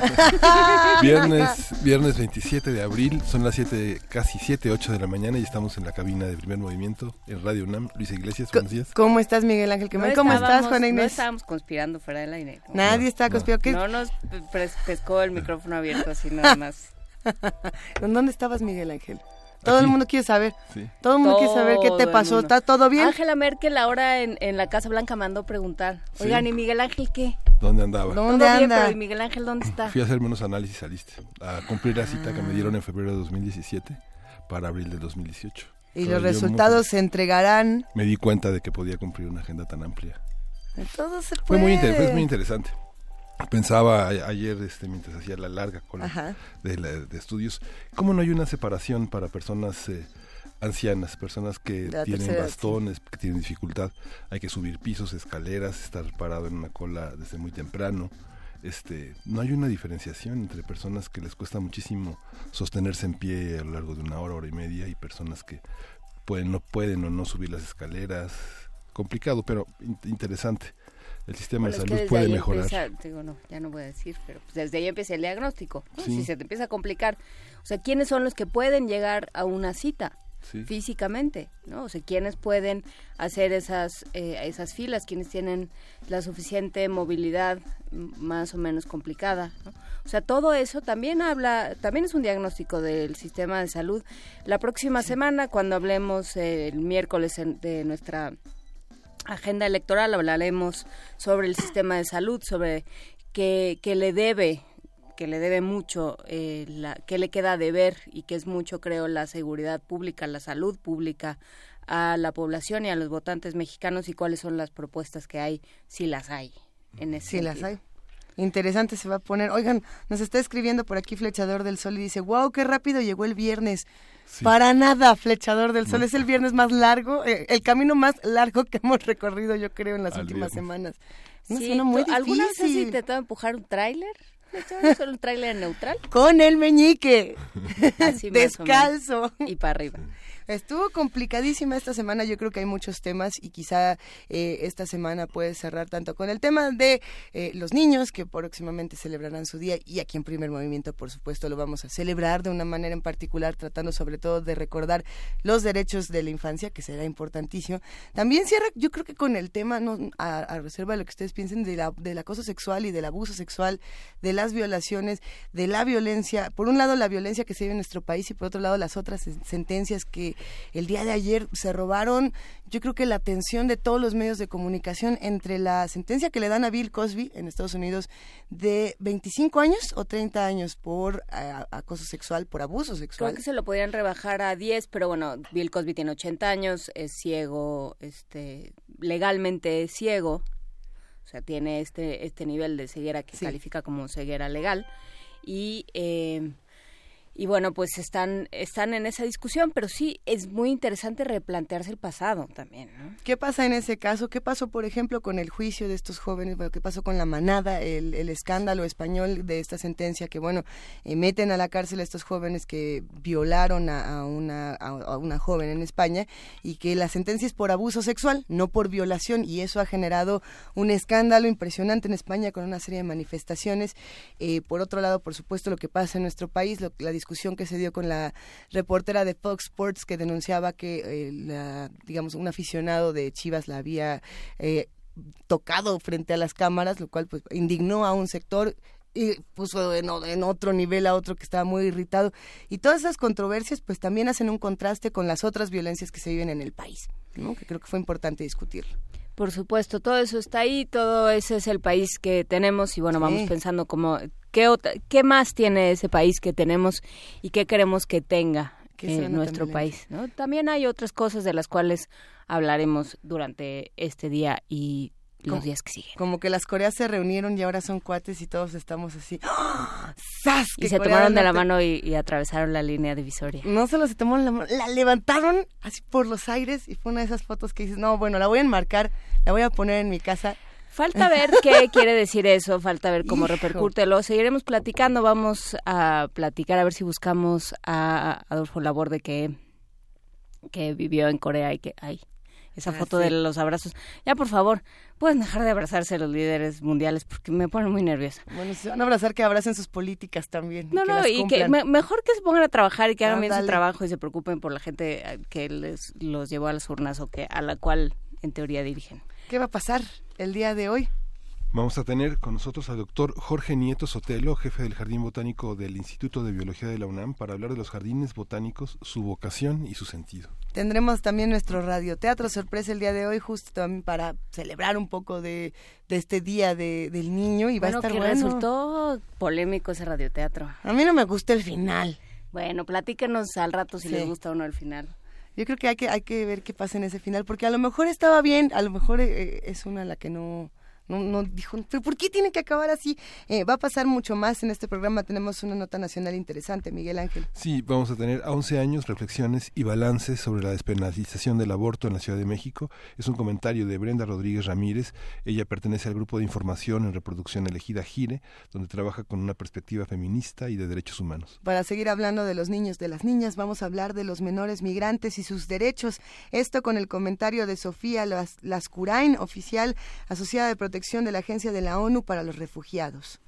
viernes, viernes 27 de abril, son las 7, casi 7, 8 de la mañana y estamos en la cabina de primer movimiento en Radio UNAM. Luis Iglesias, buenos días. ¿Cómo estás, Miguel Ángel? ¿Cómo estás, Juana Inés? No estábamos conspirando fuera del aire. Nadie está conspirando. No, nos pescó el micrófono abierto así nada más. ¿Dónde estabas, Miguel Ángel? Todo el mundo quiere saber. Todo el mundo quiere saber qué te pasó. ¿Está todo bien? Angela Merkel ahora en, en, la Casa Blanca mandó preguntar. Oigan, ¿y Miguel Ángel qué? ¿Dónde andaba? ¿Dónde anda? ¿y Miguel Ángel dónde está? Fui a hacerme unos análisis saliste. A cumplir la cita que me dieron en febrero de 2017 para abril de 2018. Y los resultados se entregarán. Me di cuenta de que podía cumplir una agenda tan amplia. Todo se puede. Fue muy, fue muy interesante pensaba ayer este mientras hacía la larga cola de, de, estudios cómo no hay una separación para personas eh, ancianas personas que tienen bastones que tienen dificultad hay que subir pisos escaleras estar parado en una cola desde muy temprano. Este no hay una diferenciación entre personas que les cuesta muchísimo sostenerse en pie a lo largo de una hora hora y media y personas que pueden no pueden o no subir las escaleras complicado pero interesante el sistema de salud puede mejorar. digo, no, ya no voy a decir, pero pues desde ahí empieza el diagnóstico. Si se te empieza a complicar, o sea, ¿quiénes son los que pueden llegar a una cita? físicamente, ¿no? O sea, quiénes pueden hacer esas eh, esas filas, quiénes tienen la suficiente movilidad más o menos complicada, ¿no? O sea, todo eso también habla, también es un diagnóstico del sistema de salud. La próxima semana, cuando hablemos el miércoles de nuestra agenda electoral hablaremos sobre el sistema de salud, sobre qué, le debe que le debe mucho, eh, la, que le queda de ver y que es mucho, creo, la seguridad pública, la salud pública a la población y a los votantes mexicanos y cuáles son las propuestas que hay, si las hay. En ese si las hay. Interesante se va a poner. Oigan, nos está escribiendo por aquí Flechador del Sol y dice, wow, qué rápido llegó el viernes. Para nada, Flechador del Sol. Es el viernes más largo, eh, el camino más largo que hemos recorrido, yo creo, en las últimas semanas. sí, muy ¿Alguna vez has intentado empujar un tráiler? ¿Solo un tráiler neutral? Con el meñique. Descalzo. Y para arriba. Estuvo complicadísima esta semana, yo creo que hay muchos temas y quizá eh, esta semana puede cerrar tanto con el tema de eh, los niños que próximamente celebrarán su día y aquí en primer movimiento por supuesto lo vamos a celebrar de una manera en particular tratando sobre todo de recordar los derechos de la infancia que será importantísimo. También cierra yo creo que con el tema, no, a, reserva de lo que ustedes piensen, de la, del acoso sexual y del abuso sexual, de las violaciones, de la violencia, por un lado la violencia que se vive en nuestro país y por otro lado las otras sentencias que el día de ayer se robaron, yo creo que la atención de todos los medios de comunicación entre la sentencia que le dan a Bill Cosby en Estados Unidos de 25 años o 30 años por eh, acoso sexual, por abuso sexual. Creo que se lo podrían rebajar a 10, pero bueno, Bill Cosby tiene 80 años, es ciego, este, legalmente es ciego, o sea, tiene este, este nivel de ceguera que califica como ceguera legal. Y eh, y bueno, pues están, están en esa discusión, pero sí es muy interesante replantearse el pasado también. ¿no? ¿Qué pasa en ese caso? ¿Qué pasó, por ejemplo, con el juicio de estos jóvenes? ¿Qué pasó con la manada, el, el escándalo español de esta sentencia que, bueno, eh, meten a la cárcel a estos jóvenes que violaron a, una, a, una joven en España y que la sentencia es por abuso sexual, no por violación, y eso ha generado un escándalo impresionante en España con una serie de manifestaciones. Eh, por otro lado, por supuesto, lo que pasa en nuestro país, lo, la discusión que se dio con la reportera de Fox Sports que denunciaba que, eh, digamos, un aficionado de Chivas la había eh, tocado frente a las cámaras, lo cual pues indignó a un sector y puso en, en, otro nivel a otro que estaba muy irritado. Y todas esas controversias pues también hacen un contraste con las otras violencias que se viven en el país, que creo que fue importante discutirlo. Por supuesto, todo eso está ahí, todo ese es el país que tenemos y bueno, vamos pensando como ¿qué, ¿qué más tiene ese país que tenemos y qué queremos que tenga? en nuestro país. ¿no? También hay otras cosas de las cuales hablaremos durante este día y los días que siguen. Como que las Coreas se reunieron y ahora son cuates y todos estamos así. ¡Sas! Y se tomaron de la mano y, atravesaron la línea divisoria. No solo se tomaron la mano, la levantaron así por los aires y fue una de esas fotos que dices, no, bueno, la voy a enmarcar, la voy a poner en mi casa. Falta ver qué quiere decir eso, falta ver cómo repercute. Lo seguiremos platicando, vamos a platicar a ver si buscamos a Adolfo Laborde que, que vivió en Corea y que... Ay, esa ah, foto de los abrazos. Ya, por favor, pueden dejar de abrazarse los líderes mundiales porque me ponen muy nerviosa. Bueno, si van a abrazar, que abracen sus políticas también. No, no, y que mejor que se pongan a trabajar y que hagan bien su trabajo y se preocupen por la gente eh, que les los llevó a las urnas o que a la cual en teoría dirigen. ¿Qué va a pasar el día de hoy? Vamos a tener con nosotros al doctor Jorge Nieto Sotelo, jefe del Jardín Botánico del Instituto de Biología de la UNAM, para hablar de los jardines botánicos, su vocación y su sentido. Tendremos también nuestro radioteatro sorpresa el día de hoy, justo también para celebrar un poco de, este día del niño y va a estar que resultó polémico ese radioteatro. A mí no me gusta el final. Bueno, platíquenos al rato si les gusta o no el final. Yo creo que hay que hay que ver qué pasa en ese final, porque a lo mejor estaba bien, a lo mejor eh, es una la que no no, no dijo, pero ¿por qué tiene que acabar así? Eh, va a pasar mucho más en este programa. Tenemos una nota nacional interesante, Miguel Ángel. Sí, vamos a tener a 11 años reflexiones y balances sobre la despenalización del aborto en la Ciudad de México. Es un comentario de Brenda Rodríguez Ramírez. Ella pertenece al grupo de información en reproducción elegida GIRE, donde trabaja con una perspectiva feminista y de derechos humanos. Para seguir hablando de los niños, de las niñas, vamos a hablar de los menores migrantes y sus derechos. Esto con el comentario de Sofía Lascurain, oficial asociada de protección de la Agencia de la ONU para los Refugiados.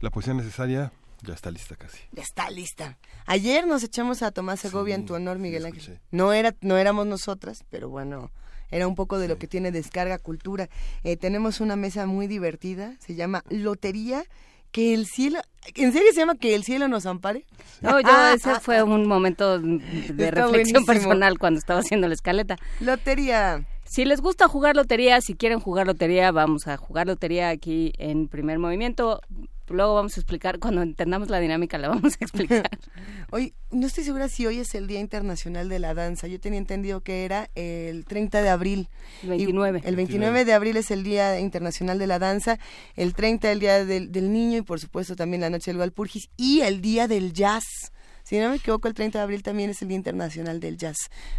La poesía necesaria ya está lista casi. Ya está lista. Ayer nos echamos a Tomás Segovia en tu honor, Miguel Ángel. No, era, no éramos nosotras, pero bueno, era un poco de lo que tiene Descarga Cultura. Eh, tenemos una mesa muy divertida, se llama Lotería que el cielo, ¿en serio se llama que el cielo nos ampare? No, yo ah, ese ah, fue ah. un momento de reflexión personal cuando estaba haciendo la escaleta. Lotería. Si les gusta jugar lotería, si quieren jugar lotería, vamos a jugar lotería aquí en primer movimiento. Luego vamos a explicar, cuando entendamos la dinámica la vamos a explicar. hoy, no estoy segura si hoy es el Día Internacional de la Danza. Yo tenía entendido que era el 30 de abril. 29. el 29 de abril es el Día Internacional de la Danza, el 30 el Día del, del Niño y por supuesto también la Noche del Valpurgis y el Día del Jazz. Si no me equivoco, el 30 de abril también es el Día Internacional del Jazz.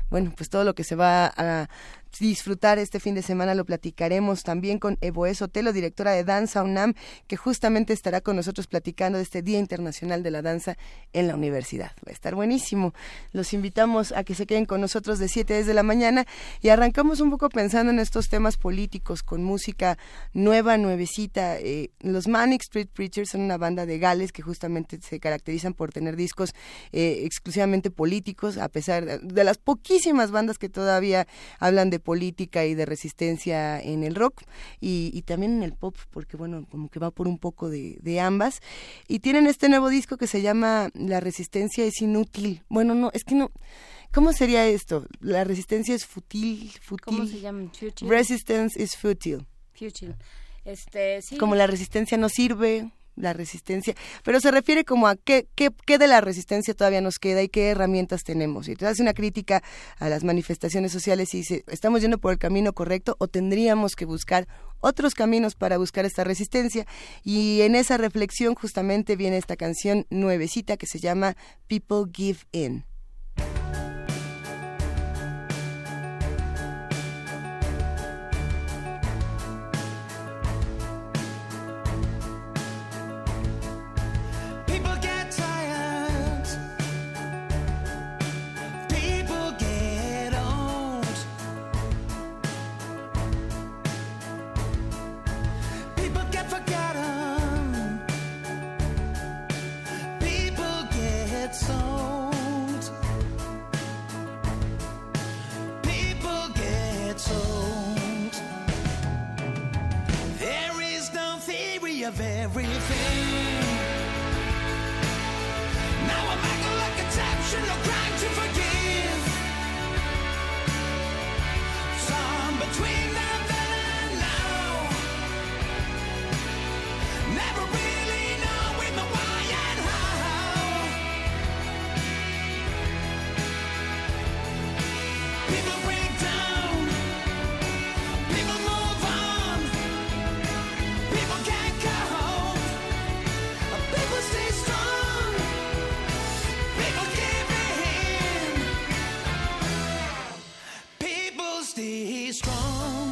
Bueno, pues todo lo que se va a disfrutar este fin de semana lo platicaremos también con Evoe Sotelo, directora de Danza UNAM, que justamente estará con nosotros platicando de este Día Internacional de la Danza en la universidad. Va a estar buenísimo. Los invitamos a que se queden con nosotros de 7 desde la mañana y arrancamos un poco pensando en estos temas políticos con música nueva, nuevecita. Eh, los Manic Street Preachers son una banda de Gales que justamente se caracterizan por tener discos eh, exclusivamente políticos, a pesar de las poquísimas bandas que todavía hablan de política y de resistencia en el rock y, también en el pop, porque bueno, como que va por un poco de, ambas. Y tienen este nuevo disco que se llama La resistencia es inútil. Bueno, no, es que no... ¿Cómo sería esto? La resistencia es fútil, fútil. ¿Cómo se llama? Resistance is futile. Futile. Este, Como la resistencia no sirve, la resistencia, pero se refiere como a qué, qué, qué, de la resistencia todavía nos queda y qué herramientas tenemos. Y te hace una crítica a las manifestaciones sociales y dice, ¿estamos yendo por el camino correcto o tendríamos que buscar otros caminos para buscar esta resistencia? Y en esa reflexión justamente viene esta canción nuevecita que se llama People Give In. Of everything. stay strong.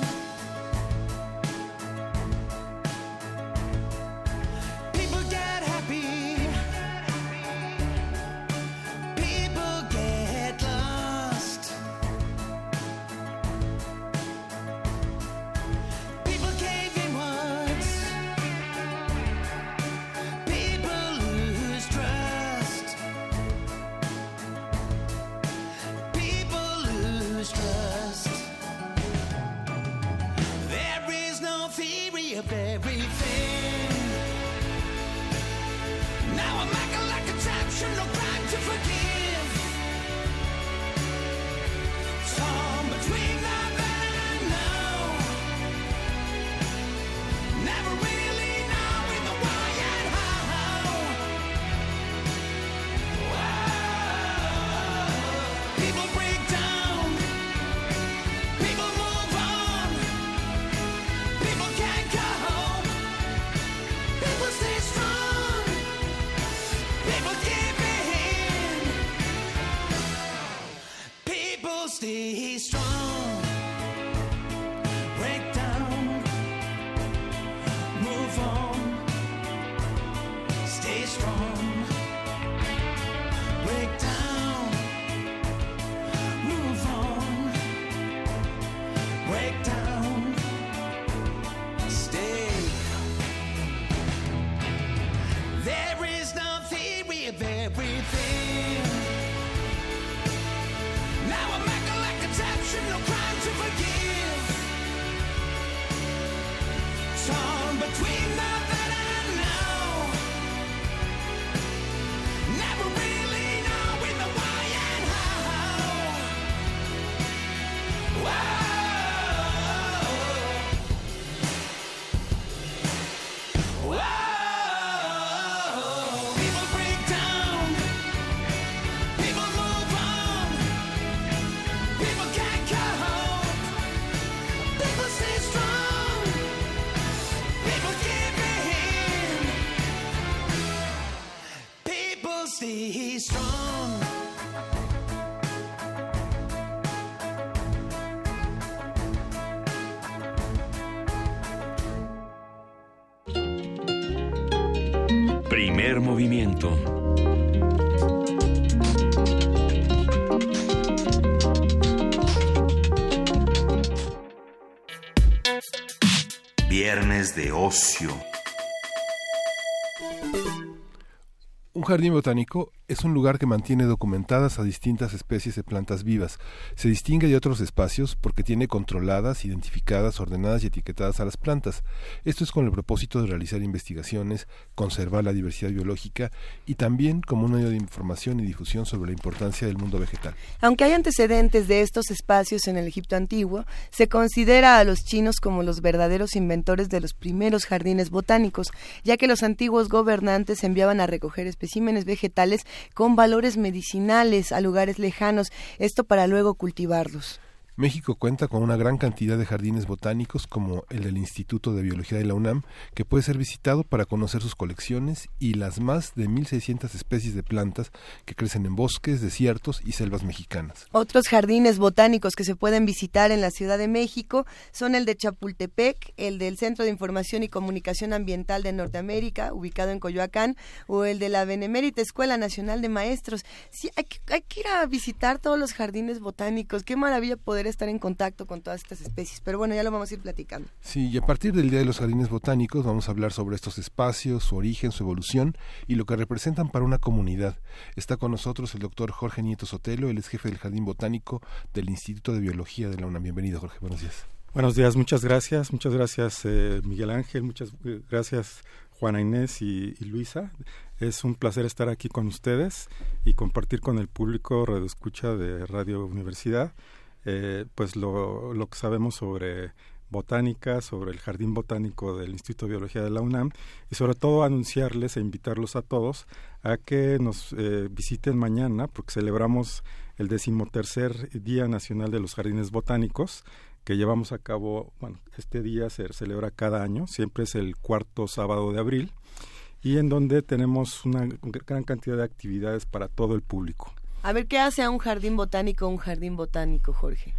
Now I'm acting. Viernes de ocio. Un jardín botánico es un lugar que mantiene documentadas a distintas especies de plantas vivas. Se distingue de otros espacios porque tiene controladas, identificadas, ordenadas y etiquetadas a las plantas. Esto es con el propósito de realizar investigaciones, conservar la diversidad biológica y también como un medio de información y difusión sobre la importancia del mundo vegetal. Aunque hay antecedentes de estos espacios en el Egipto antiguo, se considera a los chinos como los verdaderos inventores de los primeros jardines botánicos, ya que los antiguos gobernantes enviaban a recoger especímenes vegetales con valores medicinales a lugares lejanos, esto para luego cultivarlos. México cuenta con una gran cantidad de jardines botánicos como el del Instituto de Biología de la UNAM, que puede ser visitado para conocer sus colecciones y las más de 1.600 especies de plantas que crecen en bosques, desiertos y selvas mexicanas. Otros jardines botánicos que se pueden visitar en la Ciudad de México son el de Chapultepec, el del Centro de Información y Comunicación Ambiental de Norteamérica, ubicado en Coyoacán, o el de la Benemérita Escuela Nacional de Maestros. Sí, hay que, hay que ir a visitar todos los jardines botánicos. Qué maravilla poder estar en contacto con todas estas especies. Pero bueno, ya lo vamos a ir platicando. Sí, y a partir del Día de los Jardines Botánicos vamos a hablar sobre estos espacios, su origen, su evolución y lo que representan para una comunidad. Está con nosotros el doctor Jorge Nieto Sotelo, él es jefe del Jardín Botánico del Instituto de Biología de la UNAM. Bienvenido, Jorge. Buenos días. Buenos días, muchas gracias. Muchas gracias, eh, Miguel Ángel. Muchas eh, gracias, Juana Inés y, y, Luisa. Es un placer estar aquí con ustedes y compartir con el público Radio Escucha de Radio Universidad eh, pues lo, que sabemos sobre botánica, sobre el jardín botánico del Instituto de Biología de la UNAM y sobre todo anunciarles e invitarlos a todos a que nos eh, visiten mañana porque celebramos el decimotercer Día Nacional de los Jardines Botánicos que llevamos a cabo, bueno, este día se celebra cada año, siempre es el cuarto sábado de abril y en donde tenemos una gran cantidad de actividades para todo el público. A ver, ¿qué hace a un jardín botánico un jardín botánico, Jorge?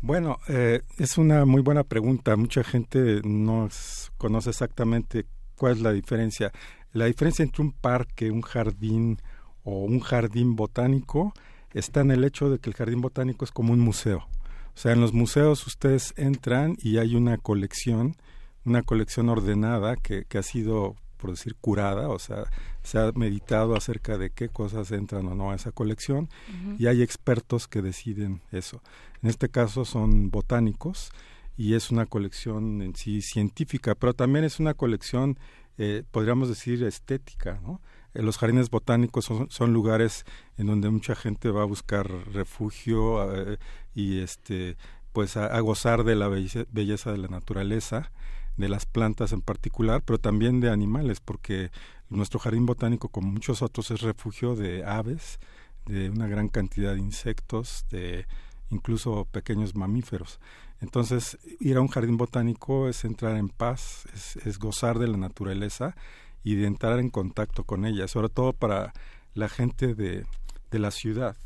Bueno, eh, es una muy buena pregunta. Mucha gente no conoce exactamente cuál es la diferencia. La diferencia entre un parque, un jardín o un jardín botánico está en el hecho de que el jardín botánico es como un museo. O sea, en los museos ustedes entran y hay una colección, una colección ordenada que, que ha sido por decir, curada, o sea, se ha meditado acerca de qué cosas entran o no a esa colección uh -huh. y hay expertos que deciden eso. En este caso son botánicos y es una colección en sí científica, pero también es una colección, eh, podríamos decir, estética, ¿no? Eh, los jardines botánicos son, son, lugares en donde mucha gente va a buscar refugio eh, y este pues a, a, gozar de la belleza, belleza de la naturaleza de las plantas en particular, pero también de animales, porque nuestro jardín botánico, como muchos otros, es refugio de aves, de una gran cantidad de insectos, de incluso pequeños mamíferos. Entonces, ir a un jardín botánico es entrar en paz, es, gozar de la naturaleza y de entrar en contacto con ella, sobre todo para la gente de, de la ciudad.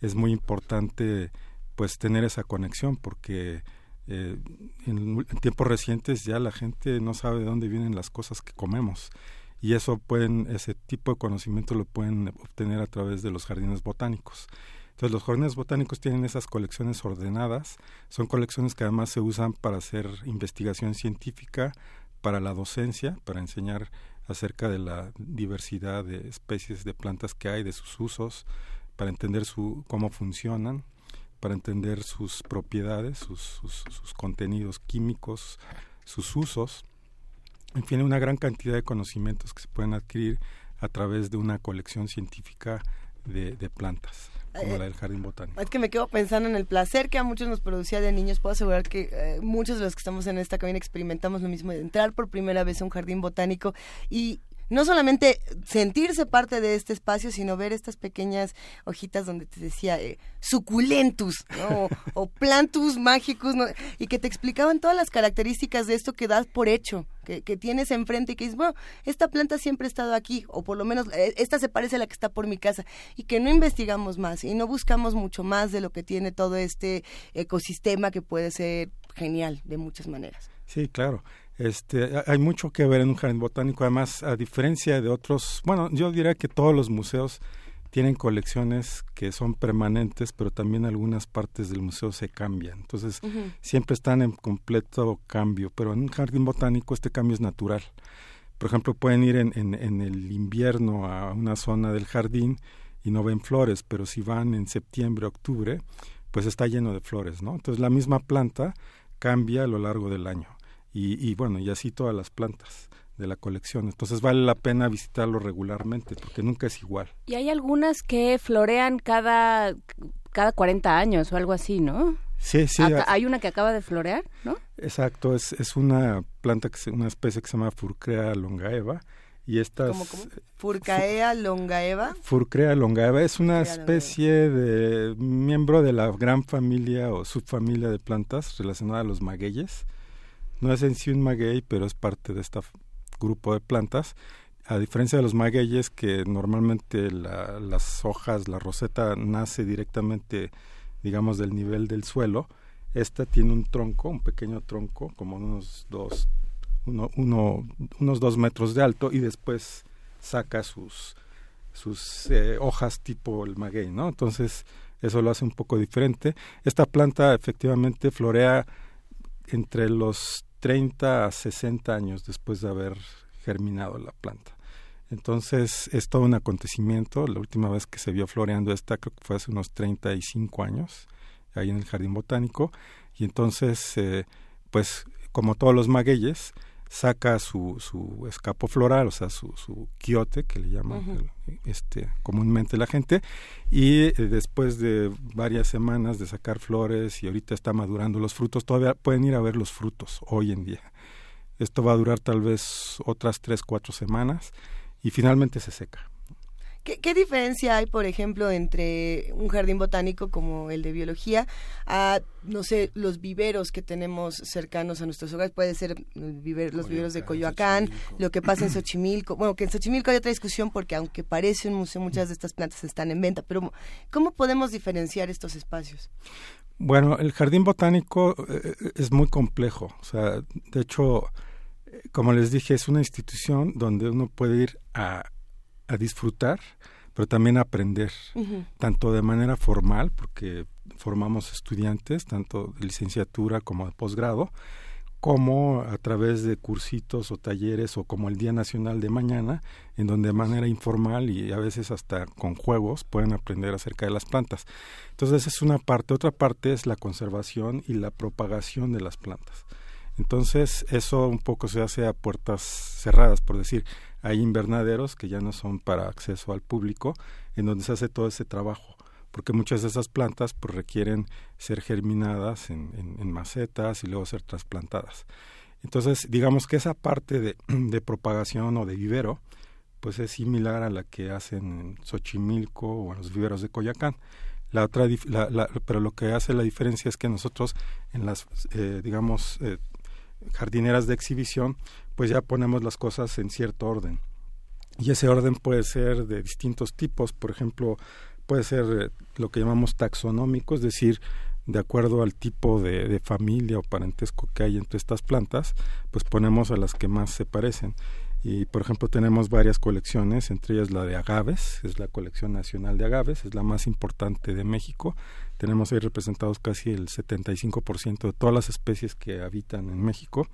Es muy importante pues tener esa conexión porque eh, en, tiempos recientes ya la gente no sabe de dónde vienen las cosas que comemos. Y eso pueden ese tipo de conocimiento lo pueden obtener a través de los jardines botánicos. Entonces los jardines botánicos tienen esas colecciones ordenadas, son colecciones que además se usan para hacer investigación científica, para la docencia, para enseñar acerca de la diversidad de especies de plantas que hay, de sus usos, para entender su, cómo funcionan, para entender sus propiedades, sus, sus, contenidos químicos, sus usos. En fin, una gran cantidad de conocimientos que se pueden adquirir a través de una colección científica de, de plantas como la del jardín botánico. Es que me quedo pensando en el placer que a muchos nos producía de niños. Puedo asegurar que eh, muchos de los que estamos en esta cabina experimentamos lo mismo de entrar por primera vez a un jardín botánico y no solamente sentirse parte de este espacio, sino ver estas pequeñas hojitas donde te decía eh, suculentus o, plantus mágicos y que te explicaban todas las características de esto que das por hecho, que, tienes enfrente y que dices, bueno, esta planta siempre ha estado aquí o por lo menos eh, esta se parece a la que está por mi casa y que no investigamos más y no buscamos mucho más de lo que tiene todo este ecosistema que puede ser genial de muchas maneras. Sí, claro. Este, hay mucho que ver en un jardín botánico, además, a diferencia de otros, bueno, yo diría que todos los museos tienen colecciones que son permanentes, pero también algunas partes del museo se cambian. Entonces, siempre están en completo cambio, pero en un jardín botánico este cambio es natural. Por ejemplo, pueden ir en, en, en el invierno a una zona del jardín y no ven flores, pero si van en septiembre, octubre, pues está lleno de flores, ¿no? Entonces, la misma planta cambia a lo largo del año y, bueno, y así todas las plantas de la colección. Entonces vale la pena visitarlo regularmente porque nunca es igual. Y hay algunas que florean cada, cada 40 años o algo así, ¿no? Sí, sí. hay una que acaba de florear, ¿no? Exacto, es, es una planta, que una especie que se llama Furcrea longaeva. Y estas, ¿Cómo, cómo? Furcaea longaeva. Furcrea longaeva es una especie de miembro de la gran familia o subfamilia de plantas relacionada a los magueyes no es en sí un maguey, pero es parte de este grupo de plantas. A diferencia de los magueyes, que normalmente las hojas, la roseta nace directamente, digamos, del nivel del suelo, esta tiene un tronco, un pequeño tronco, como unos dos, uno, unos dos metros de alto, y después saca sus, sus eh, hojas tipo el maguey, ¿no? Entonces, eso lo hace un poco diferente. Esta planta efectivamente florea entre los 30 a 60 años después de haber germinado la planta. Entonces es todo un acontecimiento. La última vez que se vio floreando esta creo que fue hace unos 35 años, ahí en el Jardín Botánico. Y entonces, eh, pues como todos los magueyes, saca su, su escapo floral, o sea, su, su quiote, que le llaman este, comúnmente la gente, y eh, después de varias semanas de sacar flores y ahorita está madurando los frutos, todavía pueden ir a ver los frutos hoy en día. Esto va a durar tal vez otras tres, cuatro semanas y finalmente se seca. ¿Qué, diferencia hay, por ejemplo, entre un jardín botánico como el de biología a, no sé, los viveros que tenemos cercanos a nuestros hogares? Puede ser los viveros de Coyoacán, lo que pasa en Xochimilco. Bueno, que en Xochimilco hay otra discusión porque aunque parece un museo, muchas de estas plantas están en venta. Pero, ¿cómo podemos diferenciar estos espacios? Bueno, el jardín botánico eh, es muy complejo. O sea, de hecho, eh, como les dije, es una institución donde uno puede ir a a disfrutar, pero también a aprender, tanto de manera formal, porque formamos estudiantes, tanto de licenciatura como de posgrado, como a través de cursitos o talleres o como el Día Nacional de Mañana, en donde de manera informal y a veces hasta con juegos pueden aprender acerca de las plantas. Entonces esa es una parte. Otra parte es la conservación y la propagación de las plantas. Entonces eso un poco se hace a puertas cerradas, por decir, hay invernaderos que ya no son para acceso al público, en donde se hace todo ese trabajo, porque muchas de esas plantas pues, requieren ser germinadas en, macetas y luego ser trasplantadas. Entonces, digamos que esa parte de, propagación o de vivero, pues es similar a la que hacen en Xochimilco o en los viveros de Coyacán. La otra, la, pero lo que hace la diferencia es que nosotros en las, eh, digamos, eh, jardineras de exhibición, pues ya ponemos las cosas en cierto orden. Y ese orden puede ser de distintos tipos, por ejemplo, puede ser eh, lo que llamamos taxonómico, es decir, de acuerdo al tipo de, de, familia o parentesco que hay entre estas plantas, pues ponemos a las que más se parecen. Y por ejemplo tenemos varias colecciones, entre ellas la de agaves, es la colección nacional de agaves, es la más importante de México. Tenemos ahí representados casi el 75% de todas las especies que habitan en México.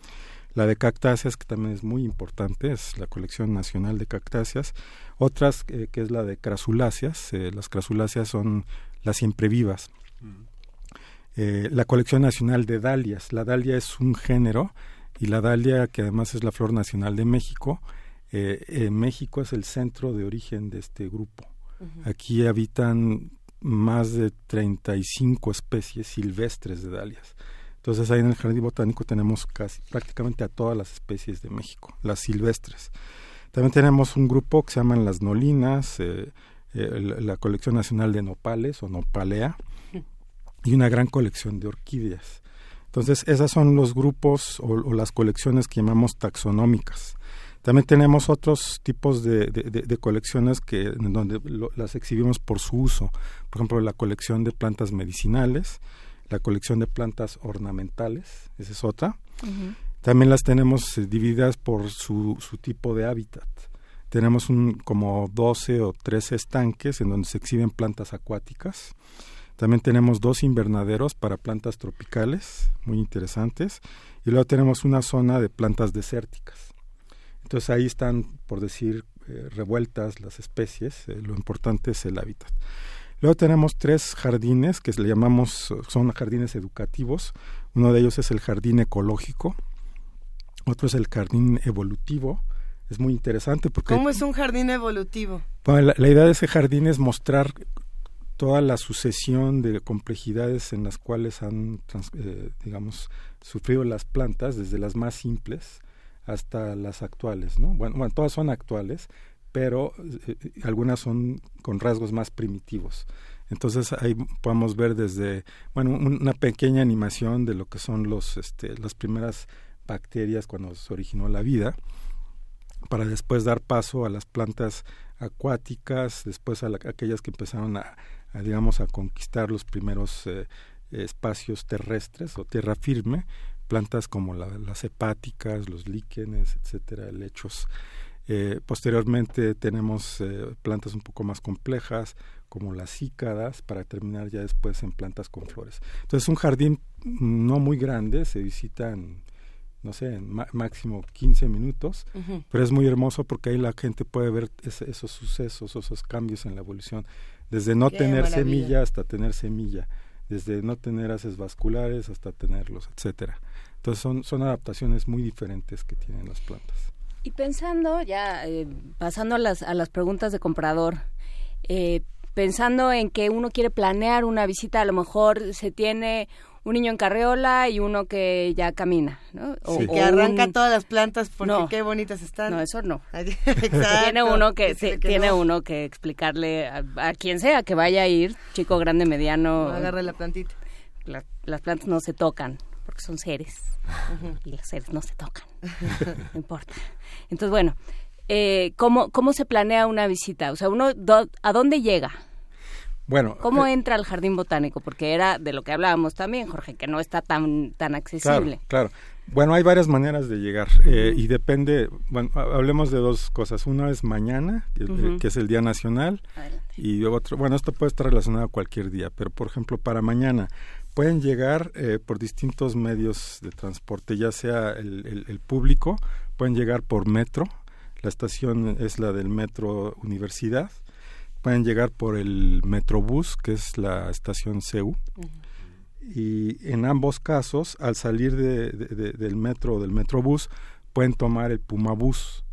La de cactáceas, que también es muy importante, es la colección nacional de cactáceas. Otras, eh, que es la de crasuláceas, eh, las crasuláceas son las siempre vivas. Eh, la colección nacional de dalias. La dalia es un género y la dalia, que además es la flor nacional de México, eh, México es el centro de origen de este grupo. Aquí habitan más de 35 especies silvestres de dalias. Entonces ahí en el jardín botánico tenemos casi prácticamente a todas las especies de México, las silvestres. También tenemos un grupo que se llaman las nolinas, eh, eh, la colección nacional de nopales o nopalea y una gran colección de orquídeas. Entonces, esas son los grupos o, las colecciones que llamamos taxonómicas. También tenemos otros tipos de, colecciones que donde las exhibimos por su uso. Por ejemplo, la colección de plantas medicinales, la colección de plantas ornamentales, esa es otra. También las tenemos eh, divididas por su, su tipo de hábitat. Tenemos un, como 12 o 13 estanques en donde se exhiben plantas acuáticas también tenemos dos invernaderos para plantas tropicales, muy interesantes, y luego tenemos una zona de plantas desérticas. Entonces ahí están, por decir, eh, revueltas las especies, eh, lo importante es el hábitat. Luego tenemos tres jardines que le llamamos, son jardines educativos. Uno de ellos es el jardín ecológico, otro es el jardín evolutivo. Es muy interesante porque... ¿Cómo es un jardín evolutivo? la, idea de ese jardín es mostrar toda la sucesión de complejidades en las cuales han, eh, digamos, sufrido las plantas, desde las más simples hasta las actuales, ¿no? Bueno, bueno todas son actuales, pero eh, algunas son con rasgos más primitivos. Entonces ahí podemos ver desde, bueno, una pequeña animación de lo que son los, este, las primeras bacterias cuando se originó la vida, para después dar paso a las plantas acuáticas, después a aquellas que empezaron a, a, digamos, a conquistar los primeros eh, espacios terrestres o tierra firme, plantas como las hepáticas, los líquenes, etcétera, lechos. Eh, posteriormente tenemos eh, plantas un poco más complejas como las cícadas para terminar ya después en plantas con flores. Entonces un jardín no muy grande, se visitan no sé, en máximo 15 minutos, pero es muy hermoso porque ahí la gente puede ver esos sucesos, esos cambios en la evolución desde no tener semilla hasta tener semilla, desde no tener haces vasculares hasta tenerlos, etcétera. Entonces son, son adaptaciones muy diferentes que tienen las plantas. Y pensando, ya eh, pasando a las, a las preguntas de comprador, eh, pensando en que uno quiere planear una visita, a lo mejor se tiene un niño en carriola y uno que ya camina, ¿no? O, que arranca todas las plantas porque qué bonitas están. No, eso no. tiene uno que, tiene uno que explicarle a, quien sea que vaya a ir, chico, grande, mediano. agarre la plantita. las plantas no se tocan porque son seres y los seres no se tocan. no importa. Entonces, bueno, eh, ¿cómo, ¿cómo se planea una visita? O sea, uno, ¿a dónde llega? Bueno, ¿Cómo eh, entra al jardín botánico? Porque era de lo que hablábamos también, Jorge, que no está tan, tan accesible. Claro, Bueno, hay varias maneras de llegar eh, y depende, bueno, hablemos de dos cosas. Una es mañana, que, es el Día Nacional, y otro, bueno, esto puede estar relacionado a cualquier día, pero por ejemplo, para mañana pueden llegar eh, por distintos medios de transporte, ya sea el, el público, pueden llegar por metro, la estación es la del Metro Universidad, pueden llegar por el Metrobús, que es la estación CEU. Y en ambos casos, al salir de, del metro o del Metrobús, pueden tomar el Pumabús.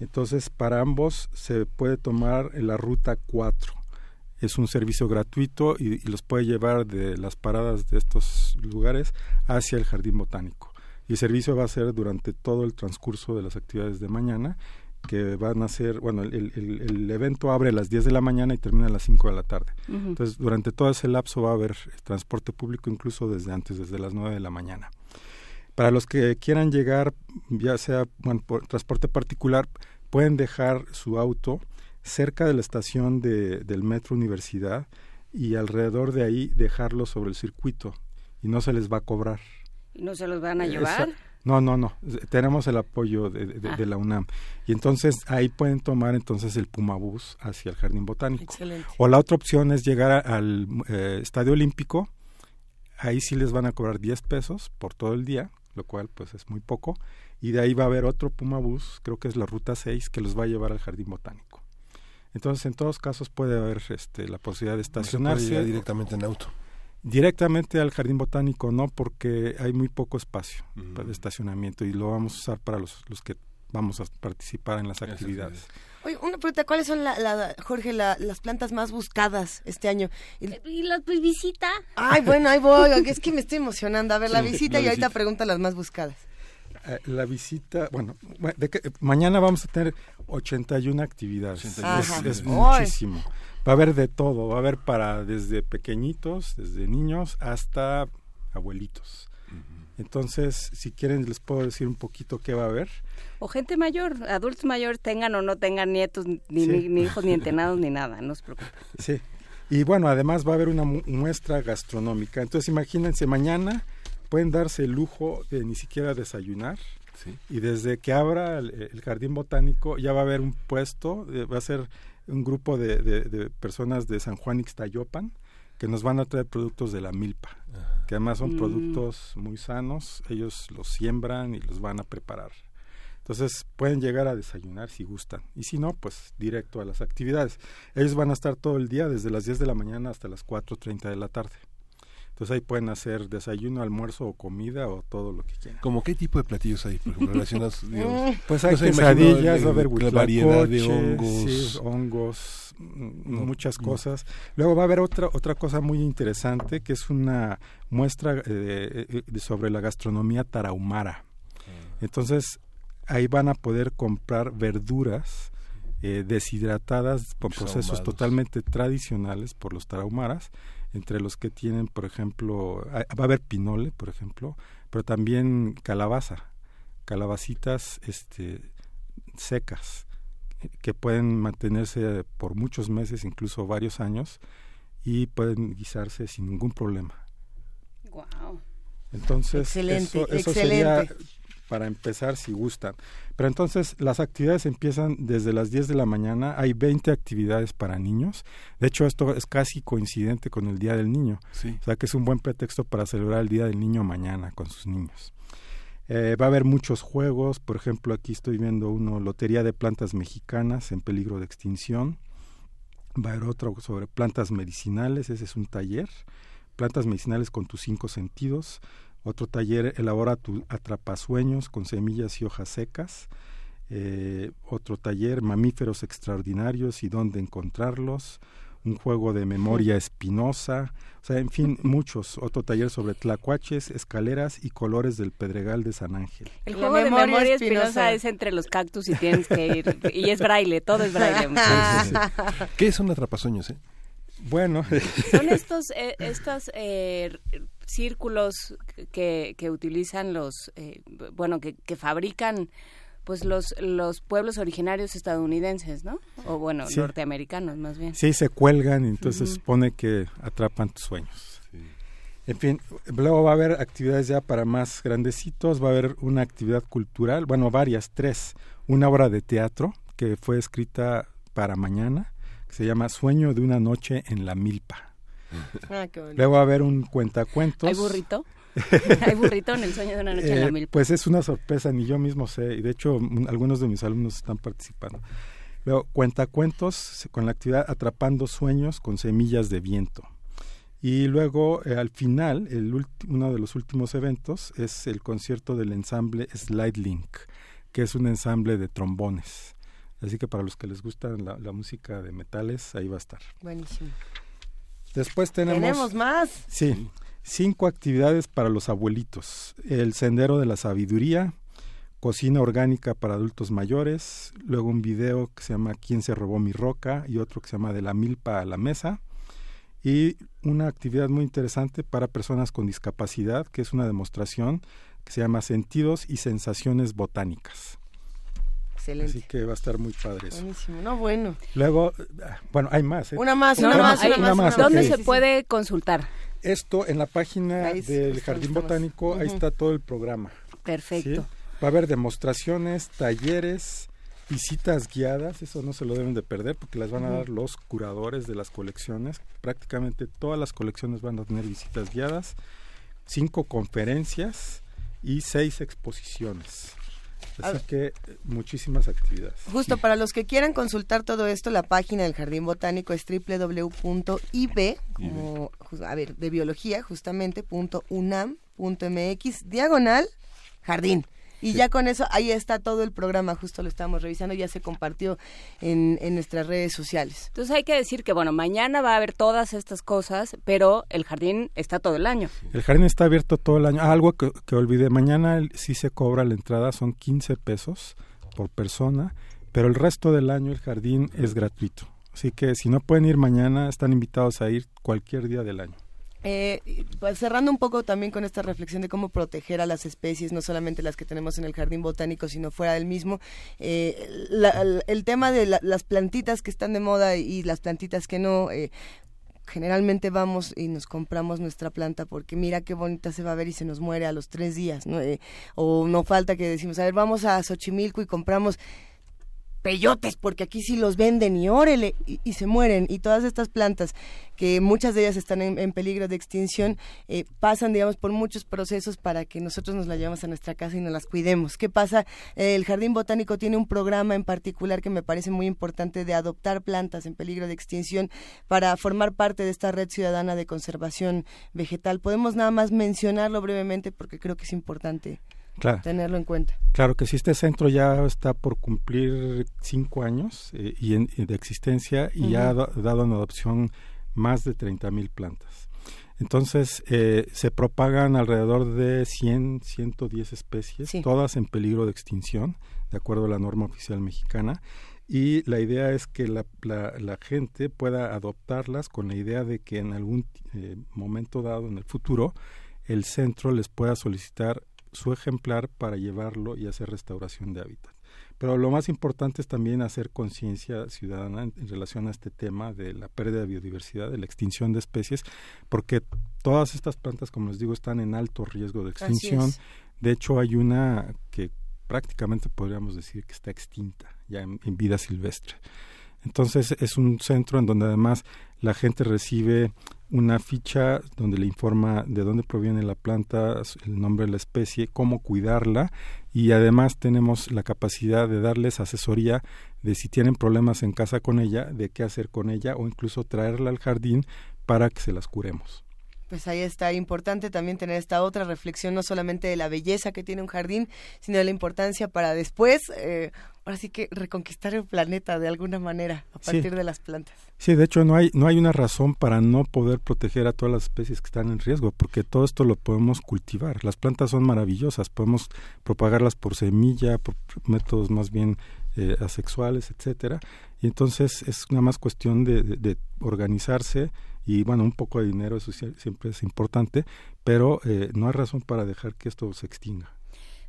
Entonces, para ambos se puede tomar la ruta 4. Es un servicio gratuito y, y, los puede llevar de las paradas de estos lugares hacia el jardín botánico. Y el servicio va a ser durante todo el transcurso de las actividades de mañana que van a ser, bueno, el, el, evento abre a las 10 de la mañana y termina a las 5 de la tarde. Entonces, durante todo ese lapso va a haber transporte público incluso desde antes, desde las 9 de la mañana. Para los que quieran llegar, ya sea por transporte particular, pueden dejar su auto cerca de la estación de, del Metro Universidad, y alrededor de ahí dejarlos sobre el circuito y no se les va a cobrar. ¿Y no se los van a llevar? No, no, no. Tenemos el apoyo de, ah. de, la UNAM. Y entonces ahí pueden tomar entonces el Pumabús hacia el Jardín Botánico. Excelente. O la otra opción es llegar al eh, Estadio Olímpico. Ahí sí les van a cobrar 10 pesos por todo el día, lo cual pues es muy poco. Y de ahí va a haber otro Pumabús, creo que es la ruta 6, que los va a llevar al Jardín Botánico. Entonces, en todos casos puede haber este, la posibilidad de estacionarse. directamente en auto. Directamente al jardín botánico no, porque hay muy poco espacio para de estacionamiento y lo vamos a usar para los, los que vamos a participar en las actividades. Oye, una pregunta, ¿cuáles son, la, Jorge, las plantas más buscadas este año? ¿Y la pues, visita? Ay, bueno, ahí voy, es que me estoy emocionando. A ver, la visita y ahorita pregunta las más buscadas. Eh, la visita, bueno, de que, mañana vamos a tener 81 actividades. Es, muchísimo. Va a haber de todo, va a haber para desde pequeñitos, desde niños hasta abuelitos. Entonces, si quieren, les puedo decir un poquito qué va a haber. O gente mayor, adultos mayores, tengan o no tengan nietos, ni, ni, hijos, ni entenados, ni nada, no se preocupen. Sí. Y bueno, además va a haber una muestra gastronómica. Entonces, imagínense, mañana pueden darse el lujo de ni siquiera desayunar. Y desde que abra el, jardín botánico ya va a haber un puesto, eh, va a ser un grupo de, personas de San Juan Ixtayopan que nos van a traer productos de la milpa, que además son mm. productos muy sanos, ellos los siembran y los van a preparar. Entonces pueden llegar a desayunar si gustan y si no, pues directo a las actividades. Ellos van a estar todo el día desde las 10 de la mañana hasta las 4.30 de la tarde. Entonces ahí pueden hacer desayuno, almuerzo o comida o todo lo que quieran. ¿Cómo qué tipo de platillos hay, por ejemplo, relacionados? pues hay quesadillas, va a variedad de hongos. hongos, mm, muchas cosas. Luego va a haber otra otra cosa muy interesante que es una muestra eh, eh, sobre la gastronomía tarahumara. Ah. Entonces ahí van a poder comprar verduras eh, deshidratadas por procesos totalmente tradicionales por los tarahumaras entre los que tienen, por ejemplo, va a haber pinole, por ejemplo, pero también calabaza, calabacitas este, secas, que pueden mantenerse por muchos meses, incluso varios años, y pueden guisarse sin ningún problema. Wow. Entonces, eso, eso sería para empezar si gustan. Pero entonces las actividades empiezan desde las 10 de la mañana, hay 20 actividades para niños. De hecho, esto es casi coincidente con el Día del Niño. O sea que es un buen pretexto para celebrar el Día del Niño mañana con sus niños. Eh, va a haber muchos juegos, por ejemplo, aquí estoy viendo uno, Lotería de Plantas Mexicanas en peligro de extinción. Va a haber otro sobre plantas medicinales, ese es un taller. Plantas medicinales con tus cinco sentidos. Otro taller elabora tu atrapasueños con semillas y hojas secas. Eh, otro taller mamíferos extraordinarios y dónde encontrarlos. Un juego de memoria espinosa. O sea, en fin, muchos. Otro taller sobre tlacuaches, escaleras y colores del Pedregal de San Ángel. El juego de memoria espinosa es entre los cactus y tienes que ir. y es braille, todo es braille. ¿Qué es un atrapasueños, eh? Bueno, son estos, eh, estas eh, círculos que, que utilizan los, eh, bueno, que, que fabrican pues los los pueblos originarios estadounidenses, ¿no? O bueno, norteamericanos más bien. Sí, se cuelgan y entonces supone que atrapan tus sueños. En fin, luego va a haber actividades ya para más grandecitos, va a haber una actividad cultural, bueno, varias, tres. Una obra de teatro que fue escrita para mañana, que se llama Sueño de una noche en la milpa. Ah, Luego va a haber un cuentacuentos. ¿Hay burrito? ¿Hay burrito en el sueño de una noche en la eh, milpa? Pues es una sorpresa, ni yo mismo sé, y de hecho algunos de mis alumnos están participando. Luego, cuentacuentos con la actividad Atrapando Sueños con Semillas de Viento. Y luego, eh, al final, el uno de los últimos eventos es el concierto del ensamble Slide Link, que es un ensamble de trombones. Así que para los que les gusta la, la música de metales, ahí va a estar. Buenísimo. Después tenemos... Tenemos más. Sí, cinco actividades para los abuelitos. El Sendero de la Sabiduría, cocina orgánica para adultos mayores, luego un video que se llama ¿Quién se robó mi roca? y otro que se llama De la milpa a la mesa y una actividad muy interesante para personas con discapacidad que es una demostración que se llama Sentidos y Sensaciones Botánicas. Excelente. Así que va a estar muy padre eso. Buenísimo, no bueno. Luego, bueno, hay más. ¿eh? Una más, una, más, una, más, ¿Dónde se puede consultar? Esto en la página del Jardín Botánico, ahí está todo el programa. Perfecto. Va a haber demostraciones, talleres, visitas guiadas, eso no se lo deben de perder porque las van a dar los curadores de las colecciones. Prácticamente todas las colecciones van a tener visitas guiadas, cinco conferencias y seis exposiciones. Así que eh, muchísimas actividades. Justo para los que quieran consultar todo esto, la página del Jardín Botánico es www.ib, como, a ver, de biología, justamente, .unam.mx, diagonal, jardín. Y ya con eso, ahí está todo el programa, justo lo estamos revisando, ya se compartió en, en, nuestras redes sociales. Entonces hay que decir que, bueno, mañana va a haber todas estas cosas, pero el jardín está todo el año. El jardín está abierto todo el año. Ah, algo que, que olvidé, mañana sí se cobra la entrada, son 15 pesos por persona, pero el resto del año el jardín es gratuito. Así que si no pueden ir mañana, están invitados a ir cualquier día del año. Eh, pues cerrando un poco también con esta reflexión de cómo proteger a las especies, no solamente las que tenemos en el jardín botánico, sino fuera del mismo, eh, el, tema de la, las plantitas que están de moda y las plantitas que no, eh, generalmente vamos y nos compramos nuestra planta porque mira qué bonita se va a ver y se nos muere a los tres días, ¿no? Eh, o no falta que decimos, a ver, vamos a Xochimilco y compramos peyotes, porque aquí sí los venden y órele, y, se mueren. Y todas estas plantas, que muchas de ellas están en, peligro de extinción, eh, pasan, digamos, por muchos procesos para que nosotros nos las llevemos a nuestra casa y nos las cuidemos. ¿Qué pasa? El Jardín Botánico tiene un programa en particular que me parece muy importante de adoptar plantas en peligro de extinción para formar parte de esta red ciudadana de conservación vegetal. Podemos nada más mencionarlo brevemente porque creo que es importante claro. tenerlo en cuenta. Claro que sí, este centro ya está por cumplir cinco años eh, y, en, de existencia y uh -huh. ya ha dado en adopción más de 30 mil plantas. Entonces, eh, se propagan alrededor de 100, 110 especies, sí. todas en peligro de extinción, de acuerdo a la norma oficial mexicana. Y la idea es que la, la, la gente pueda adoptarlas con la idea de que en algún eh, momento dado en el futuro, el centro les pueda solicitar su ejemplar para llevarlo y hacer restauración de hábitat. Pero lo más importante es también hacer conciencia ciudadana en, en, relación a este tema de la pérdida de biodiversidad, de la extinción de especies, porque todas estas plantas, como les digo, están en alto riesgo de extinción. De hecho, hay una que prácticamente podríamos decir que está extinta ya en, en vida silvestre. Entonces es un centro en donde además la gente recibe una ficha donde le informa de dónde proviene la planta, el nombre de la especie, cómo cuidarla y además tenemos la capacidad de darles asesoría de si tienen problemas en casa con ella, de qué hacer con ella o incluso traerla al jardín para que se las curemos pues ahí está importante también tener esta otra reflexión, no solamente de la belleza que tiene un jardín, sino de la importancia para después, eh, ahora sí que reconquistar el planeta de alguna manera a partir sí. de las plantas. Sí, de hecho no hay, no hay una razón para no poder proteger a todas las especies que están en riesgo, porque todo esto lo podemos cultivar. Las plantas son maravillosas, podemos propagarlas por semilla, por métodos más bien eh, asexuales, etcétera. Y entonces es nada más cuestión de, de, de organizarse y bueno, un poco de dinero, eso siempre es importante, pero eh, no hay razón para dejar que esto se extinga.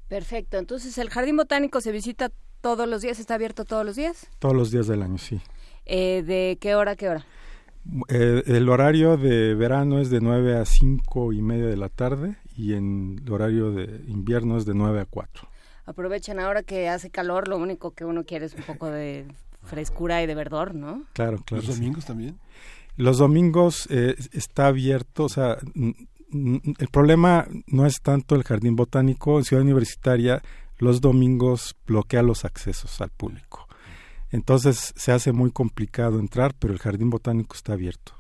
Perfecto, entonces el Jardín Botánico se visita todos los días, está abierto todos los días. Todos los días del año, sí. Eh, ¿De qué hora a qué hora? Eh, el horario de verano es de 9 a 5 y media de la tarde y en el horario de invierno es de 9 a 4. Aprovechen ahora que hace calor, lo único que uno quiere es un poco de frescura y de verdor, ¿no? Claro, claro. ¿Los domingos sí. también? Los domingos eh, está abierto, o sea, el problema no es tanto el jardín botánico en Ciudad Universitaria, los domingos bloquea los accesos al público. Entonces se hace muy complicado entrar, pero el jardín botánico está abierto.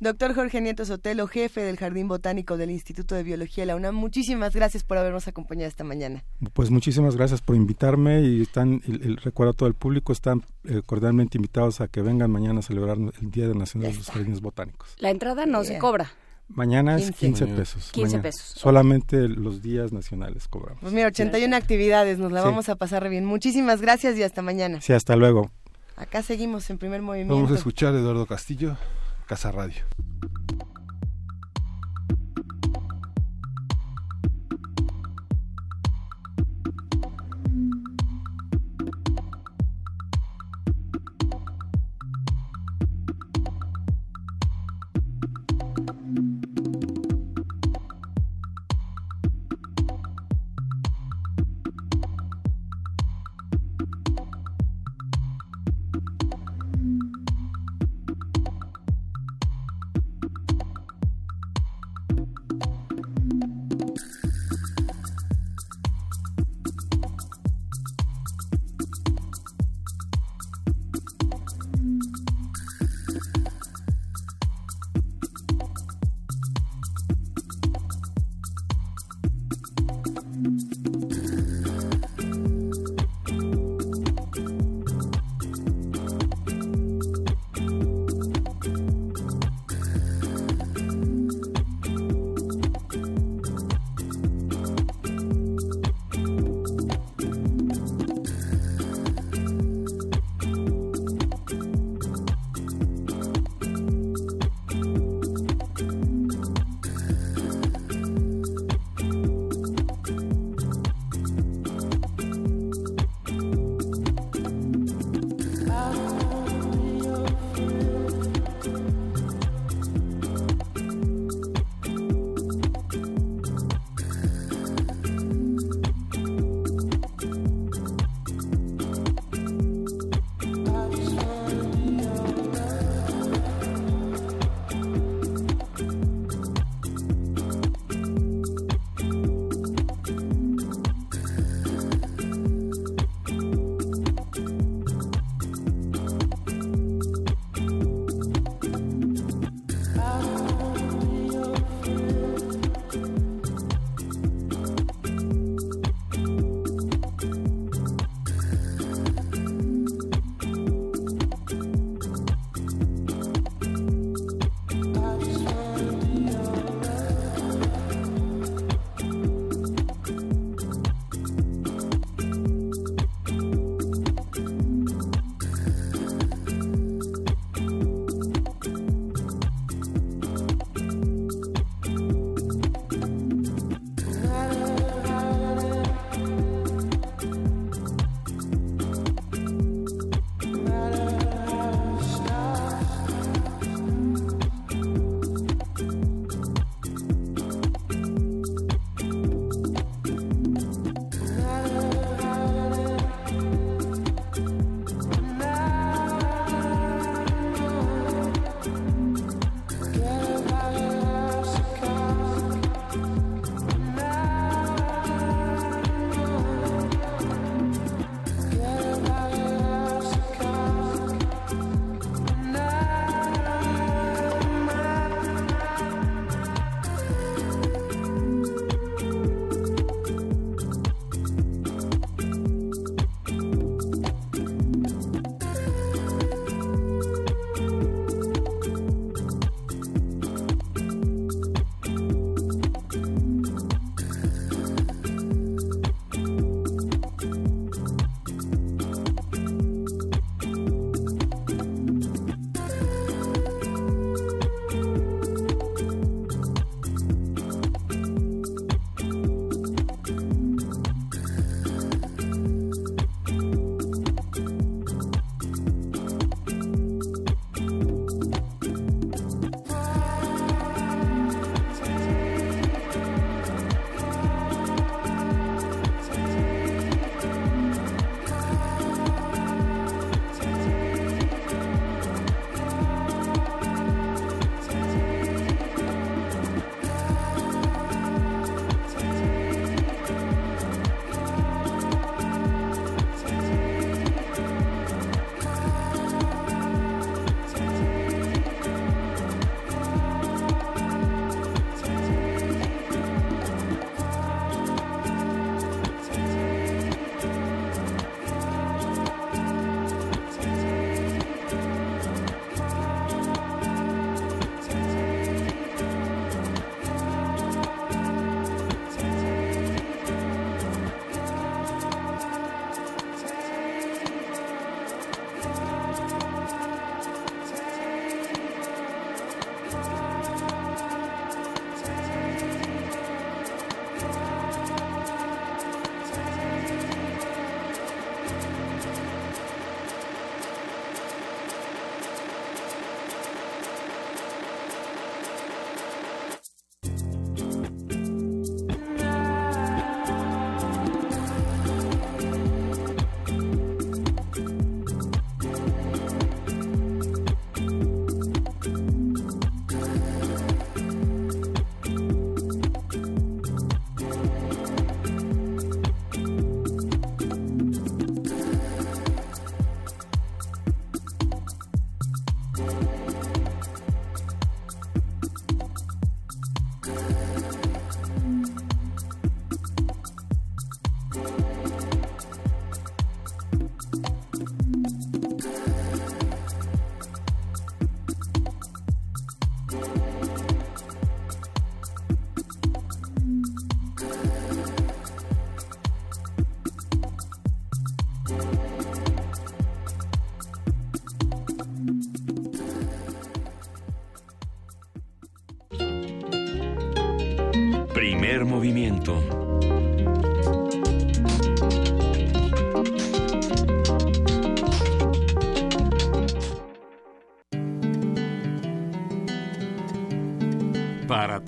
Doctor Jorge Nieto Sotelo, jefe del Jardín Botánico del Instituto de Biología de la UNAM, muchísimas gracias por habernos acompañado esta mañana. Pues muchísimas gracias por invitarme y están, el, el recuerdo a todo el público, están eh, cordialmente invitados a que vengan mañana a celebrar el Día Nacional de los Jardines Botánicos. La entrada no se cobra. Mañana es 15, 15 pesos. 15 mañana. pesos. Solamente los días nacionales cobramos. Pues mira, 81 actividades, nos la sí. vamos a pasar bien. Muchísimas gracias y hasta mañana. Sí, hasta luego. Acá seguimos en primer movimiento. Vamos a escuchar a Eduardo Castillo, Casa Radio.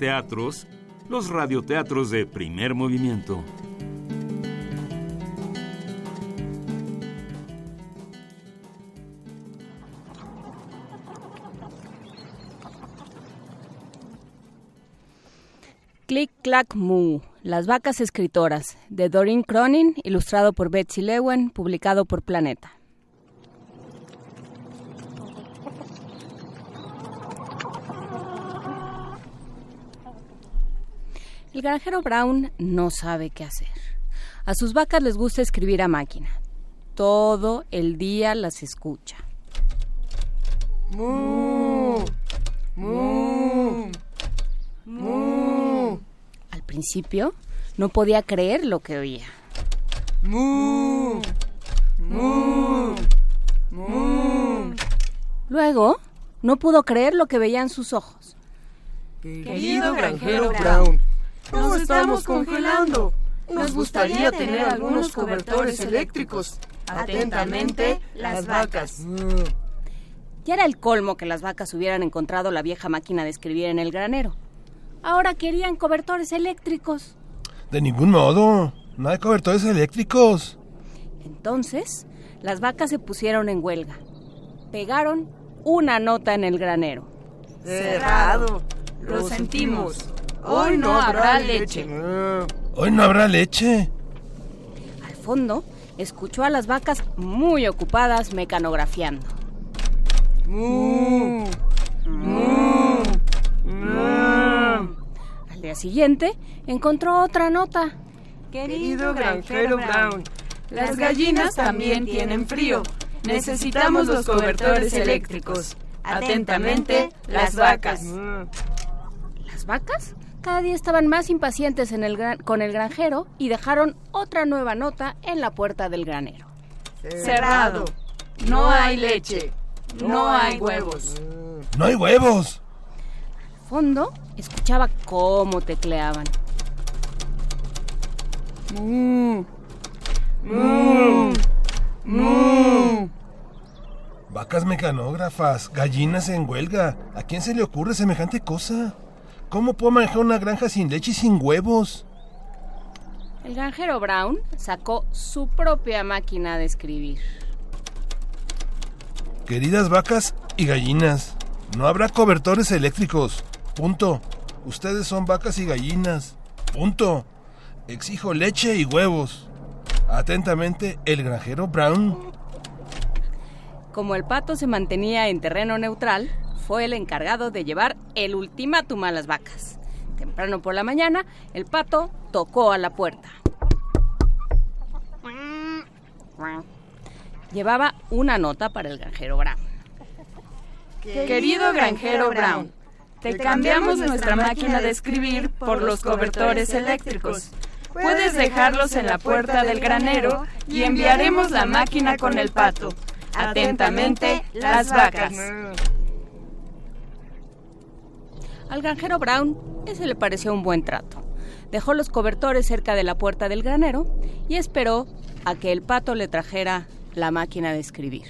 Teatros, los radioteatros de primer movimiento. Click Clack Moo, Las vacas escritoras, de Doreen Cronin, ilustrado por Betsy Lewen, publicado por Planeta. El granjero Brown no sabe qué hacer. A sus vacas les gusta escribir a máquina. Todo el día las escucha. ¡Mu! ¡Mu! ¡Mu! Al principio no podía creer lo que oía. ¡Mu! ¡Mu! ¡Mu! Luego no pudo creer lo que veían sus ojos. Querido granjero Brown, nos estamos congelando. Nos gustaría tener algunos cobertores eléctricos. Atentamente, las vacas. Ya era el colmo que las vacas hubieran encontrado la vieja máquina de escribir en el granero. Ahora querían cobertores eléctricos. De ningún modo. No hay cobertores eléctricos. Entonces, las vacas se pusieron en huelga. Pegaron una nota en el granero. Cerrado. Lo sentimos. Hoy no habrá leche. Hoy no habrá leche. Al fondo, escuchó a las vacas muy ocupadas mecanografiando. ¡Mu! ¡Mu! ¡Mu! Al día siguiente, encontró otra nota. Querido granjero Brown, las gallinas también tienen frío. Necesitamos los cobertores eléctricos. Atentamente, las vacas. Las vacas cada día estaban más impacientes en el gran- con el granjero y dejaron otra nueva nota en la puerta del granero. Cerrado. No hay leche. No hay huevos. No hay huevos. Al fondo, escuchaba cómo tecleaban. ¡Mu! ¡Mu! ¡Mu! Vacas mecanógrafas, gallinas en huelga. ¿A quién se le ocurre semejante cosa? ¿Cómo puedo manejar una granja sin leche y sin huevos? El granjero Brown sacó su propia máquina de escribir. Queridas vacas y gallinas, no habrá cobertores eléctricos. Punto. Ustedes son vacas y gallinas. Punto. Exijo leche y huevos. Atentamente, el granjero Brown. Como el pato se mantenía en terreno neutral, fue el encargado de llevar el ultimátum a las vacas. Temprano por la mañana, el pato tocó a la puerta. Llevaba una nota para el granjero Brown. Querido granjero Brown, te cambiamos nuestra máquina de escribir por los cobertores eléctricos. Puedes dejarlos en la puerta del granero y enviaremos la máquina con el pato. Atentamente, las vacas. Al granjero Brown ese le pareció un buen trato. Dejó los cobertores cerca de la puerta del granero y esperó a que el pato le trajera la máquina de escribir.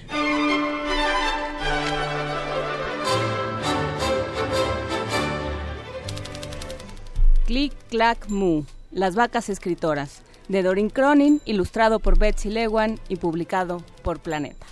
Click Clack Moo, Las vacas escritoras, de Doreen Cronin, ilustrado por Betsy Lewan y publicado por Planeta.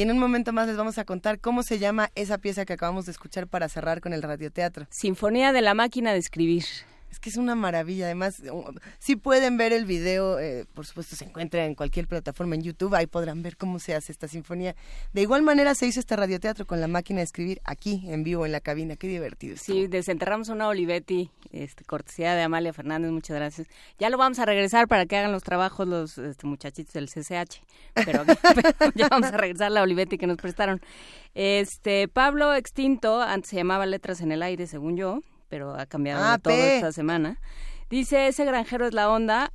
Y en un momento más les vamos a contar cómo se llama esa pieza que acabamos de escuchar para cerrar con el radioteatro. Sinfonía de la máquina de escribir. Es que es una maravilla. Además, si pueden ver el video, eh, por supuesto se encuentra en cualquier plataforma en YouTube, ahí podrán ver cómo se hace esta sinfonía. De igual manera se hizo este radioteatro con la máquina de escribir aquí, en vivo, en la cabina. Qué divertido. Sí, desenterramos una Olivetti, este, cortesía de Amalia Fernández, muchas gracias. Ya lo vamos a regresar para que hagan los trabajos los este, muchachitos del CCH, pero, pero ya vamos a regresar la Olivetti que nos prestaron. Este, Pablo Extinto, antes se llamaba Letras en el Aire, según yo, pero ha cambiado Ah, todo P. esta semana. Dice, ese granjero es la onda.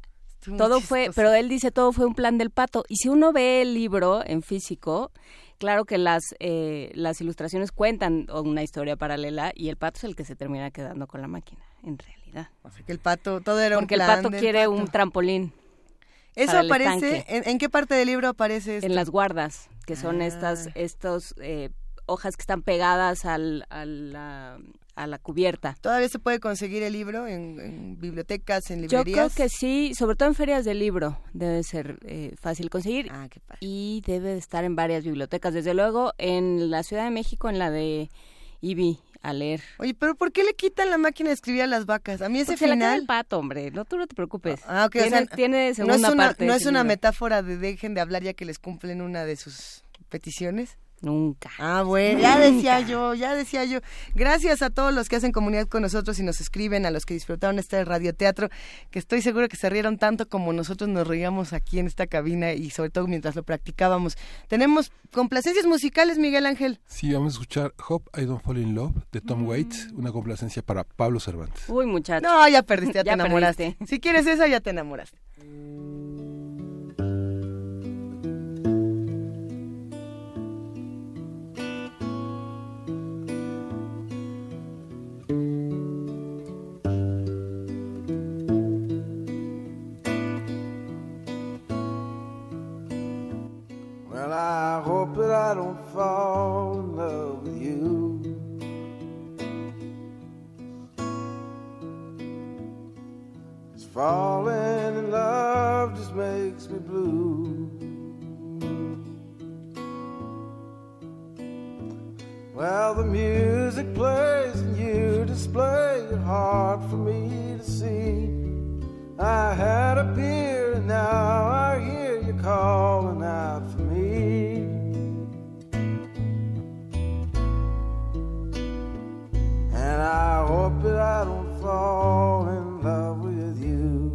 Todo fue, pero él dice todo fue un plan del pato. Y si uno ve el libro en físico, claro que las eh, las ilustraciones cuentan una historia paralela y el pato es el que se termina quedando con la máquina, en realidad. Que el pato, todo era Porque un el plan pato del quiere pato. un trampolín Eso el aparece. ¿en, en qué parte del libro aparece esto? en las guardas, que son Ah. estas estos eh, hojas que están pegadas al, a, la, a la cubierta. ¿Todavía se puede conseguir el libro en, en bibliotecas, en Yo creo librerías? que sí, sobre todo en ferias de libro debe ser eh, fácil conseguir Ah, qué padre. y debe de estar en varias bibliotecas. Desde luego, en la Ciudad de México, en la de IBI, a leer. Oye, pero ¿por qué le quitan la máquina de escribir a las vacas? A mí ese Porque se la queda final... el pato, hombre. No, tú no te preocupes. Ah, ok, tiene, o sea, tiene no segunda es una, parte. no es una libro. metáfora de dejen de hablar ya que les cumplen una de sus peticiones. Nunca. Ah, bueno, ya decía yo, ya decía yo. Gracias a todos los que hacen comunidad con nosotros y nos escriben, a los que disfrutaron este radioteatro, que estoy seguro que se rieron tanto como nosotros nos reíamos aquí en esta cabina y sobre todo mientras lo practicábamos. Tenemos complacencias musicales, Miguel Ángel. Sí, vamos a escuchar Hope I Don't Fall in Love de Tom Waits, una complacencia para Pablo Cervantes. Uy, muchacho. No, ya perdiste, ya, Ya te enamoraste. perdiste. Si quieres esa, ya te enamoraste. Well, I hope that I don't fall in love with you. Cause falling in love just makes me blue. Well, the music plays and you display your heart for me to see. I had a beer and now I hear you calling out for me. And I hope that I don't fall in love with you.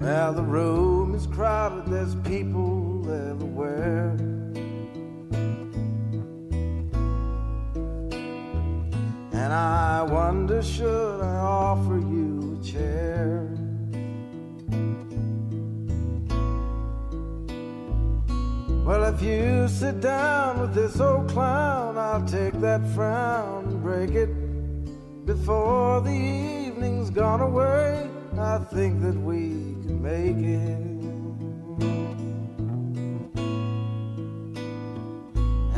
Well, the room is crowded, there's people everywhere. And I wonder, should I offer you a chair? Well, if you sit down with this old clown, I'll take that frown and break it. Before the evening's gone away, I think that we can make it.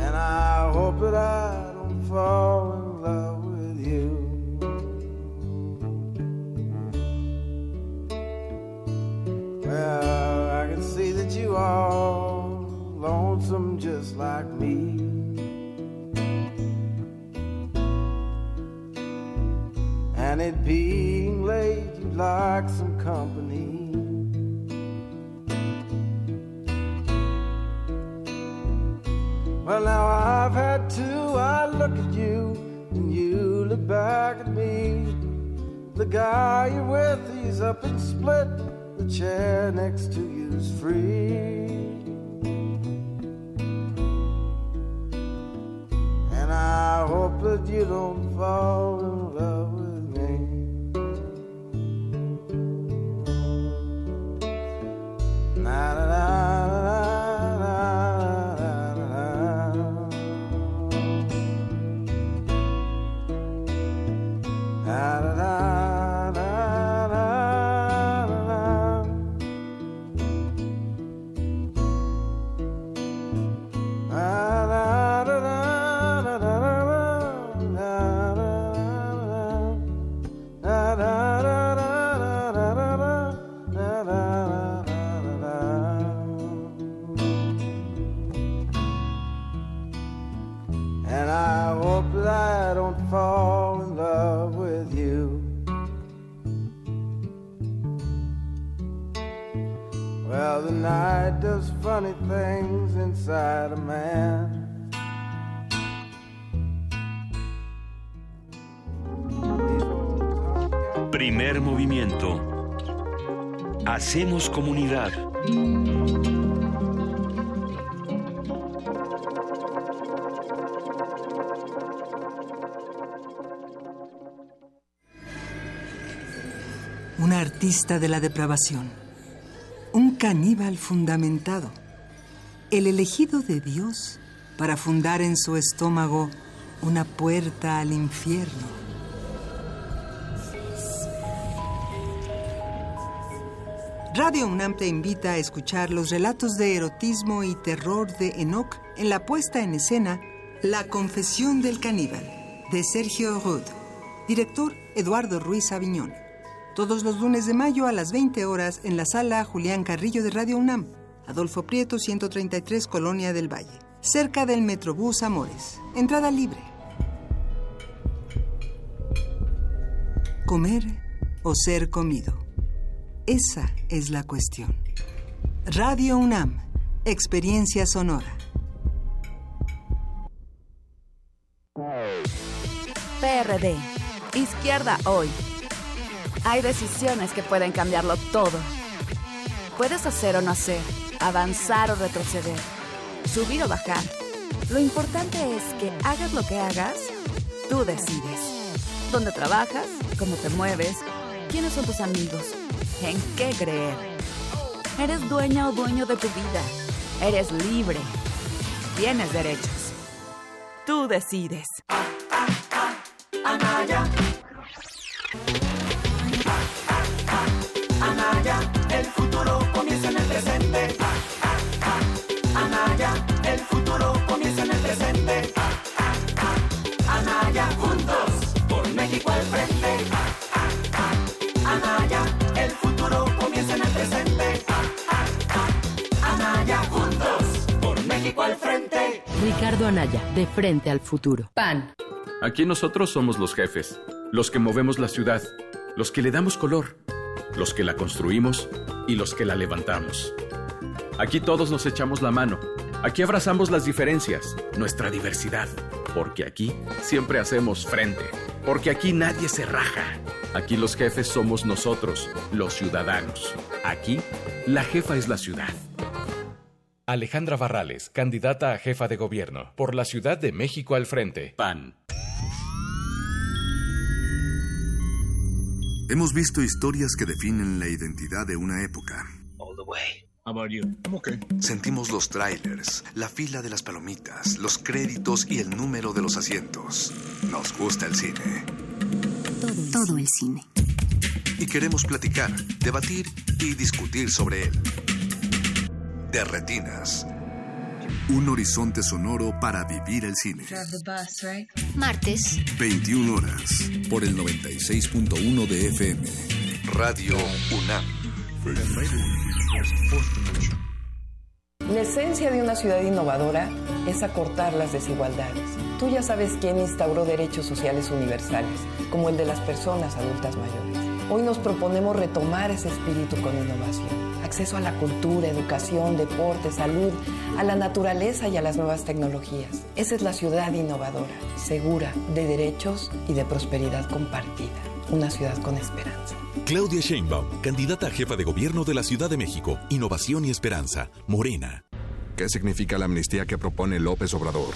And I hope that I don't fall in love Well, I can see that you are lonesome just like me. And it being late, you'd like some company. Well, now I've had two. I look at you, and you look back at me. The guy you're with, he's up and split. The chair next to you's free. And I hope that you don't fall in love with me. Na na na inside a man. Primer movimiento. Hacemos comunidad. Un artista de la depravación. Un caníbal fundamentado. El elegido de Dios para fundar en su estómago una puerta al infierno. Radio UNAM te invita a escuchar los relatos de erotismo y terror de Enoch en la puesta en escena La Confesión del Caníbal, de Sergio Rud. Director Eduardo Ruiz Aviñón. Todos los lunes de mayo a las 20 horas en la sala Julián Carrillo de Radio UNAM, Adolfo Prieto 133, Colonia del Valle, cerca del Metrobús Amores. Entrada libre. Comer o ser comido. Esa es la cuestión. Radio UNAM, experiencia sonora. PRD, Izquierda Hoy. Hay decisiones que pueden cambiarlo todo. Puedes hacer o no hacer, avanzar o retroceder, subir o bajar. Lo importante es que hagas lo que hagas, tú decides. ¿Dónde trabajas? ¿Cómo te mueves? ¿Quiénes son tus amigos? ¿En qué creer? Eres dueña o dueño de tu vida. Eres libre. Tienes derechos. Tú decides. Anaya. Anaya, Ricardo Anaya, de frente al futuro. PAN. Aquí nosotros somos los jefes, los que movemos la ciudad, los que le damos color, los que la construimos y los que la levantamos. Aquí todos nos echamos la mano, aquí abrazamos las diferencias, nuestra diversidad, porque aquí siempre hacemos frente, porque aquí nadie se raja. Aquí los jefes somos nosotros, los ciudadanos. Aquí, la jefa es la ciudad. Alejandra Barrales, candidata a jefa de gobierno por la Ciudad de México al frente. PAN. Hemos visto historias que definen la identidad de una época. Sentimos los trailers, la fila de las palomitas, los créditos y el número de los asientos. Nos gusta el cine. Todo el cine. Y queremos platicar, debatir y discutir sobre él. De Retinas. Un horizonte sonoro para vivir el cine. Martes, 21 horas. Por el 96.1 de FM. Radio UNAM. La esencia de una ciudad innovadora es acortar las desigualdades. Tú ya sabes quién instauró derechos sociales universales, como el de las personas adultas mayores. Hoy nos proponemos retomar ese espíritu con innovación. Acceso a la cultura, educación, deporte, salud, a la naturaleza y a las nuevas tecnologías. Esa es la ciudad innovadora, segura, de derechos y de prosperidad compartida. Una ciudad con esperanza. Claudia Sheinbaum, candidata a jefa de gobierno de la Ciudad de México. Innovación y esperanza. Morena. ¿Qué significa la amnistía que propone López Obrador?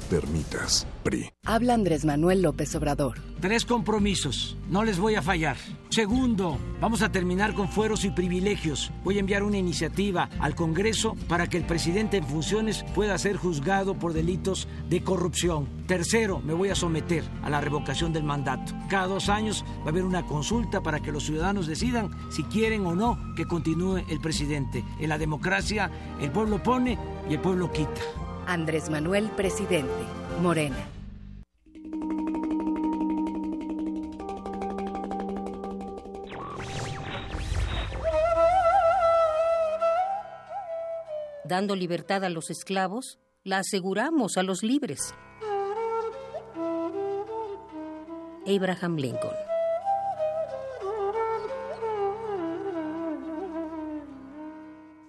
lo permitas, PRI. Habla Andrés Manuel López Obrador. Tres compromisos, no les voy a fallar. Segundo, vamos a terminar con fueros y privilegios. Voy a enviar una iniciativa al Congreso para que el presidente en funciones pueda ser juzgado por delitos de corrupción. Tercero, me voy a someter a la revocación del mandato. Cada dos años va a haber una consulta para que los ciudadanos decidan si quieren o no que continúe el presidente. En la democracia, el pueblo pone y el pueblo quita. Andrés Manuel Presidente. Morena. Dando libertad a los esclavos, la aseguramos a los libres. Abraham Lincoln.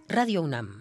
Radio UNAM.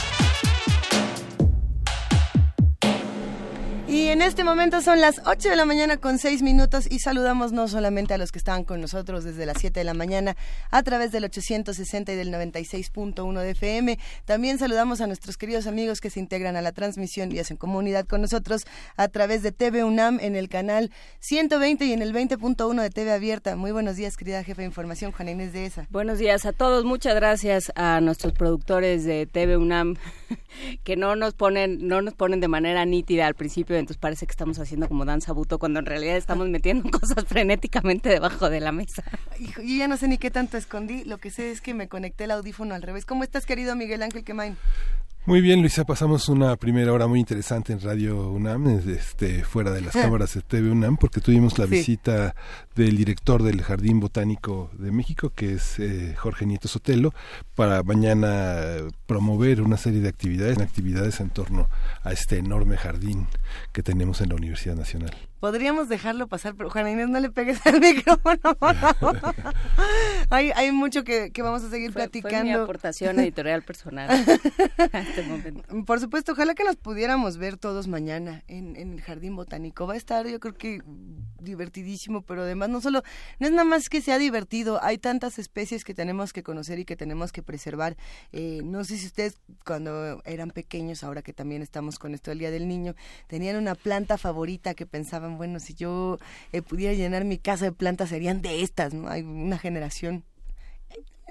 Y en este momento son las 8 de la mañana con 6 minutos y saludamos no solamente a los que estaban con nosotros desde las 7 de la mañana a través del 860 y del 96.1 de FM, también saludamos a nuestros queridos amigos que se integran a la transmisión y hacen comunidad con nosotros a través de TV UNAM en el canal 120 y en el 20.1 de TV Abierta. Muy buenos días, querida jefa de información, Juana Inés de ESA. Buenos días a todos, muchas gracias a nuestros productores de TV UNAM que no nos ponen no nos ponen de manera nítida al principio, entonces parece que estamos haciendo como danza buto cuando en realidad estamos metiendo cosas frenéticamente debajo de la mesa. Hijo, yo ya no sé ni qué tanto escondí, lo que sé es que me conecté el audífono al revés. ¿Cómo estás, querido Miguel Ángel Quemain? Muy bien, Luisa, pasamos una primera hora muy interesante en Radio UNAM, este, fuera de las cámaras de TV UNAM, porque tuvimos la Sí. visita del director del Jardín Botánico de México, que es eh, Jorge Nieto Sotelo, para mañana promover una serie de actividades, actividades en torno a este enorme jardín que tenemos en la Universidad Nacional. Podríamos dejarlo pasar, pero Juana Inés, no le pegues al micrófono. hay, hay mucho que, que vamos a seguir Fue- fue platicando. mi aportación editorial personal a este momento. Por supuesto, ojalá que nos pudiéramos ver todos mañana en, en el Jardín Botánico. Va a estar, yo creo que divertidísimo, pero además no solo, no es nada más que sea divertido, hay tantas especies que tenemos que conocer y que tenemos que preservar. Eh, no sé si ustedes cuando eran pequeños, ahora que también estamos con esto del Día del Niño, tenían una planta favorita que pensaban, bueno, si yo eh, pudiera llenar mi casa de plantas serían de estas, ¿no? Hay una generación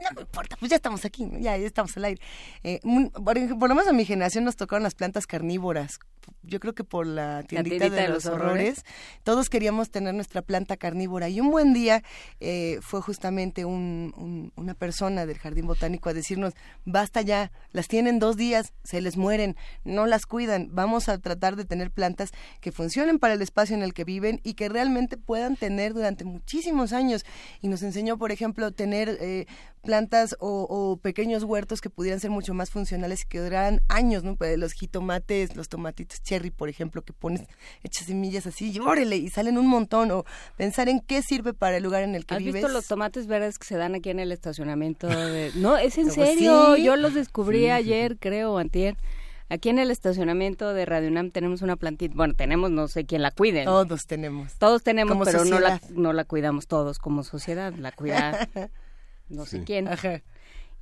no me importa, pues ya estamos aquí, ya, estamos al aire. Eh, por lo menos a mi generación nos tocaron las plantas carnívoras. Yo creo que por la tiendita, de, los horrores, todos queríamos tener nuestra planta carnívora. Y un buen día eh, fue justamente un- un- una persona del Jardín Botánico a decirnos, basta ya, las tienen dos días, se les mueren, no las cuidan, vamos a tratar de tener plantas que funcionen para el espacio en el que viven y que realmente puedan tener durante muchísimos años. Y nos enseñó, por ejemplo, tener eh, plantas o, o pequeños huertos que pudieran ser mucho más funcionales y que duraran años, ¿no? Pues los jitomates, los tomatitos cherry, por ejemplo, que pones, echas semillas así, y órale, y salen un montón, o pensar en qué sirve para el lugar en el que ¿Has vives. visto los tomates verdes que se dan aquí en el estacionamiento? de- No, es en serio. sí. Yo los descubrí Sí, sí, ayer, creo, o antier. Aquí en el estacionamiento de Radio UNAM tenemos una plantita. Bueno, tenemos, no sé quién la cuide. Todos tenemos. Todos tenemos, Como pero no la, no la cuidamos todos como sociedad. La cuida no sé quién.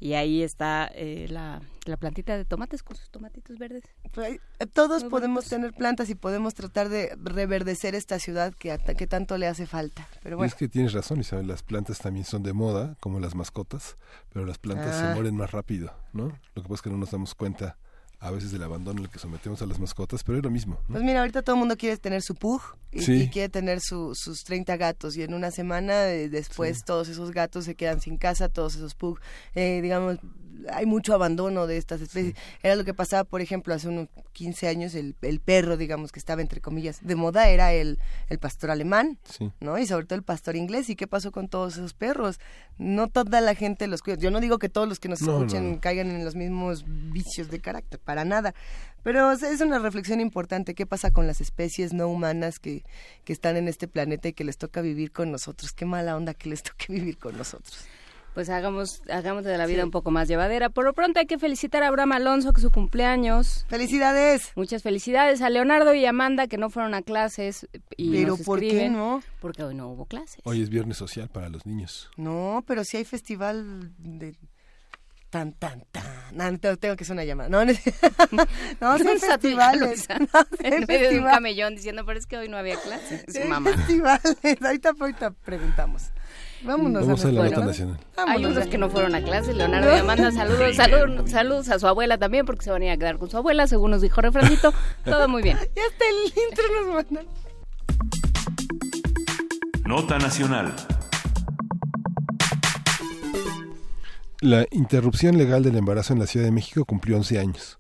Y ahí está eh, la, la plantita de tomates con sus tomatitos verdes. Pues, eh, Todos podemos tener plantas y podemos tratar de reverdecer esta ciudad que, que tanto le hace falta. Pero bueno, es que tienes razón, Isabel, las plantas también son de moda, como las mascotas, pero las plantas Ah. se mueren más rápido, ¿no? Lo que pasa es que no nos damos cuenta a veces del abandono el que sometemos a las mascotas, pero es lo mismo. ¿no? pues mira, ahorita todo el mundo quiere tener su pug y, Sí. y quiere tener su- sus 30 gatos y en una semana eh, después todos esos gatos se quedan sin casa, todos esos pug, eh, digamos, hay mucho abandono de estas especies. Era lo que pasaba, por ejemplo, hace unos 15 años, el, el perro, digamos, que estaba entre comillas de moda, era el, el pastor alemán, ¿no? Y sobre todo el pastor inglés. ¿Y qué pasó con todos esos perros? No toda la gente los cuida. Yo no digo que todos los que nos No, no, escuchen no. caigan en los mismos vicios de carácter, para nada. Pero es una reflexión importante. ¿Qué pasa con las especies no humanas que, que están en este planeta y que les toca vivir con nosotros? Qué mala onda que les toque vivir con nosotros. Pues hagamos, hagamos de la vida Sí. un poco más llevadera. Por lo pronto hay que felicitar a Abraham Alonso, que es su cumpleaños. ¡Felicidades! Muchas felicidades a Leonardo y Amanda, que no fueron a clases y Pero nos ¿por qué no? Porque hoy no hubo clases. Hoy es viernes social para los niños. No, pero si hay festival de... Tan, tan, tan. No, no, tengo, tengo que hacer una llamada. No, no, a festivales. No, en medio de un camellón diciendo, pero es que hoy no había clases. Sí Su hay mamá. festivales. Ahorita, ahorita preguntamos. Vámonos Vamos a la nota nacional. Hay unos que no fueron a clases, Leonardo y Amanda, saludos, saludos, saludos a su abuela también, porque se van a ir a quedar con su abuela, según nos dijo Refrancito, todo muy bien. Ya está el intro nos mandan. Nota nacional. La interrupción legal del embarazo en la Ciudad de México cumplió 11 años.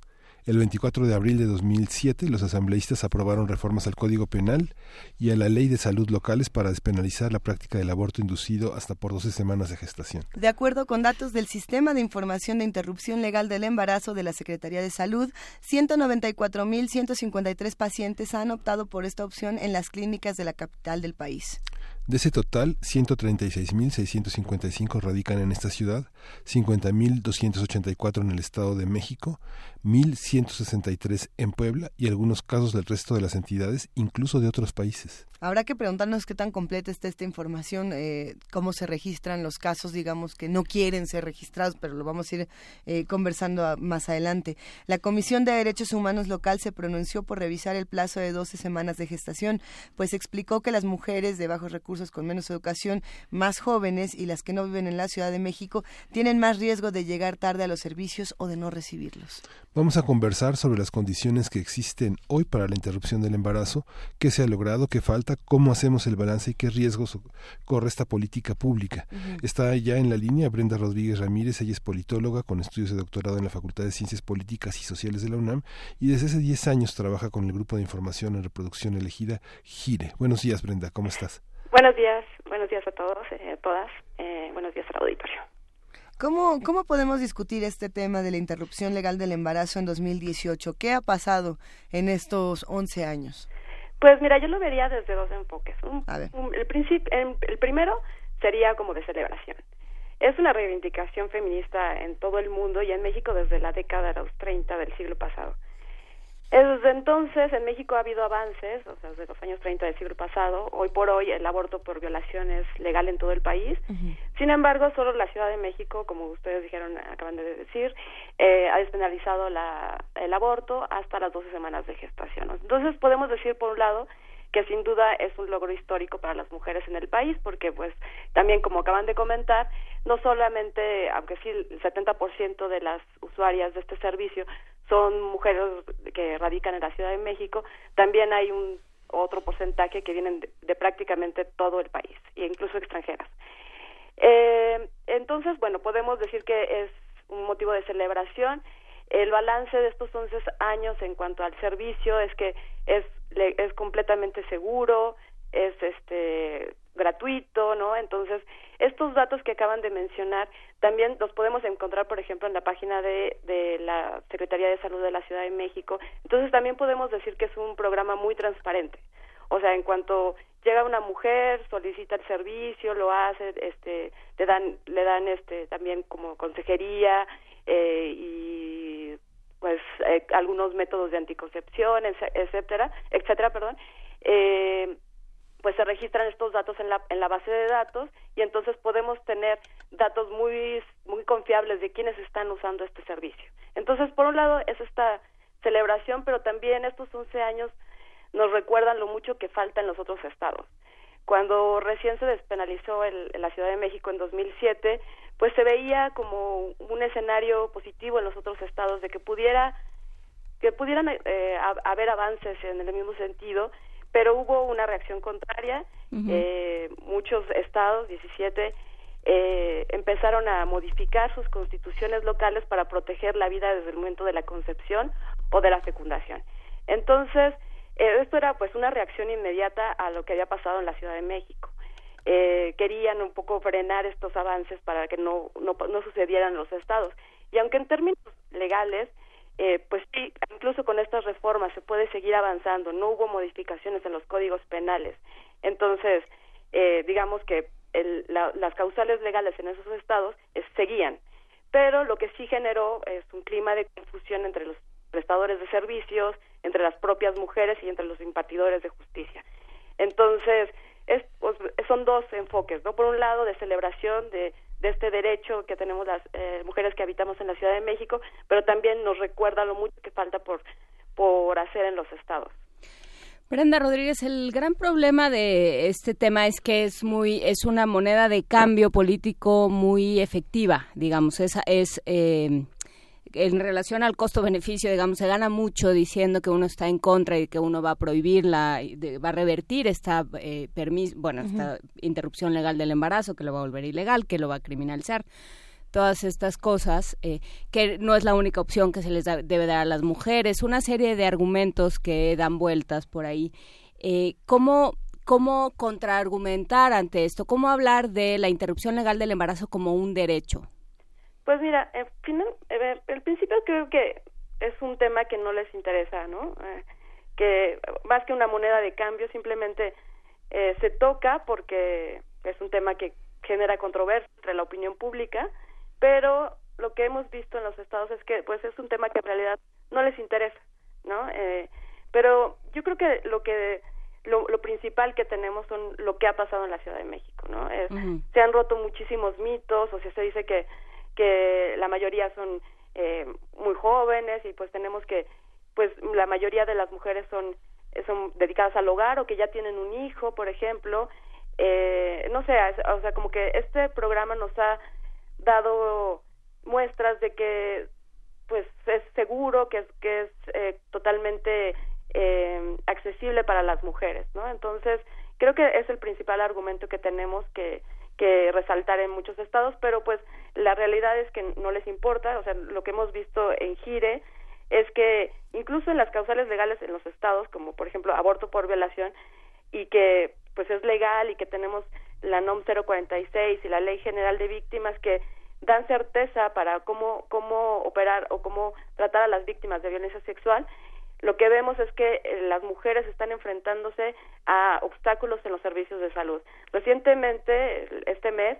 El 24 de abril de 2007, los asambleístas aprobaron reformas al Código Penal y a la Ley de Salud Locales para despenalizar la práctica del aborto inducido hasta por 12 semanas de gestación. De acuerdo con datos del Sistema de Información de Interrupción Legal del Embarazo de la Secretaría de Salud, 194.153 pacientes han optado por esta opción en las clínicas de la capital del país. De ese total, 136.655 radican en esta ciudad, 50.284 en el Estado de México, 1.163 en Puebla y algunos casos del resto de las entidades, incluso de otros países. Habrá que preguntarnos qué tan completa está esta información, eh, cómo se registran los casos, digamos, que no quieren ser registrados, pero lo vamos a ir eh, conversando más adelante. La Comisión de Derechos Humanos local se pronunció por revisar el plazo de 12 semanas de gestación, pues explicó que las mujeres de bajos recursos con menos educación, más jóvenes y las que no viven en la Ciudad de México tienen más riesgo de llegar tarde a los servicios o de no recibirlos. Vamos a conversar sobre las condiciones que existen hoy para la interrupción del embarazo, qué se ha logrado, qué falta, cómo hacemos el balance y qué riesgos corre esta política pública. Está ya en la línea Brenda Rodríguez Ramírez, ella es politóloga con estudios de doctorado en la Facultad de Ciencias Políticas y Sociales de la UNAM y desde hace 10 años trabaja con el Grupo de Información en Reproducción Elegida, GIRE. Buenos días, Brenda, ¿cómo estás? Buenos días, buenos días a todos, eh, todas. Eh, buenos días al auditorio. ¿Cómo, ¿Cómo podemos discutir este tema de la interrupción legal del embarazo en 2018? ¿Qué ha pasado en estos 11 años? Pues mira, yo lo vería desde dos enfoques. Un- A ver. un- el, princip- em- el primero sería como de celebración. Es una reivindicación feminista en todo el mundo y en México desde la década de los 30 del siglo pasado. Desde entonces en México ha habido avances, o sea, desde los años 30 del siglo pasado. Hoy por hoy el aborto por violación es legal en todo el país. Sin embargo, solo la Ciudad de México, como ustedes dijeron, acaban de decir, eh, ha despenalizado la, el aborto hasta las 12 semanas de gestación. Entonces, podemos decir, por un lado, que sin duda es un logro histórico para las mujeres en el país, porque, pues, también, como acaban de comentar, no solamente, aunque sí el 70% de las usuarias de este servicio son mujeres que radican en la Ciudad de México, también hay un otro porcentaje que vienen de, de prácticamente todo el país, e incluso extranjeras. Eh, entonces, bueno, podemos decir que es un motivo de celebración. El balance de estos 11 años en cuanto al servicio es que es, le- es completamente seguro, es este gratuito, ¿no? Entonces, estos datos que acaban de mencionar también los podemos encontrar, por ejemplo, en la página de, de la Secretaría de Salud de la Ciudad de México. Entonces, también podemos decir que es un programa muy transparente. O sea, en cuanto llega una mujer, solicita el servicio, lo hace, este, le dan, le dan este, también como consejería eh, y pues eh, algunos métodos de anticoncepción, etcétera, etcétera, perdón. Eh, pues se registran estos datos en la, en la base de datos y entonces podemos tener datos muy, muy confiables de quienes están usando este servicio. Entonces, por un lado, es esta celebración, pero también estos 11 años nos recuerdan lo mucho que falta en los otros estados. Cuando recién se despenalizó el, en la Ciudad de México en 2007, pues se veía como un escenario positivo en los otros estados de que pudiera que pudieran eh, ha- haber avances en el mismo sentido, pero hubo una reacción contraria. Eh, muchos estados, 17, eh, empezaron a modificar sus constituciones locales para proteger la vida desde el momento de la concepción o de la fecundación. Entonces, eh, esto era pues una reacción inmediata a lo que había pasado en la Ciudad de México. Eh, querían un poco frenar estos avances para que no, no, no sucedieran los estados. Y aunque en términos legales, eh, pues sí, incluso con estas reformas se puede seguir avanzando, no hubo modificaciones en los códigos penales. Entonces, eh, digamos que el, la, las causales legales en esos estados eh, seguían, pero lo que sí generó es un clima de confusión entre los prestadores de servicios, entre las propias mujeres y entre los impartidores de justicia. Entonces, es, pues, son dos enfoques, ¿no? Por un lado, de celebración de, de este derecho que tenemos las eh, mujeres que habitamos en la Ciudad de México, pero también nos recuerda lo mucho que falta por, por hacer en los estados. Brenda Rodríguez, el gran problema de este tema es que es muy es una moneda de cambio político muy efectiva, digamos, es, es eh, en relación al costo-beneficio, digamos, se gana mucho diciendo que uno está en contra y que uno va a prohibirla, va a revertir esta, eh, bueno, esta interrupción legal del embarazo, que lo va a volver ilegal, que lo va a criminalizar. Todas estas cosas, eh, que no es la única opción que se les debe dar a las mujeres, una serie de argumentos que dan vueltas por ahí. Eh, ¿Cómo cómo contraargumentar ante esto? ¿Cómo hablar de la interrupción legal del embarazo como un derecho? Pues mira, al final, el principio creo que es un tema que no les interesa, ¿no? Eh, que más que una moneda de cambio, simplemente eh, se toca porque es un tema que genera controversia entre la opinión pública, pero lo que hemos visto en los estados es que pues es un tema que en realidad no les interesa, ¿no? Eh, pero yo creo que lo que lo, lo, principal que tenemos son lo que ha pasado en la Ciudad de México, ¿no? Es, Se han roto muchísimos mitos, o sea, se dice que que la mayoría son eh, muy jóvenes y pues tenemos que pues la mayoría de las mujeres son son dedicadas al hogar o que ya tienen un hijo por ejemplo. Eh, no sé o sea como que este programa nos ha dado muestras de que pues es seguro que es que es eh, totalmente eh, accesible para las mujeres no entonces creo que es el principal argumento que tenemos que que resaltar en muchos estados, pero pues la realidad es que no les importa, o sea, lo que hemos visto en Gire es que incluso en las causales legales en los estados, como por ejemplo aborto por violación, y que pues es legal y que tenemos la NOM 046 y la Ley General de Víctimas que dan certeza para cómo, cómo operar o cómo tratar a las víctimas de violencia sexual, lo que vemos es que eh, las mujeres están enfrentándose a obstáculos en los servicios de salud. Recientemente, este mes,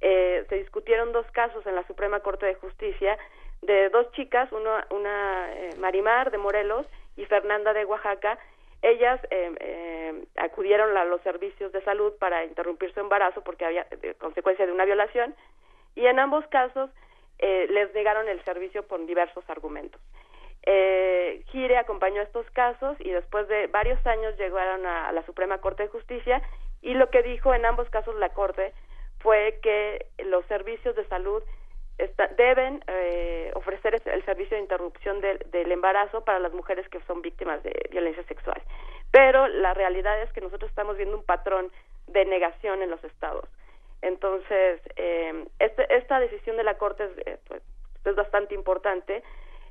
eh, se discutieron dos casos en la Suprema Corte de Justicia de dos chicas, una, una eh, Marimar de Morelos y Fernanda de Oaxaca. Ellas acudieron a los servicios de salud para interrumpir su embarazo porque había consecuencia de una violación y en ambos casos les negaron el servicio por diversos argumentos. Eh, Gire acompañó estos casos y después de varios años llegaron a, la Suprema Corte de Justicia y lo que dijo en ambos casos la Corte fue que los servicios de salud deben eh, ofrecer el servicio de interrupción del embarazo para las mujeres que son víctimas de violencia sexual. Pero la realidad es que nosotros estamos viendo un patrón de negación en los estados. Entonces, eh, este, esta decisión de la Corte es, eh, pues, es bastante importante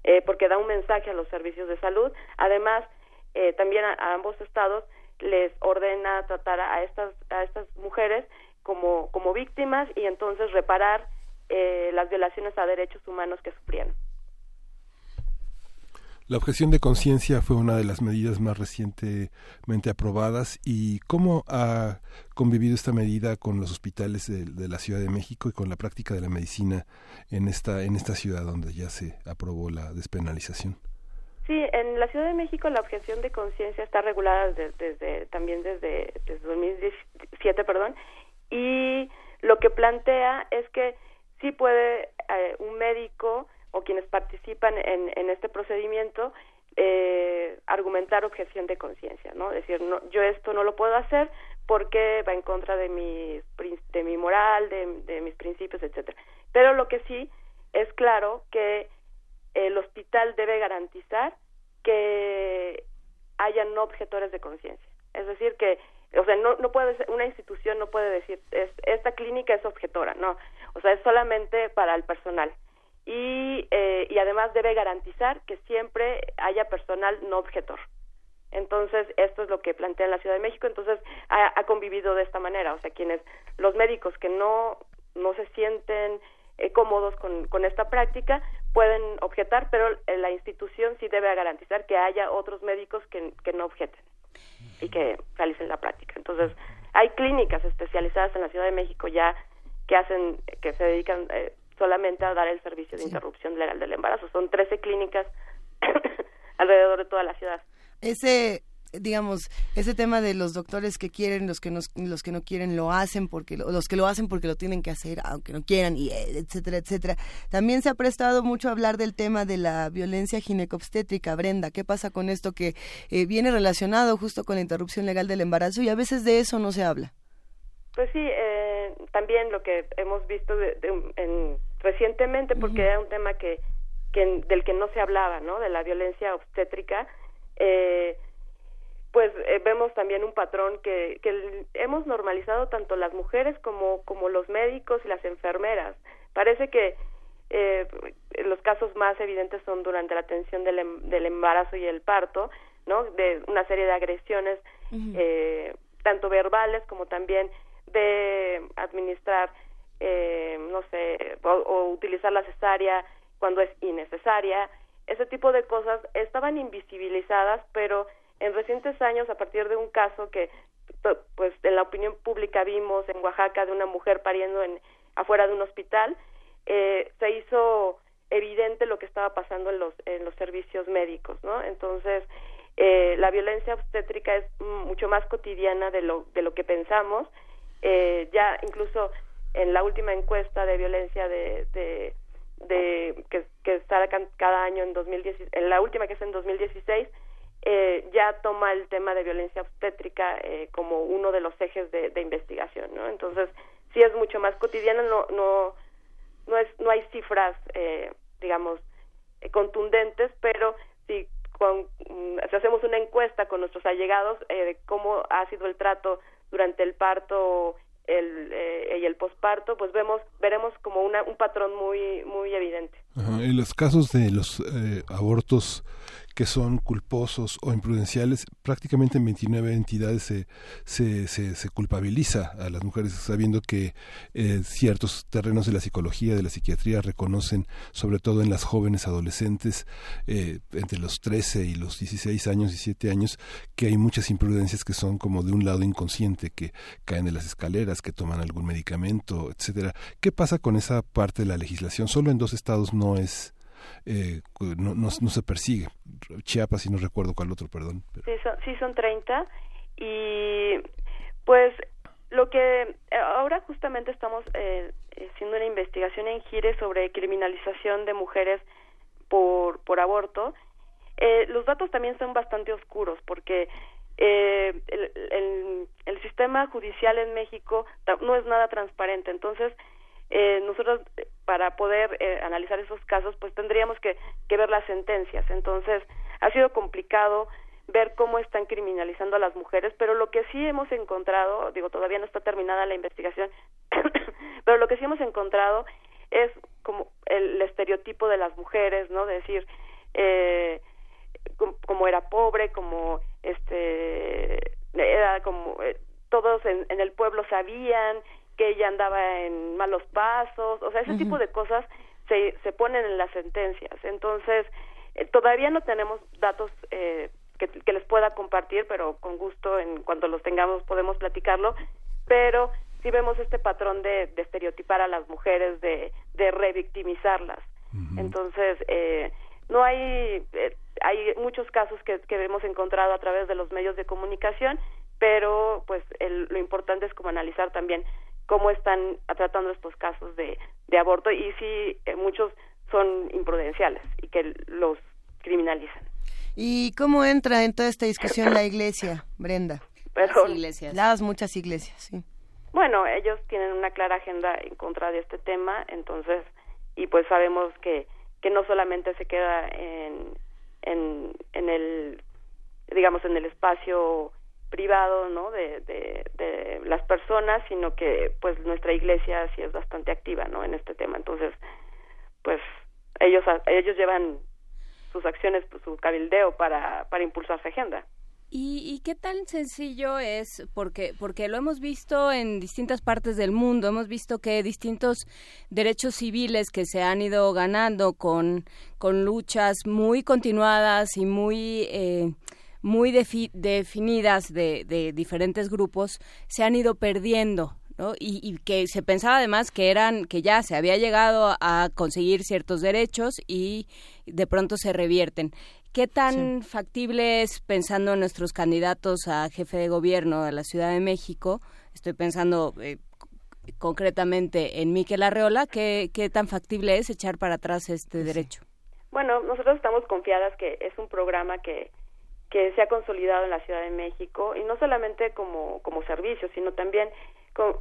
eh, porque da un mensaje a los servicios de salud. Además, eh, también a, ambos estados les ordena tratar a estas, a estas mujeres como, como víctimas y entonces reparar eh, las violaciones a derechos humanos que sufrieron. La objeción de conciencia fue una de las medidas más recientemente aprobadas y cómo ha convivido esta medida con los hospitales de, la Ciudad de México y con la práctica de la medicina en esta en esta ciudad donde ya se aprobó la despenalización. Sí, en la Ciudad de México la objeción de conciencia está regulada desde, también desde, desde 2017, perdón, y lo que plantea es que sí puede eh, un médico o quienes participan en, en este procedimiento eh, argumentar objeción de conciencia, ¿no? Decir, no, yo esto no lo puedo hacer porque va en contra de mi, de mi moral, de, mis principios, etcétera. Pero lo que sí es claro que el hospital debe garantizar que haya no objetores de conciencia. Es decir, que o sea, no, no puede ser, una institución no puede decir, es, esta clínica es objetora, no, o sea, es solamente para el personal. Y, eh, y además debe garantizar que siempre haya personal no objetor. Entonces, esto es lo que plantea la Ciudad de México, entonces ha, ha convivido de esta manera, o sea, quienes, los médicos que no, no se sienten eh, cómodos con, con esta práctica pueden objetar, pero eh, la institución sí debe garantizar que haya otros médicos que, que no objeten y que realicen la práctica. Entonces, hay clínicas especializadas en la Ciudad de México ya que hacen, que se dedican eh, solamente a dar el servicio de interrupción legal del embarazo. Son 13 clínicas alrededor de toda la ciudad. Ese digamos, ese tema de los doctores que quieren, los que no, los que no quieren lo hacen porque los que lo hacen porque lo tienen que hacer aunque no quieran y etcétera, etcétera. También se ha prestado mucho a hablar del tema de la violencia ginecobstétrica, Brenda, ¿qué pasa con esto que eh, viene relacionado justo con la interrupción legal del embarazo y a veces de eso no se habla? Pues sí, eh, también lo que hemos visto de, de, en, recientemente porque uh -huh. era un tema que, que del que no se hablaba, ¿no? De la violencia obstétrica. Eh, pues eh, vemos también un patrón que, que hemos normalizado tanto las mujeres como, como los médicos y las enfermeras. Parece que eh, los casos más evidentes son durante la atención del, em, del embarazo y el parto, ¿no? De una serie de agresiones, uh -huh. eh, tanto verbales como también de administrar, eh, no sé, o, utilizar la cesárea cuando es innecesaria. Ese tipo de cosas estaban invisibilizadas, pero en recientes años a partir de un caso que pues en la opinión pública vimos en Oaxaca de una mujer pariendo en afuera de un hospital eh, se hizo evidente lo que estaba pasando en los en los servicios médicos no entonces eh, la violencia obstétrica es mucho más cotidiana de lo de lo que pensamos eh, ya incluso en la última encuesta de violencia de, de, que, que está cada año en 2010 en la última que es en 2016 eh, ya toma el tema de violencia obstétrica eh, como uno de los ejes de, de, investigación, ¿no? Entonces, sí es mucho más cotidiano, no, no, no, es, no hay cifras, eh, digamos, eh, contundentes, pero si, con, mm, si hacemos una encuesta con nuestros allegados eh, de cómo ha sido el trato durante el parto el, eh, y el posparto, pues vemos veremos como una, un patrón muy muy evidente. En los casos de los eh, abortos que son culposos o imprudenciales, prácticamente en 29 entidades se, se, se, culpabiliza a las mujeres, sabiendo que eh, ciertos terrenos de la psicología, de la psiquiatría, reconocen, sobre todo en las jóvenes adolescentes, eh, entre los 13 y los 16 años, 17 años, que hay muchas imprudencias que son como de un lado inconsciente, que caen de las escaleras, que toman algún medicamento, etcétera. ¿Qué pasa con esa parte de la legislación? Solo en dos estados no es eh, no, no, se persigue. Chiapas y no recuerdo cuál otro, perdón. Sí, son, sí, son 30 y pues lo que eh, ahora justamente estamos eh, haciendo una investigación en Gire sobre criminalización de mujeres por, por aborto. Eh, los datos también son bastante oscuros porque eh, el, el sistema judicial en México no es nada transparente. Entonces, eh, nosotros para poder eh, analizar esos casos pues tendríamos que, que ver las sentencias. Entonces ha sido complicado ver cómo están criminalizando a las mujeres pero lo que sí hemos encontrado digo todavía no está terminada la investigación pero lo que sí hemos encontrado es como el, el estereotipo de las mujeres no de decir eh, como, como era pobre como este era como eh, todos en, en el pueblo sabían que ella andaba en malos pasos, o sea, ese uh -huh. tipo de cosas se, se ponen en las sentencias. Entonces, eh, todavía no tenemos datos eh, que, que, les pueda compartir, pero con gusto, en cuanto los tengamos, podemos platicarlo. Pero sí vemos este patrón de, de estereotipar a las mujeres, de, de revictimizarlas. Uh -huh. Entonces, eh, no hay, eh, hay muchos casos que, que hemos encontrado a través de los medios de comunicación, pero pues el, lo importante es como analizar también cómo están tratando estos casos de, de aborto y si eh, muchos son imprudenciales y que los criminalizan. ¿Y cómo entra en toda esta discusión la iglesia, Brenda? Pero, las iglesias. Las muchas iglesias, sí. Bueno, ellos tienen una clara agenda en contra de este tema, entonces, y pues sabemos que, que no solamente se queda en, en, en el, digamos, en el espacio privado, ¿no? De, de, de las personas, sino que pues nuestra iglesia sí es bastante activa, ¿no? En este tema. Entonces, pues ellos ellos llevan sus acciones, pues, su cabildeo para para impulsar su agenda. ¿Y, qué tan sencillo es? Porque, porque lo hemos visto en distintas partes del mundo, hemos visto que distintos derechos civiles que se han ido ganando con, con luchas muy continuadas y muy... Eh, muy definidas de, de, diferentes grupos se han ido perdiendo ¿no? Y, y, que se pensaba además que eran que ya se había llegado a conseguir ciertos derechos y de pronto se revierten ¿Qué tan factible es, pensando en nuestros candidatos a jefe de gobierno de la Ciudad de México, estoy pensando eh, concretamente en Miquel Arreola, ¿qué, ¿qué tan factible es echar para atrás este derecho? Bueno, nosotros estamos confiadas que es un programa que, que se ha consolidado en la Ciudad de México y no solamente como, como servicio, sino también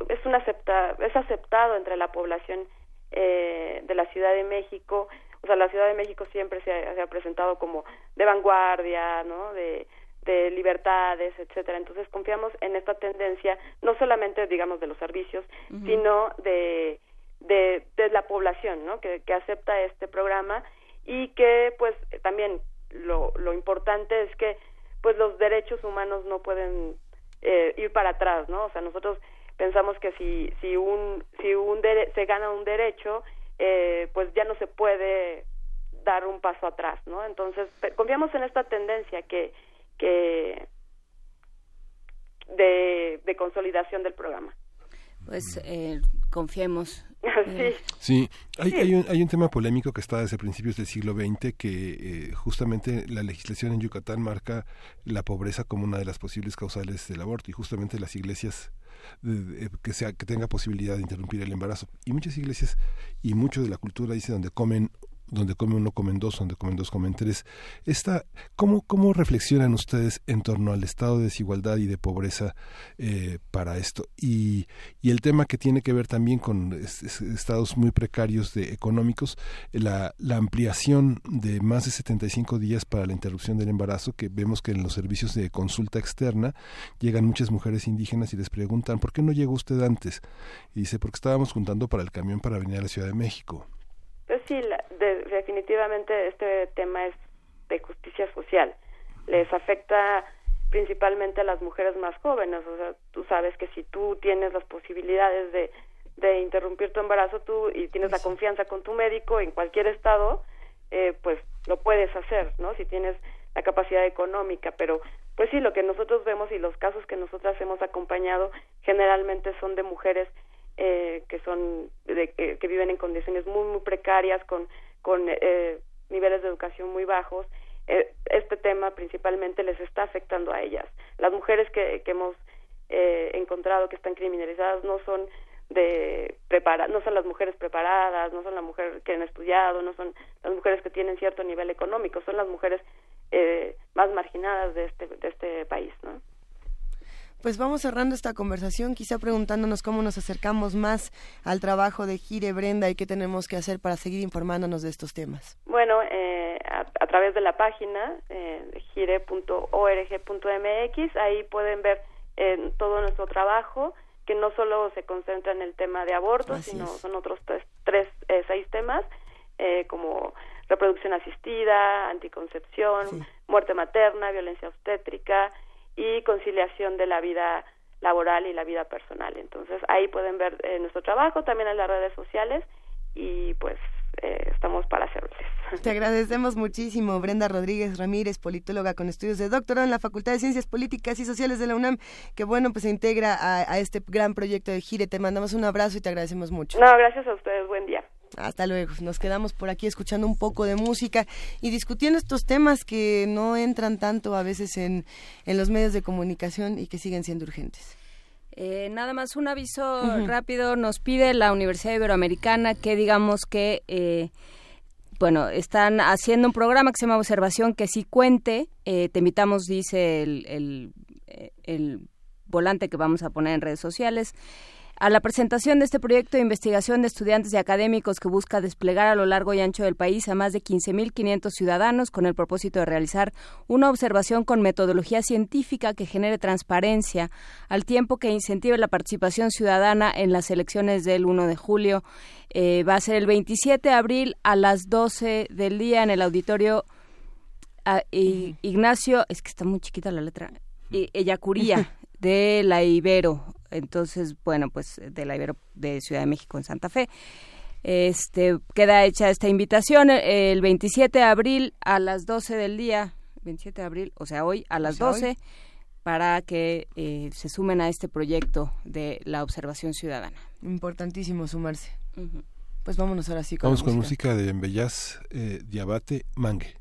es, un acepta, es aceptado entre la población eh, de la Ciudad de México o sea, la Ciudad de México siempre se ha, presentado como de vanguardia, ¿no? De, de libertades, etcétera. Entonces confiamos en esta tendencia, no solamente, digamos, de los servicios, sino de, de, de, la población, ¿no? Que, que acepta este programa y que, pues, también lo, lo importante es que, pues, los derechos humanos no pueden eh, ir para atrás, ¿no? O sea, nosotros pensamos que si, si un, si un se gana un derecho, eh, pues ya no se puede dar un paso atrás, ¿no? Entonces, confiamos en esta tendencia que, que de, de consolidación del programa. Pues eh, confiemos. sí, Hay, hay, un, hay un tema polémico que está desde principios del siglo XX que eh, justamente la legislación en Yucatán marca la pobreza como una de las posibles causales del aborto y justamente las iglesias que sea que tenga posibilidad de interrumpir el embarazo. Y muchas iglesias y mucho de la cultura dice donde comen donde come uno comen dos, donde comen dos comen tres. Esta, ¿cómo, ¿Cómo reflexionan ustedes en torno al estado de desigualdad y de pobreza eh, para esto? Y, y, el tema que tiene que ver también con estados muy precarios de económicos, la, la ampliación de más de 75 días para la interrupción del embarazo, que vemos que en los servicios de consulta externa llegan muchas mujeres indígenas y les preguntan, ¿por qué no llegó usted antes? Y dice, porque estábamos juntando para el camión para venir a la Ciudad de México. Sí, definitivamente este tema es de justicia social. Les afecta principalmente a las mujeres más jóvenes. O sea, tú sabes que si tú tienes las posibilidades de, de interrumpir tu embarazo tú y tienes la confianza con tu médico en cualquier estado, eh, pues lo puedes hacer, ¿no? Si tienes la capacidad económica, pero pues sí, lo que nosotros vemos y los casos que nosotras hemos acompañado generalmente son de mujeres eh, que son de, que viven en condiciones muy muy precarias con con eh, niveles de educación muy bajos eh, este tema principalmente les está afectando a ellas. Las mujeres que, que hemos eh, encontrado que están criminalizadas no son de prepara no son las mujeres preparadas no son las mujeres que han estudiado no son las mujeres que tienen cierto nivel económico son las mujeres eh, más marginadas de este de este país no pues vamos cerrando esta conversación, quizá preguntándonos cómo nos acercamos más al trabajo de Gire Brenda y qué tenemos que hacer para seguir informándonos de estos temas. Bueno, eh, a, través de la página eh, gire.org.mx, ahí pueden ver eh, todo nuestro trabajo, que no solo se concentra en el tema de aborto, sino son otros tres, tres eh, seis temas, eh, como reproducción asistida, anticoncepción, muerte materna, violencia obstétrica, y conciliación de la vida laboral y la vida personal. Entonces ahí pueden ver eh, nuestro trabajo también en las redes sociales y pues eh, estamos para servirles. Te agradecemos muchísimo, Brenda Rodríguez Ramírez, politóloga con estudios de doctorado en la Facultad de Ciencias Políticas y Sociales de la UNAM, que bueno, pues se integra a, a este gran proyecto de Gire. Te mandamos un abrazo y te agradecemos mucho. No, gracias a ustedes, buen día. Hasta luego. Nos quedamos por aquí escuchando un poco de música y discutiendo estos temas que no entran tanto a veces en, en los medios de comunicación y que siguen siendo urgentes. Eh, nada más un aviso rápido. Nos pide la Universidad Iberoamericana que digamos que, eh, bueno, están haciendo un programa que se llama Observación que sí cuente. Eh, te invitamos, dice el, el, el volante que vamos a poner en redes sociales a la presentación de este proyecto de investigación de estudiantes y académicos que busca desplegar a lo largo y ancho del país a más de 15.500 ciudadanos con el propósito de realizar una observación con metodología científica que genere transparencia al tiempo que incentive la participación ciudadana en las elecciones del 1 de julio. Eh, va a ser el 27 de abril a las 12 del día en el auditorio ah, Ignacio, es que está muy chiquita la letra, I- Ellacuría de la Ibero. Entonces, bueno, pues de la Ibero de Ciudad de México en Santa Fe. Este, queda hecha esta invitación eh, el 27 de abril a las 12 del día, 27 de abril, o sea, hoy a las sea, hoy. 12 para que eh, se sumen a este proyecto de la observación ciudadana. Importantísimo sumarse. Pues vámonos ahora sí con Vamos la con música de Embellaz, eh, Diabate, Mangue.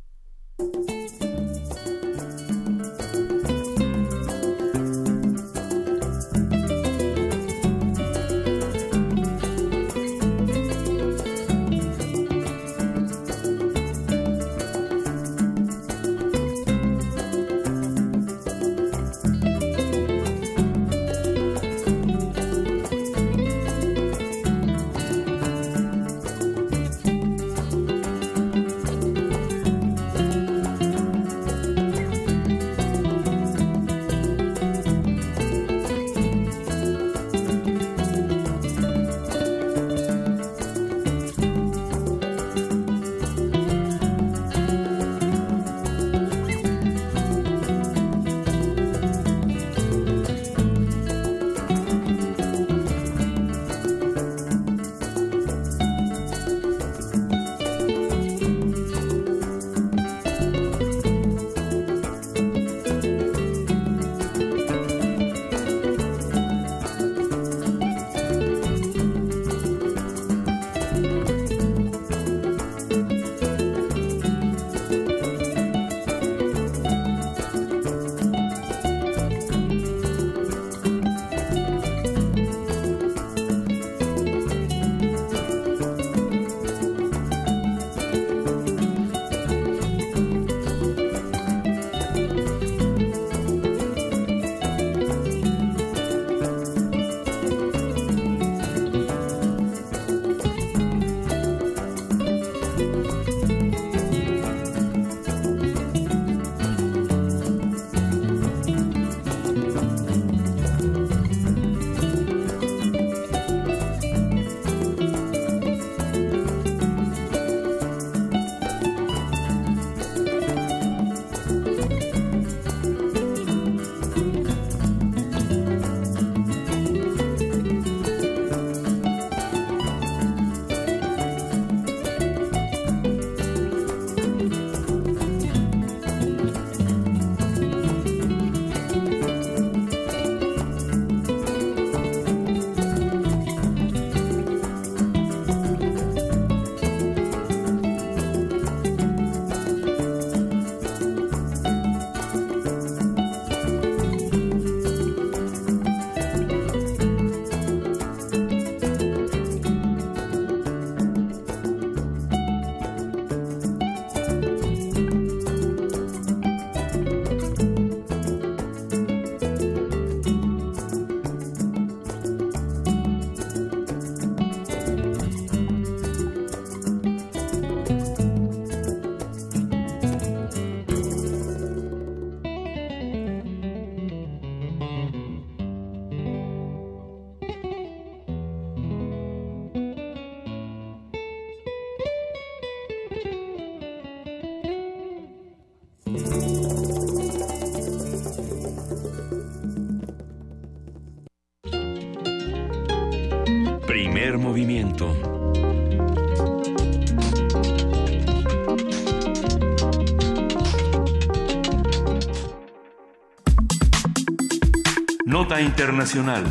Internacional.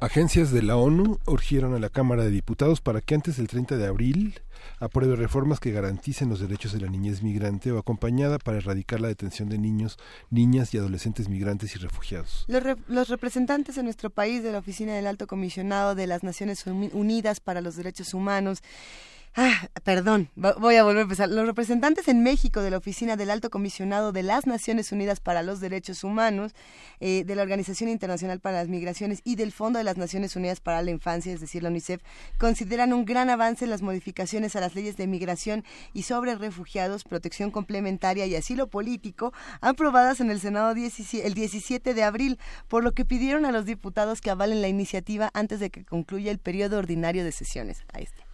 Agencias de la ONU urgieron a la Cámara de Diputados para que antes del 30 de abril apruebe reformas que garanticen los derechos de la niñez migrante o acompañada para erradicar la detención de niños, niñas y adolescentes migrantes y refugiados. Los, re- los representantes en nuestro país de la Oficina del Alto Comisionado de las Naciones Uni- Unidas para los Derechos Humanos Ah, perdón, voy a volver a empezar. Los representantes en México de la Oficina del Alto Comisionado de las Naciones Unidas para los Derechos Humanos, eh, de la Organización Internacional para las Migraciones y del Fondo de las Naciones Unidas para la Infancia, es decir, la UNICEF, consideran un gran avance las modificaciones a las leyes de migración y sobre refugiados, protección complementaria y asilo político, aprobadas en el Senado el 17 de abril, por lo que pidieron a los diputados que avalen la iniciativa antes de que concluya el periodo ordinario de sesiones. Ahí está.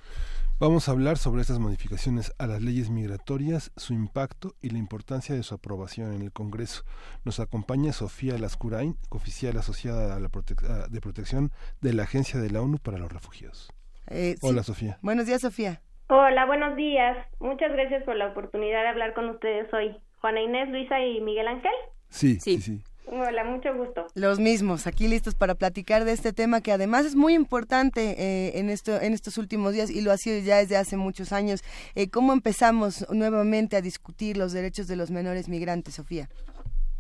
Vamos a hablar sobre estas modificaciones a las leyes migratorias, su impacto y la importancia de su aprobación en el Congreso. Nos acompaña Sofía Lascurain, oficial asociada a la de protección de la Agencia de la ONU para los Refugiados. Eh, Hola, Sofía. Buenos días, Sofía. Hola, buenos días. Muchas gracias por la oportunidad de hablar con ustedes hoy. Juana Inés, Luisa y Miguel Ángel. sí, sí. sí. Hola, mucho gusto. Los mismos, aquí listos para platicar de este tema que además es muy importante eh, en, esto, en estos últimos días y lo ha sido ya desde hace muchos años. Eh, ¿Cómo empezamos nuevamente a discutir los derechos de los menores migrantes, Sofía?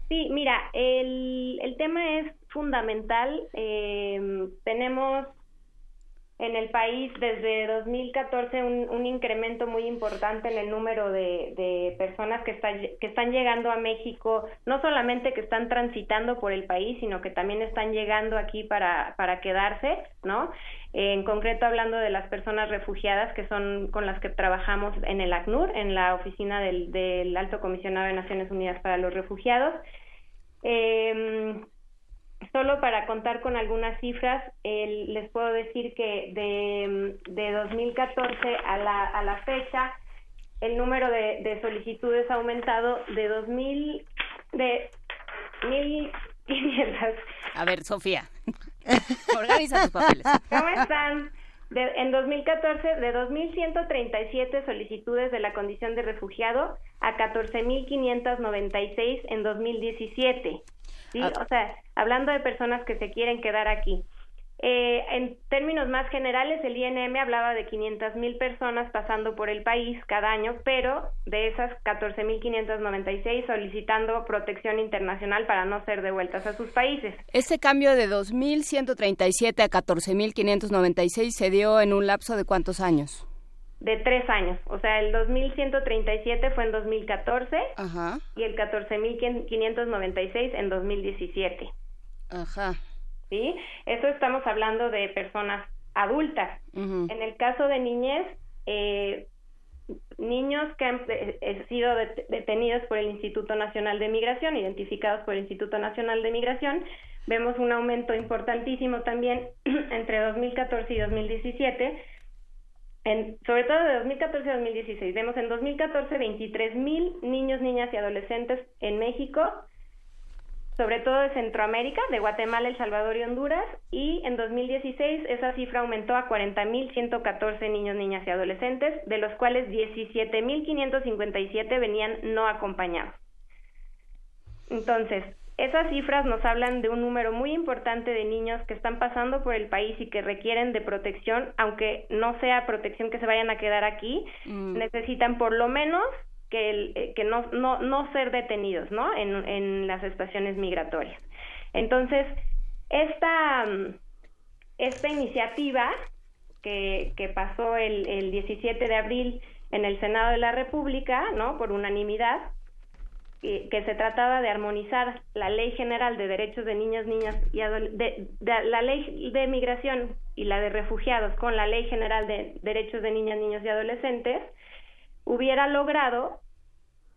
Sí, mira, el, el tema es fundamental. Eh, tenemos en el país desde 2014 un, un incremento muy importante en el número de, de personas que, está, que están llegando a México, no solamente que están transitando por el país, sino que también están llegando aquí para, para quedarse, ¿no? En concreto hablando de las personas refugiadas que son con las que trabajamos en el ACNUR, en la oficina del, del Alto Comisionado de Naciones Unidas para los Refugiados. Eh, solo para contar con algunas cifras, les puedo decir que de, de 2014 a la, a la fecha, el número de, de solicitudes ha aumentado de 2000, de 1500. A ver, Sofía, organiza tus papeles. ¿Cómo están? De, en 2014, de 2.137 solicitudes de la condición de refugiado a 14.596 en 2017. ¿Sí? Ah. O sea, hablando de personas que se quieren quedar aquí. Eh, en términos más generales, el INM hablaba de 500 mil personas pasando por el país cada año, pero de esas 14.596 solicitando protección internacional para no ser devueltas a sus países. Este cambio de 2.137 a 14.596 se dio en un lapso de cuántos años? De tres años. O sea, el 2137 fue en 2014 Ajá. y el 14596 en 2017. Ajá. ¿Sí? Eso estamos hablando de personas adultas. En el caso de niñez, eh, niños que han eh, eh, sido detenidos por el Instituto Nacional de Migración, identificados por el Instituto Nacional de Migración, vemos un aumento importantísimo también entre 2014 y 2017 en, sobre todo de 2014 a 2016. Vemos en 2014 23 mil niños, niñas y adolescentes en México, sobre todo de Centroamérica, de Guatemala, El Salvador y Honduras, y en 2016 esa cifra aumentó a 40 mil 114 niños, niñas y adolescentes, de los cuales 17 mil 557 venían no acompañados. Entonces, esas cifras nos hablan de un número muy importante de niños que están pasando por el país y que requieren de protección, aunque no sea protección que se vayan a quedar aquí, mm. necesitan por lo menos que, el, eh, que no, no, no ser detenidos ¿no? En, en las estaciones migratorias. Entonces, esta, esta iniciativa que, que pasó el, el 17 de abril en el Senado de la República, ¿no? Por unanimidad, que se trataba de armonizar la Ley General de Derechos de Niñas, Niñas y de, la Ley de Migración y la de Refugiados con la Ley General de Derechos de Niñas, Niños y Adolescentes, hubiera logrado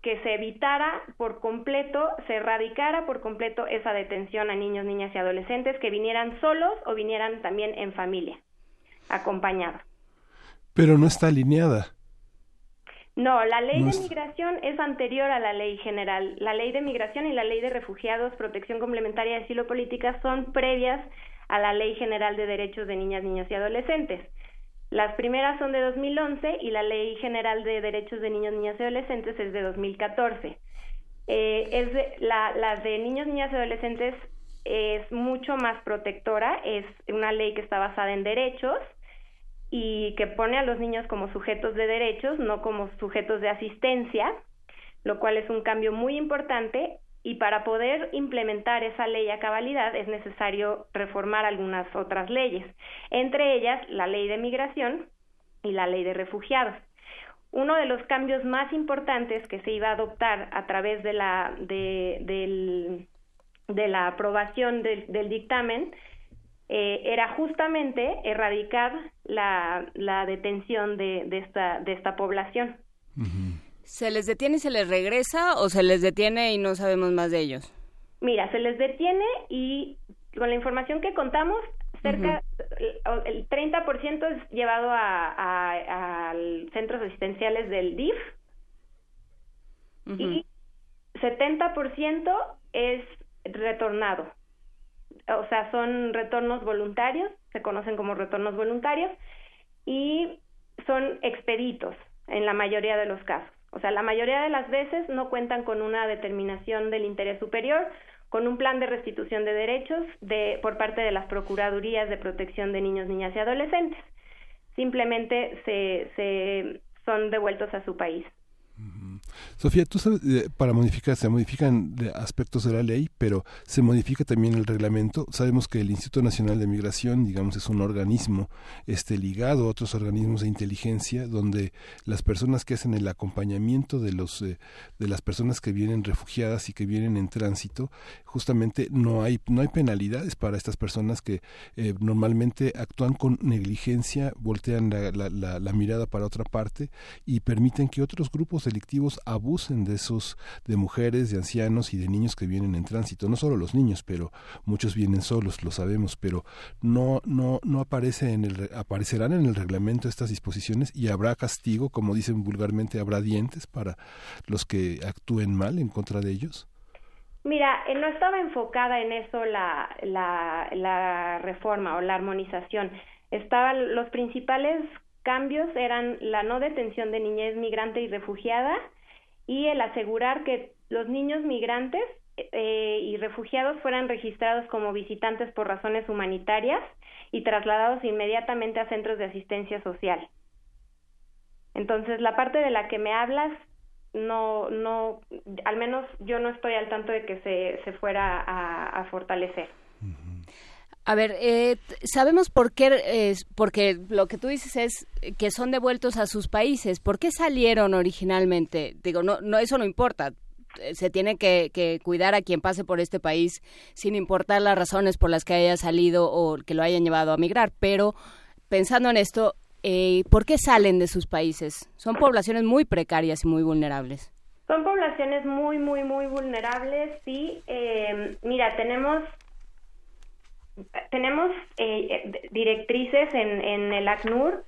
que se evitara por completo, se erradicara por completo esa detención a niños, niñas y adolescentes que vinieran solos o vinieran también en familia, acompañados. Pero no está alineada. No, la ley de migración es anterior a la ley general. La ley de migración y la ley de refugiados, protección complementaria y asilo política son previas a la ley general de derechos de niñas, niños y adolescentes. Las primeras son de 2011 y la ley general de derechos de niños, niñas y adolescentes es de 2014. Eh, es la, la de niños, niñas y adolescentes es mucho más protectora, es una ley que está basada en derechos y que pone a los niños como sujetos de derechos, no como sujetos de asistencia, lo cual es un cambio muy importante y para poder implementar esa ley a cabalidad es necesario reformar algunas otras leyes, entre ellas la ley de migración, y la ley de refugiados. Uno de los cambios más importantes que se iba a adoptar a través de la, de, del, de la aprobación del, del dictamen eh, era justamente erradicar la, la detención de, de, esta, de esta población. ¿Se les detiene y se les regresa o se les detiene y no sabemos más de ellos? Mira, se les detiene y con la información que contamos, cerca el 30% es llevado a, a, a centros asistenciales del DIF y 70% es retornado. O sea, son retornos voluntarios, se conocen como retornos voluntarios y son expeditos en la mayoría de los casos. O sea, la mayoría de las veces no cuentan con una determinación del interés superior, con un plan de restitución de derechos de, por parte de las Procuradurías de Protección de Niños, Niñas y Adolescentes. Simplemente se, se son devueltos a su país. Sofía, tú sabes, eh, para modificar, se modifican aspectos de la ley, pero se modifica también el reglamento. Sabemos que el Instituto Nacional de Migración, digamos, es un organismo este, ligado a otros organismos de inteligencia, donde las personas que hacen el acompañamiento de, los, eh, de las personas que vienen refugiadas y que vienen en tránsito, justamente no hay, no hay penalidades para estas personas que eh, normalmente actúan con negligencia, voltean la, la, la mirada para otra parte y permiten que otros grupos delictivos abusen de esos, de mujeres, de ancianos y de niños que vienen en tránsito. No solo los niños, pero muchos vienen solos, lo sabemos, pero no, no, no aparece en el, aparecerán en el reglamento estas disposiciones y habrá castigo, como dicen vulgarmente, habrá dientes para los que actúen mal en contra de ellos. Mira, eh, no estaba enfocada en eso la, la, la reforma o la armonización. Estaban los principales cambios eran la no detención de niñez migrante y refugiada y el asegurar que los niños migrantes eh, y refugiados fueran registrados como visitantes por razones humanitarias y trasladados inmediatamente a centros de asistencia social. Entonces, la parte de la que me hablas, no, no, al menos yo no estoy al tanto de que se, se fuera a, a fortalecer. A ver, eh, sabemos por qué, porque lo que tú dices es que son devueltos a sus países. ¿Por qué salieron originalmente? Digo, no, no eso no importa. Se tiene que, que, cuidar a quien pase por este país sin importar las razones por las que haya salido o que lo hayan llevado a migrar. Pero pensando en esto, eh, ¿por qué salen de sus países? Son poblaciones muy precarias y muy vulnerables. Son poblaciones muy, muy, muy vulnerables. Sí, eh, mira, tenemos tenemos eh, directrices en, en el ACNUR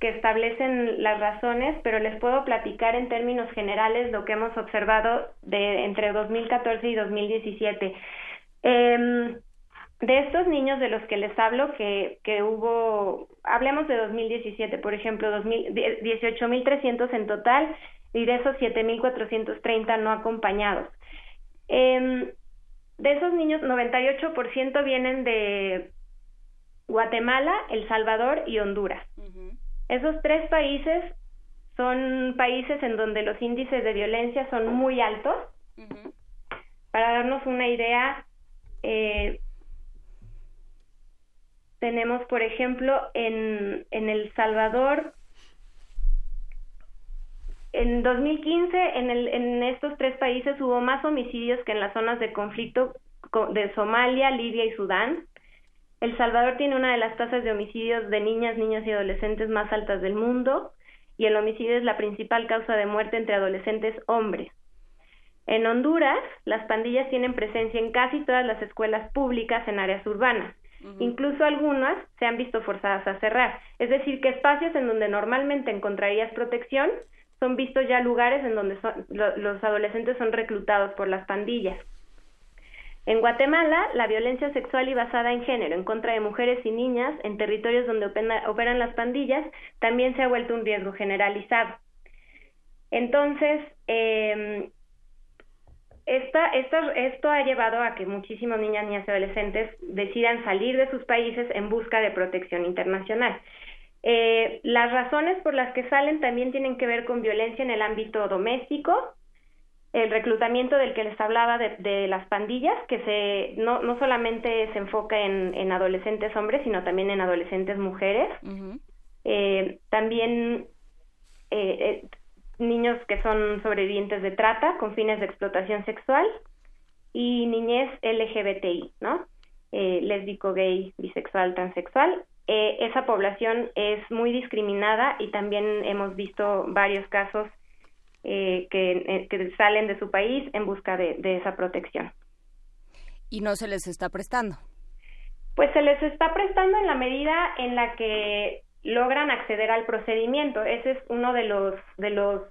que establecen las razones, pero les puedo platicar en términos generales lo que hemos observado de entre 2014 y 2017. Eh, de estos niños de los que les hablo, que, que hubo, hablemos de 2017, por ejemplo, 18.300 en total y de esos 7.430 no acompañados. Eh, de esos niños, 98% vienen de Guatemala, El Salvador y Honduras. Esos tres países son países en donde los índices de violencia son muy altos. Para darnos una idea, eh, tenemos, por ejemplo, en, en El Salvador en 2015, en, el, en estos tres países hubo más homicidios que en las zonas de conflicto de Somalia, Libia y Sudán. El Salvador tiene una de las tasas de homicidios de niñas, niños y adolescentes más altas del mundo y el homicidio es la principal causa de muerte entre adolescentes hombres. En Honduras, las pandillas tienen presencia en casi todas las escuelas públicas en áreas urbanas. Incluso algunas se han visto forzadas a cerrar. Es decir, que espacios en donde normalmente encontrarías protección son vistos ya lugares en donde los adolescentes son reclutados por las pandillas. En Guatemala, la violencia sexual y basada en género en contra de mujeres y niñas en territorios donde operan las pandillas también se ha vuelto un riesgo generalizado. Entonces, esta, esta, esto ha llevado a que muchísimas niñas, niñas y adolescentes decidan salir de sus países en busca de protección internacional. Eh, las razones por las que salen también tienen que ver con violencia en el ámbito doméstico, el reclutamiento del que les hablaba de, de las pandillas, que se no, no solamente se enfoca en, en, adolescentes hombres, sino también en adolescentes mujeres. Eh, también eh, niños que son sobrevivientes de trata con fines de explotación sexual y niñez LGBTI, ¿no? lésbico, gay, bisexual, transexual. Esa población es muy discriminada y también hemos visto varios casos que, que, salen de su país en busca de, de esa protección. ¿Y no se les está prestando? Pues se les está prestando en la medida en la que logran acceder al procedimiento. Ese es uno de los de los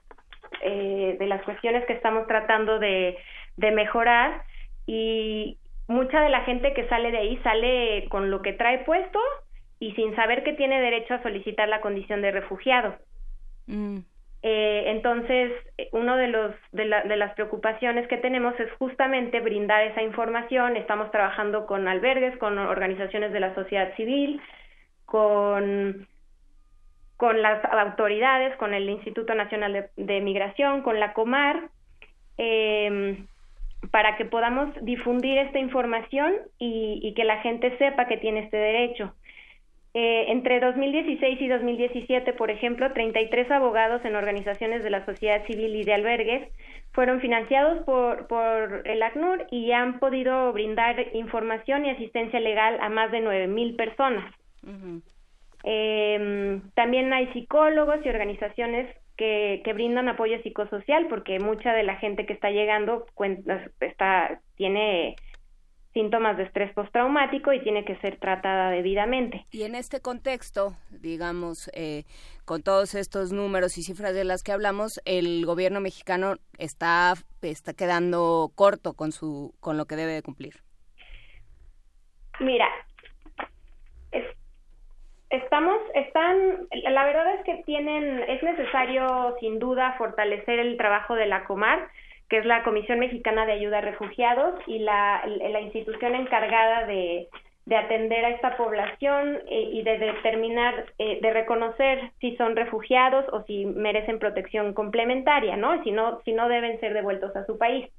eh, de las cuestiones que estamos tratando de, de mejorar y mucha de la gente que sale de ahí sale con lo que trae puesto y sin saber que tiene derecho a solicitar la condición de refugiado. Mm. Eh, entonces, uno de los de, de, las preocupaciones que tenemos es justamente brindar esa información. Estamos trabajando con albergues, con organizaciones de la sociedad civil, con con las autoridades, con el Instituto Nacional de, Migración, con la Comar, eh, para que podamos difundir esta información y, y, que la gente sepa que tiene este derecho. Eh, entre 2016 y 2017, por ejemplo, 33 abogados en organizaciones de la sociedad civil y de albergues fueron financiados por, por el ACNUR y han podido brindar información y asistencia legal a más de 9.000 personas. eh, también hay psicólogos y organizaciones que, que, brindan apoyo psicosocial porque mucha de la gente que está llegando está, tiene síntomas de estrés postraumático y tiene que ser tratada debidamente. Y en este contexto, digamos, eh, con todos estos números y cifras de las que hablamos, el gobierno mexicano está, está quedando corto con, su, con lo que debe de cumplir. Mira, es, estamos, están, la verdad es que tienen, es necesario sin duda fortalecer el trabajo de la Comar, que es la Comisión Mexicana de Ayuda a Refugiados y la, la institución encargada de, de, atender a esta población eh, y de determinar, eh, de reconocer si son refugiados o si merecen protección complementaria, ¿no? Si no, si no deben ser devueltos a su país.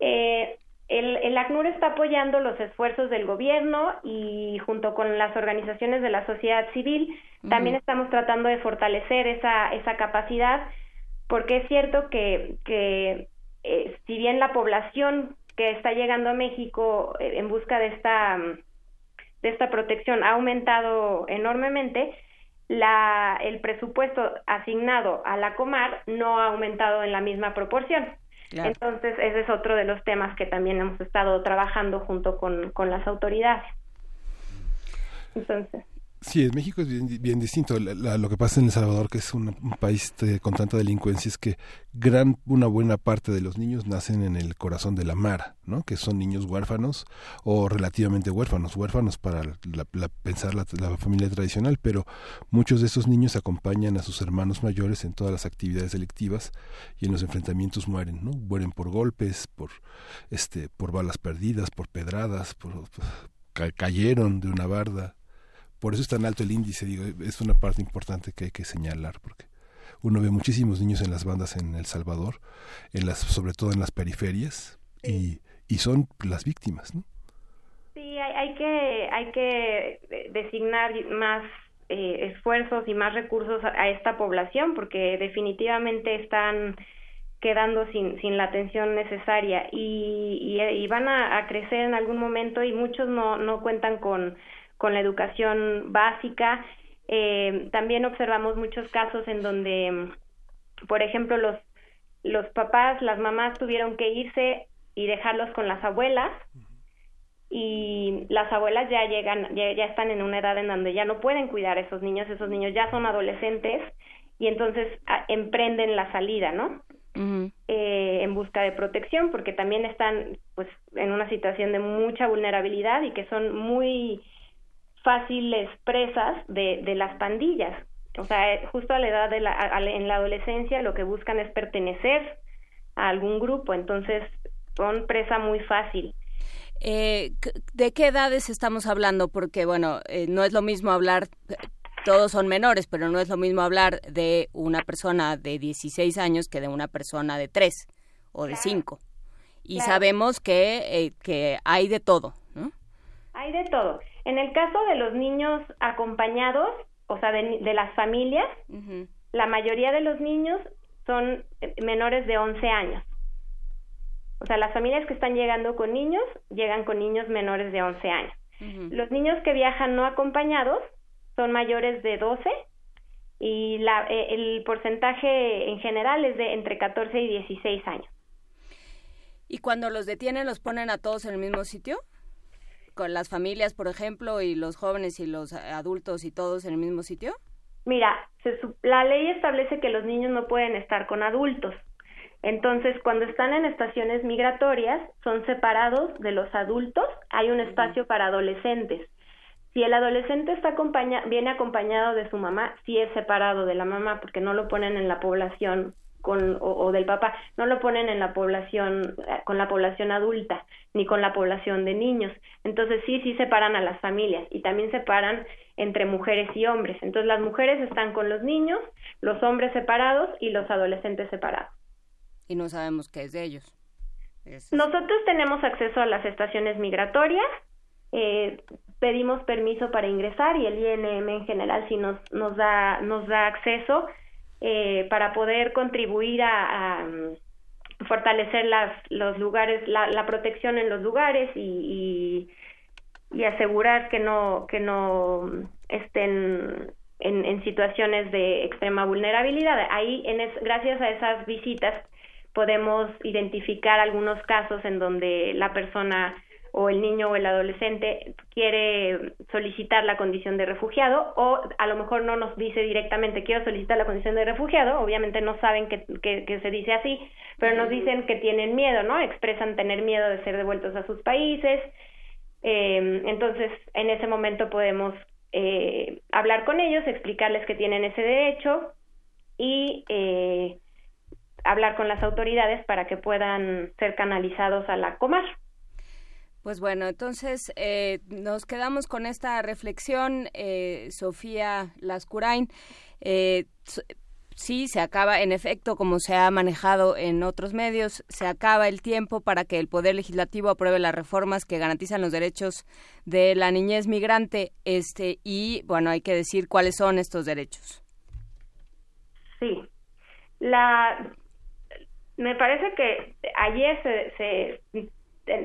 Eh, el, el ACNUR está apoyando los esfuerzos del gobierno y junto con las organizaciones de la sociedad civil también estamos tratando de fortalecer esa, esa capacidad porque es cierto que, que eh, si bien la población que está llegando a México eh, en busca de esta de esta protección ha aumentado enormemente, la, el presupuesto asignado a la Comar no ha aumentado en la misma proporción. Entonces, ese es otro de los temas que también hemos estado trabajando junto con, con las autoridades. Entonces. Sí, en México es bien, distinto. lo que pasa en El Salvador, que es un, país con tanta delincuencia, es que gran una buena parte de los niños nacen en el corazón de la mar, ¿no? Que son niños huérfanos o relativamente huérfanos, huérfanos para pensar la, familia tradicional, pero muchos de esos niños acompañan a sus hermanos mayores en todas las actividades delictivas y en los enfrentamientos mueren, ¿no? Mueren por golpes, por este, por balas perdidas, por pedradas, por cayeron de una barda por eso es tan alto el índice, digo, es una parte importante que hay que señalar, porque uno ve muchísimos niños en las bandas en El Salvador, en las, sobre todo en las periferias, y, y son las víctimas, ¿no? Sí, hay, hay que, hay que designar más eh, esfuerzos y más recursos a, esta población, porque definitivamente están quedando sin, sin la atención necesaria y, y, van a, a, crecer en algún momento y muchos no, no cuentan con con la educación básica. Eh, también observamos muchos casos en donde, por ejemplo, los, los papás, las mamás tuvieron que irse y dejarlos con las abuelas y las abuelas ya llegan, ya, ya, están en una edad en donde ya no pueden cuidar a esos niños, esos niños ya son adolescentes y entonces a, emprenden la salida, ¿no? eh, en busca de protección porque también están pues en una situación de mucha vulnerabilidad y que son muy fáciles presas de, de las pandillas. O sea, eh, justo a la edad de la, a, en la adolescencia lo que buscan es pertenecer a algún grupo, entonces son presa muy fácil. Eh, ¿De qué edades estamos hablando? Porque, bueno, eh, no es lo mismo hablar, todos son menores, pero no es lo mismo hablar de una persona de 16 años que de una persona de 3 o de 5. Y claro. sabemos que, eh, que hay de todo, ¿no? Hay de todo. En el caso de los niños acompañados, o sea, de, de las familias, la mayoría de los niños son eh, menores de 11 años. O sea, las familias que están llegando con niños llegan con niños menores de 11 años. Los niños que viajan no acompañados son mayores de 12 y la, eh, el porcentaje en general es de entre 14 y 16 años. ¿Y cuando los detienen los ponen a todos en el mismo sitio? Con las familias, por ejemplo, y los jóvenes y los adultos y todos en el mismo sitio? Mira, se, la ley establece que los niños no pueden estar con adultos. Entonces, cuando están en estaciones migratorias, son separados de los adultos, hay un espacio para adolescentes. Si el adolescente está acompaña viene acompañado de su mamá, sí es separado de la mamá porque no lo ponen en la población con, o, del papá, no lo ponen en la población, eh, con la población adulta, ni con la población de niños. Entonces sí, sí separan a las familias y también separan entre mujeres y hombres. Entonces las mujeres están con los niños, los hombres separados y los adolescentes separados. Y no sabemos qué es de ellos. Nosotros tenemos acceso a las estaciones migratorias, eh, pedimos permiso para ingresar y el INM en general sí nos, nos, da, nos da acceso eh, para poder contribuir a, mm, fortalecer las, los lugares, la, la, protección en los lugares y, y, y, asegurar que no, que no estén en, en situaciones de extrema vulnerabilidad. Ahí, en es, gracias a esas visitas, podemos identificar algunos casos en donde la persona o el niño o el adolescente quiere solicitar la condición de refugiado o a lo mejor no nos dice directamente quiero solicitar la condición de refugiado, obviamente no saben que, que, se dice así, pero nos dicen que tienen miedo, ¿no? Expresan tener miedo de ser devueltos a sus países. Eh, entonces, en ese momento podemos eh, hablar con ellos, explicarles que tienen ese derecho y eh, hablar con las autoridades para que puedan ser canalizados a la Comar. Pues bueno, entonces eh, nos quedamos con esta reflexión, eh, Sofía Lascurain. Eh, sí, se acaba, en efecto, como se ha manejado en otros medios, se acaba el tiempo para que el Poder Legislativo apruebe las reformas que garantizan los derechos de la niñez migrante. Este, y bueno, hay que decir cuáles son estos derechos. Sí. La, me parece que ayer se,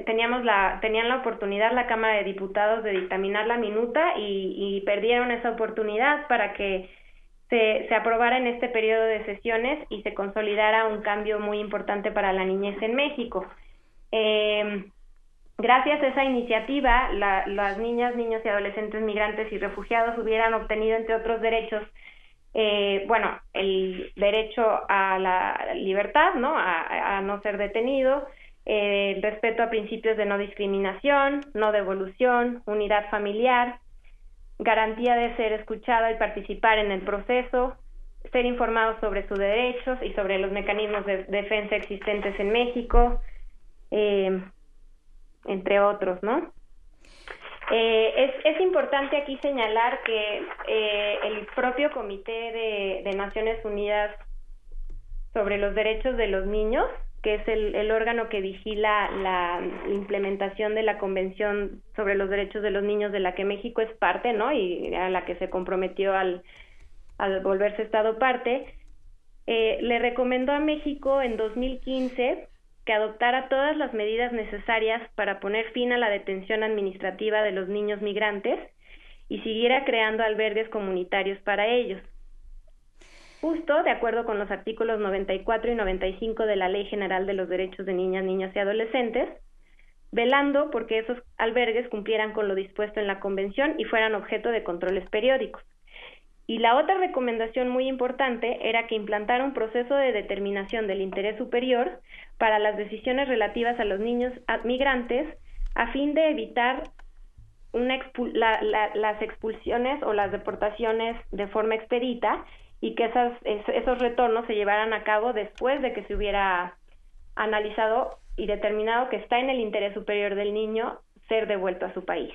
teníamos la tenían la oportunidad la Cámara de Diputados de dictaminar la minuta y, perdieron esa oportunidad para que se, aprobara en este periodo de sesiones y se consolidara un cambio muy importante para la niñez en México. Eh, gracias a esa iniciativa, las niñas, niños y adolescentes migrantes y refugiados hubieran obtenido, entre otros derechos, eh, bueno, el derecho a la libertad, ¿no? A no ser detenido, eh, respeto a principios de no discriminación, no devolución, unidad familiar, garantía de ser escuchada y participar en el proceso, ser informados sobre sus derechos y sobre los mecanismos de defensa existentes en México, eh, entre otros, ¿no? Eh, es, es, importante aquí señalar que eh, el propio Comité de, Naciones Unidas sobre los Derechos de los Niños, que es el, el, órgano que vigila la implementación de la Convención sobre los Derechos de los Niños de la que México es parte, ¿no? Y a la que se comprometió al, volverse Estado parte, eh, le recomendó a México en 2015 que adoptara todas las medidas necesarias para poner fin a la detención administrativa de los niños migrantes y siguiera creando albergues comunitarios para ellos. Justo de acuerdo con los artículos 94 y 95 de la Ley General de los Derechos de Niñas, Niños y Adolescentes, velando porque esos albergues cumplieran con lo dispuesto en la Convención y fueran objeto de controles periódicos. Y la otra recomendación muy importante era que implantara un proceso de determinación del interés superior para las decisiones relativas a los niños migrantes a fin de evitar una las expulsiones o las deportaciones de forma expedita y que esas, esos retornos se llevaran a cabo después de que se hubiera analizado y determinado que está en el interés superior del niño ser devuelto a su país.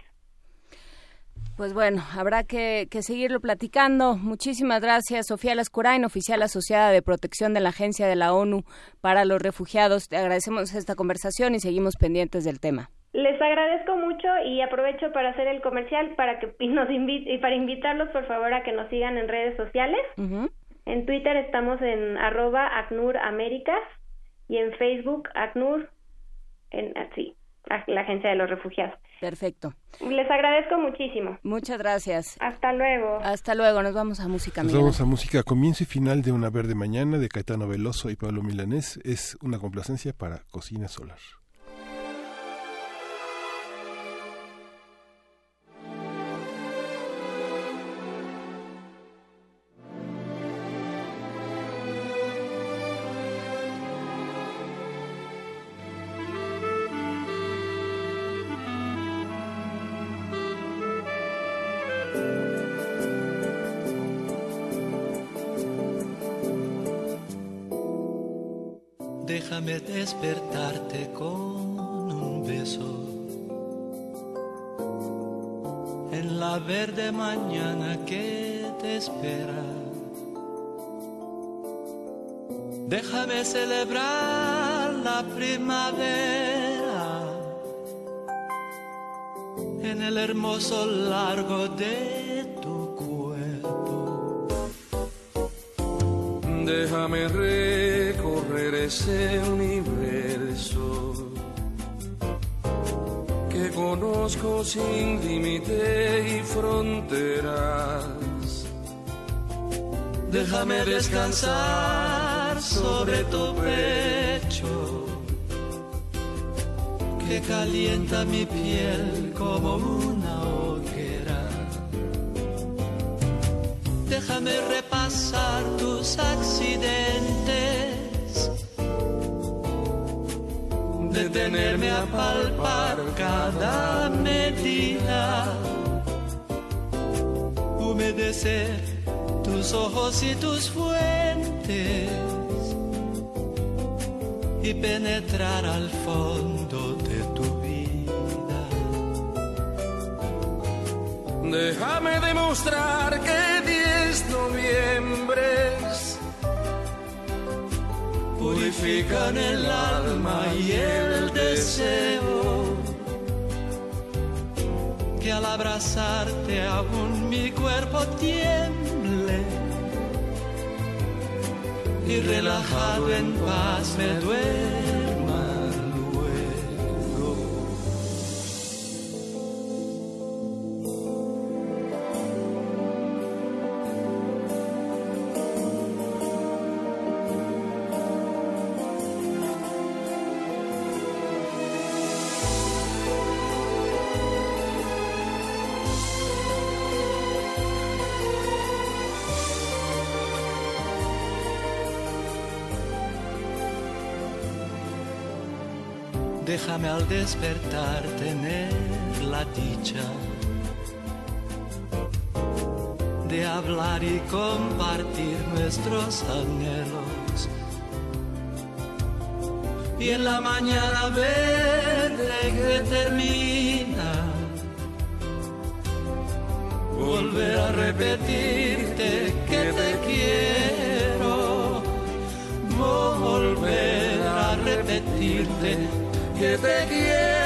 Pues bueno, habrá que, seguirlo platicando. Muchísimas gracias, Sofía Lascurain, oficial asociada de protección de la Agencia de la ONU para los Refugiados. Te agradecemos esta conversación y seguimos pendientes del tema. Les agradezco mucho y aprovecho para hacer el comercial para que y nos invite y para invitarlos por favor a que nos sigan en redes sociales. En Twitter estamos en arroba ACNUR Américas y en Facebook ACNUR, en así, la Agencia de los Refugiados. Perfecto. Les agradezco muchísimo. Muchas gracias. Hasta luego. Hasta luego. Nos vamos a música. Nos Miguel. vamos a música. Comienzo y final de Una Verde Mañana de Caetano Veloso y Pablo Milanés. Es una complacencia para Cocina Solar. Despertarte con un beso. En la verde mañana que te espera. Déjame celebrar la primavera en el hermoso largo de tu cuerpo. Déjame recorrer ese universo que conozco sin límite y fronteras. Déjame descansar sobre tu pecho que calienta mi piel como una hoguera. Déjame repasar tus accidentes, detenerme a palpar cada medida, humedecer tus ojos y tus fuentes y penetrar al fondo de tu vida. Déjame demostrar que diez noviembres purifican el alma y el deseo. Que al abrazarte aún mi cuerpo tiemble y relajado en paz me duerma Déjame al despertar tener la dicha de hablar y compartir nuestros anhelos. Y en la mañana verde que termina, volver a repetirte que te quiero, volver a repetirte que te quiero.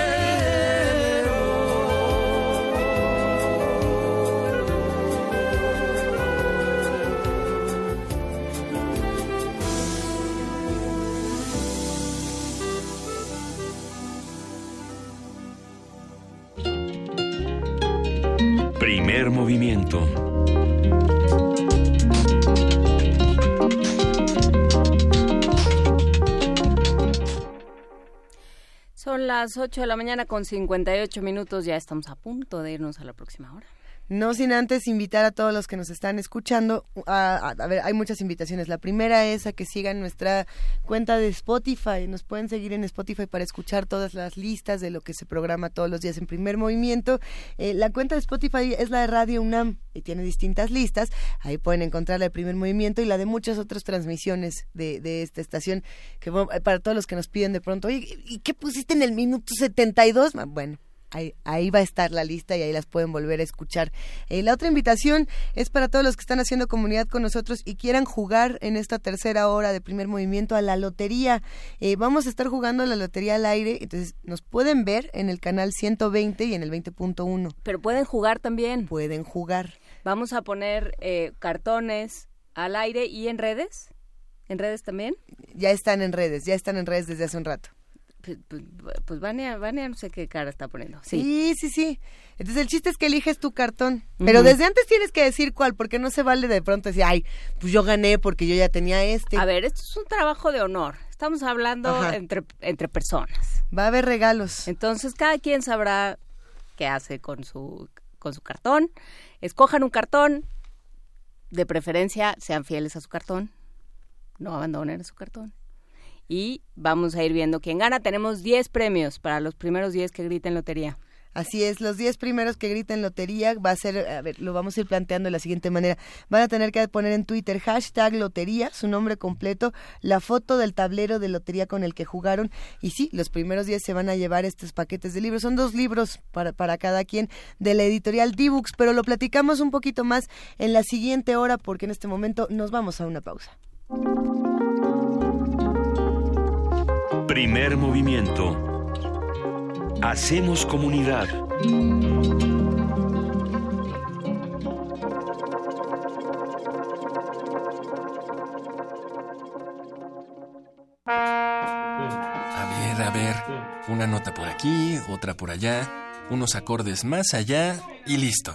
Las 8 de la mañana con 58 minutos. Ya estamos a punto de irnos a la próxima hora. No sin antes invitar a todos los que nos están escuchando. A, a- ver, hay muchas invitaciones. La primera es a que sigan nuestra cuenta de Spotify. Nos pueden seguir en Spotify para escuchar todas las listas de lo que se programa todos los días en primer movimiento. Eh, la cuenta de Spotify es la de Radio UNAM y tiene distintas listas. Ahí pueden encontrar la de primer movimiento y la de muchas otras transmisiones de, de esta estación. Que para todos los que nos piden de pronto, oye, ¿y qué pusiste en el minuto 72? Bueno ahí, va a estar la lista y ahí las pueden volver a escuchar. Eh, la otra invitación es para todos los que están haciendo comunidad con nosotros y quieran jugar en esta tercera hora de primer movimiento a la lotería. Eh, vamos a estar jugando la lotería al aire, entonces nos pueden ver en el canal 120 y en el 20.1. Pero pueden jugar también. Pueden jugar. Vamos a poner eh, cartones al aire y en redes. ¿En redes también? Ya están en redes, ya están en redes desde hace un rato. Pues, pues, pues Vania, Vania no sé qué cara está poniendo. Sí. sí, sí, Entonces el chiste es que eliges tu cartón. Pero desde antes tienes que decir cuál, porque no se vale de pronto decir, ay, pues yo gané porque yo ya tenía este. A ver, esto es un trabajo de honor. Estamos hablando entre, entre personas. Va a haber regalos. Entonces cada quien sabrá qué hace con su, con su cartón. Escojan un cartón. De preferencia, sean fieles a su cartón. No abandonen su cartón y vamos a ir viendo quién gana. Tenemos 10 premios para los primeros 10 que griten lotería. Así es, los 10 primeros que griten lotería va a ser, a ver, lo vamos a ir planteando de la siguiente manera. Van a tener que poner en Twitter hashtag lotería, su nombre completo, la foto del tablero de lotería con el que jugaron. Y sí, los primeros 10 se van a llevar estos paquetes de libros. Son dos libros para, para cada quien de la editorial D-Books, pero lo platicamos un poquito más en la siguiente hora porque en este momento nos vamos a una pausa. Primer movimiento. Hacemos comunidad. A ver, a ver. Una nota por aquí, otra por allá, unos acordes más allá y listo.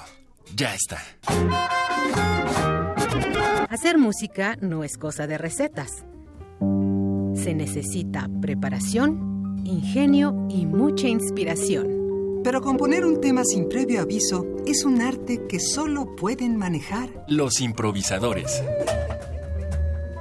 Ya está. Hacer música no es cosa de recetas se necesita preparación, ingenio y mucha inspiración. Pero componer un tema sin previo aviso es un arte que solo pueden manejar los improvisadores.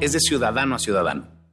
es de ciudadano a ciudadano.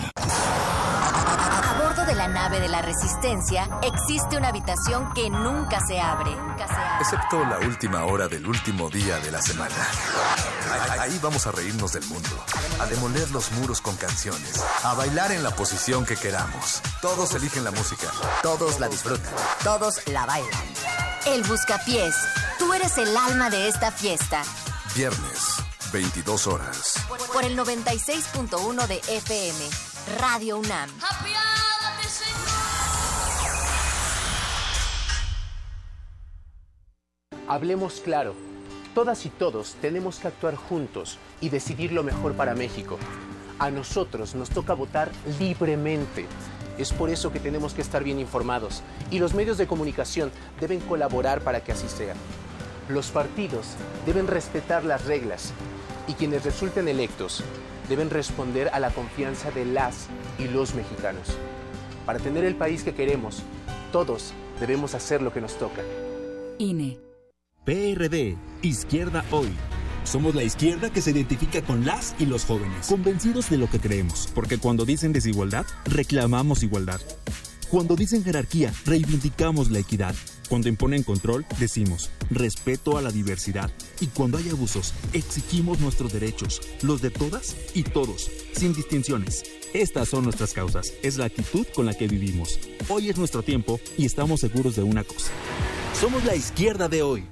A bordo de la nave de la Resistencia existe una habitación que nunca se abre. Excepto la última hora del último día de la semana. Ahí vamos a reírnos del mundo, a demoler los muros con canciones, a bailar en la posición que queramos. Todos eligen la música, todos la disfrutan, todos la bailan. El Buscapiés, tú eres el alma de esta fiesta. Viernes, 22 horas. Por el 96.1 de FM, Radio UNAM. Hablemos claro. Todas y todos tenemos que actuar juntos y decidir lo mejor para México. A nosotros nos toca votar libremente Es por eso que tenemos que estar bien informados y los medios de comunicación deben colaborar para que así sea. Los partidos deben respetar las reglas y quienes resulten electos deben responder a la confianza de las y los mexicanos. Para tener el país que queremos, todos debemos hacer lo que nos toca. INE. PRD, Izquierda Hoy. Somos la izquierda que se identifica con las y los jóvenes, convencidos de lo que creemos, porque cuando dicen desigualdad, reclamamos igualdad. Cuando dicen jerarquía, reivindicamos la equidad. Cuando imponen control, decimos respeto a la diversidad. Y cuando hay abusos, exigimos nuestros derechos, los de todas y todos, sin distinciones. Estas son nuestras causas, es la actitud con la que vivimos. Hoy es nuestro tiempo y estamos seguros de una cosa. Somos la izquierda de hoy.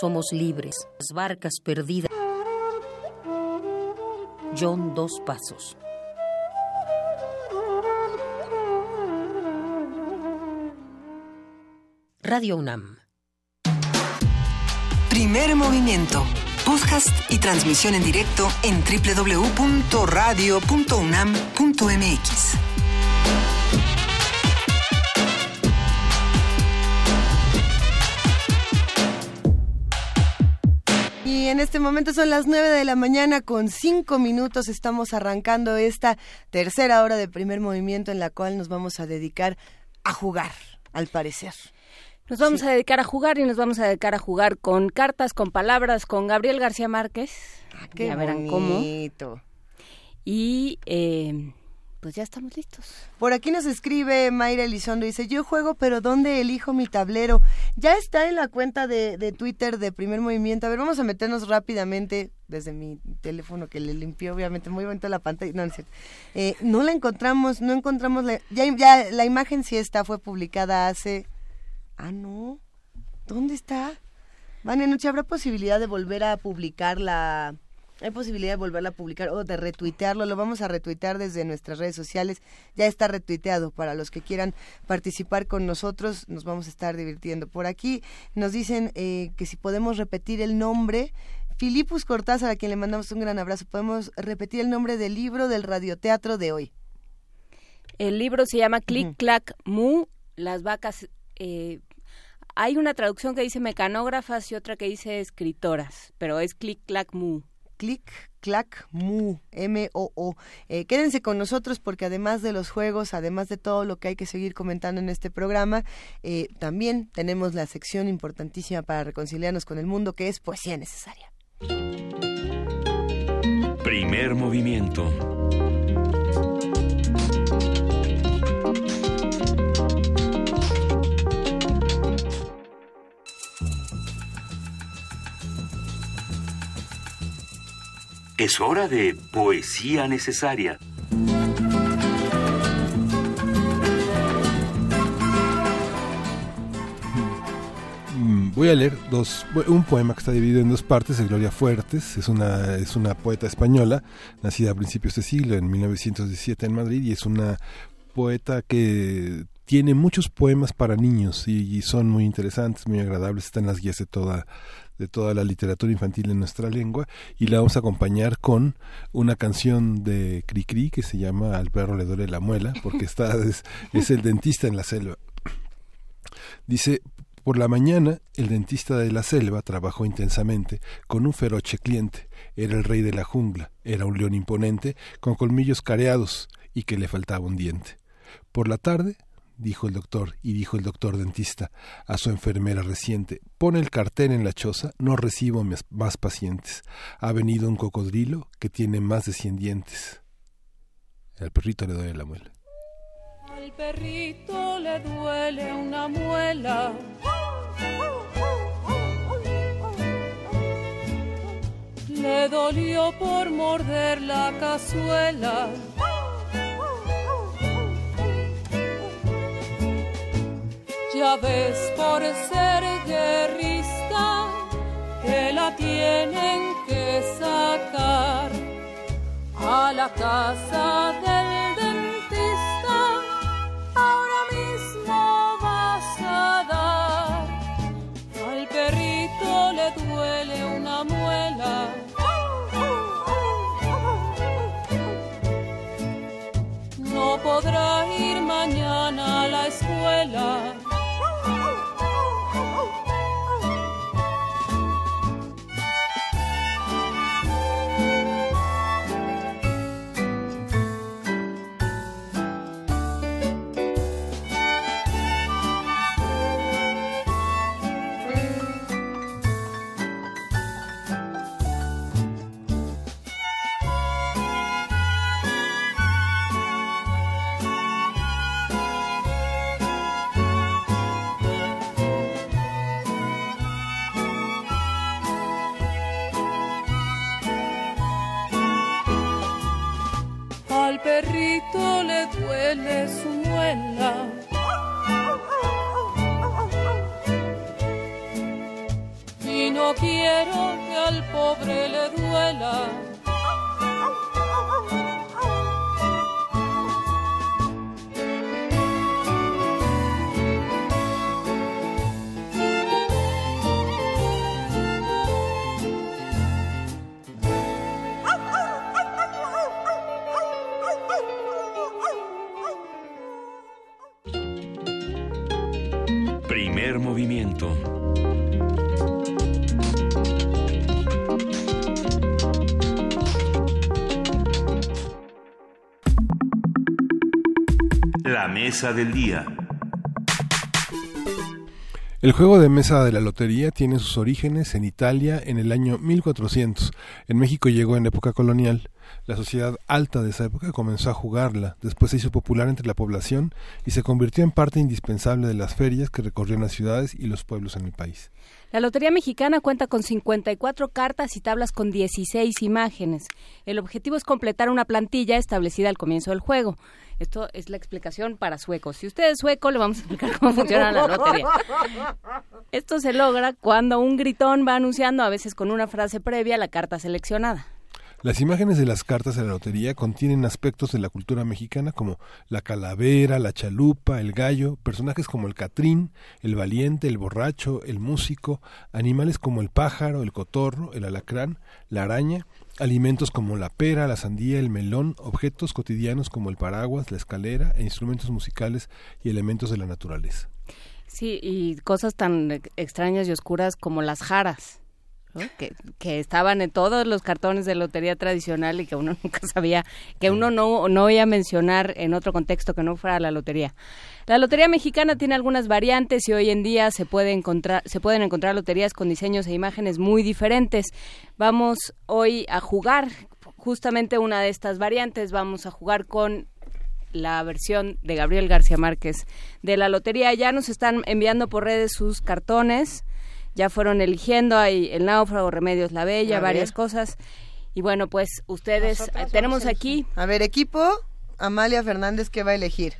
Somos libres, las barcas perdidas. John Dos Pasos. Radio UNAM. Primer movimiento. Podcast y transmisión en directo en www.radio.unam.mx. Y en este momento son las 9 de la mañana con 5 minutos. Estamos arrancando esta tercera hora de primer movimiento en la cual nos vamos a dedicar a jugar, al parecer. Nos vamos a dedicar a jugar y nos vamos a dedicar a jugar con cartas, con palabras, con Gabriel García Márquez. Ah, qué ya verán bonito. cómo. Y eh, pues ya estamos listos. Por aquí nos escribe Mayra Elizondo, dice, yo juego, pero ¿dónde elijo mi tablero? Ya está en la cuenta de, de, Twitter de Primer Movimiento. A ver, vamos a meternos rápidamente desde mi teléfono que le limpió, obviamente, muy bonito la pantalla. No, no, eh, no la encontramos, no encontramos, la, ya, ya la imagen sí está, fue publicada hace Ah, no. ¿Dónde está? Vania Noche, ¿habrá posibilidad de volver a publicar la... Hay posibilidad de volverla a publicar o de retuitearlo. Lo vamos a retuitear desde nuestras redes sociales. Ya está retuiteado. Para los que quieran participar con nosotros, nos vamos a estar divirtiendo. Por aquí nos dicen eh, que si podemos repetir el nombre. Filipus Cortázar, a quien le mandamos un gran abrazo. ¿Podemos repetir el nombre del libro del radioteatro de hoy? El libro se llama Click, Clack, Mu. Las vacas eh, hay una traducción que dice mecanógrafas y otra que dice escritoras, pero es click, clack, mu. Click, clack, mu, M-O-O. Eh, quédense con nosotros porque además de los juegos, además de todo lo que hay que seguir comentando en este programa, eh, también tenemos la sección importantísima para reconciliarnos con el mundo que es poesía necesaria. Primer movimiento. Es hora de poesía necesaria. Mm, voy a leer un poema que está dividido en dos partes de Gloria Fuertes. Es una, es una poeta española, nacida a principios de siglo, en 1917 en Madrid, y es una poeta que tiene muchos poemas para niños y, y, son muy interesantes, muy agradables, están las guías de toda de toda la literatura infantil en nuestra lengua y la vamos a acompañar con una canción de Cricri que se llama Al perro le duele la muela porque está es, es el dentista en la selva. Dice, por la mañana, el dentista de la selva trabajó intensamente con un feroche cliente. Era el rey de la jungla, era un león imponente, con colmillos careados y que le faltaba un diente. Por la tarde, dijo el doctor, y dijo el doctor dentista a su enfermera reciente, pone el cartel en la choza, no recibo más pacientes. Ha venido un cocodrilo que tiene más de cien dientes. Al perrito le duele la muela. Al perrito le duele una muela. Le dolió por morder la cazuela. Ya ves por ser guerrista que la tienen que sacar a la casa del dentista. Ahora mismo vas a dar al perrito le duele una muela. No podrá ir mañana a la escuela. Su muela. Y no quiero que al pobre le duela. Primer movimiento. La mesa del día. El juego de mesa de la lotería tiene sus orígenes en Italia en el año 1400. En México llegó en época colonial. La sociedad alta de esa época comenzó a jugarla, después se hizo popular entre la población y se convirtió en parte indispensable de las ferias que recorrían las ciudades y los pueblos en el país. La Lotería Mexicana cuenta con 54 cartas y tablas con 16 imágenes. El objetivo es completar una plantilla establecida al comienzo del juego. Esto es la explicación para suecos. Si usted es sueco, le vamos a explicar cómo funciona la lotería. Esto se logra cuando un gritón va anunciando, a veces con una frase previa, la carta seleccionada. Las imágenes de las cartas de la lotería contienen aspectos de la cultura mexicana como la calavera, la chalupa, el gallo, personajes como el catrín, el valiente, el borracho, el músico, animales como el pájaro, el cotorro, el alacrán, la araña, alimentos como la pera, la sandía, el melón, objetos cotidianos como el paraguas, la escalera e instrumentos musicales y elementos de la naturaleza. Sí, y cosas tan extrañas y oscuras como las jaras. Que, que, estaban en todos los cartones de lotería tradicional y que uno nunca sabía, que uno no, no oía mencionar en otro contexto que no fuera la lotería. La lotería mexicana tiene algunas variantes y hoy en día se, puede encontrar, se pueden encontrar loterías con diseños e imágenes muy diferentes. Vamos hoy a jugar justamente una de estas variantes, vamos a jugar con la versión de Gabriel García Márquez de la lotería. Ya nos están enviando por redes sus cartones ya fueron eligiendo, hay el náufrago, Remedios la Bella, varias cosas. Y bueno, pues ustedes tenemos aquí... A ver, equipo, Amalia Fernández, ¿qué va a elegir?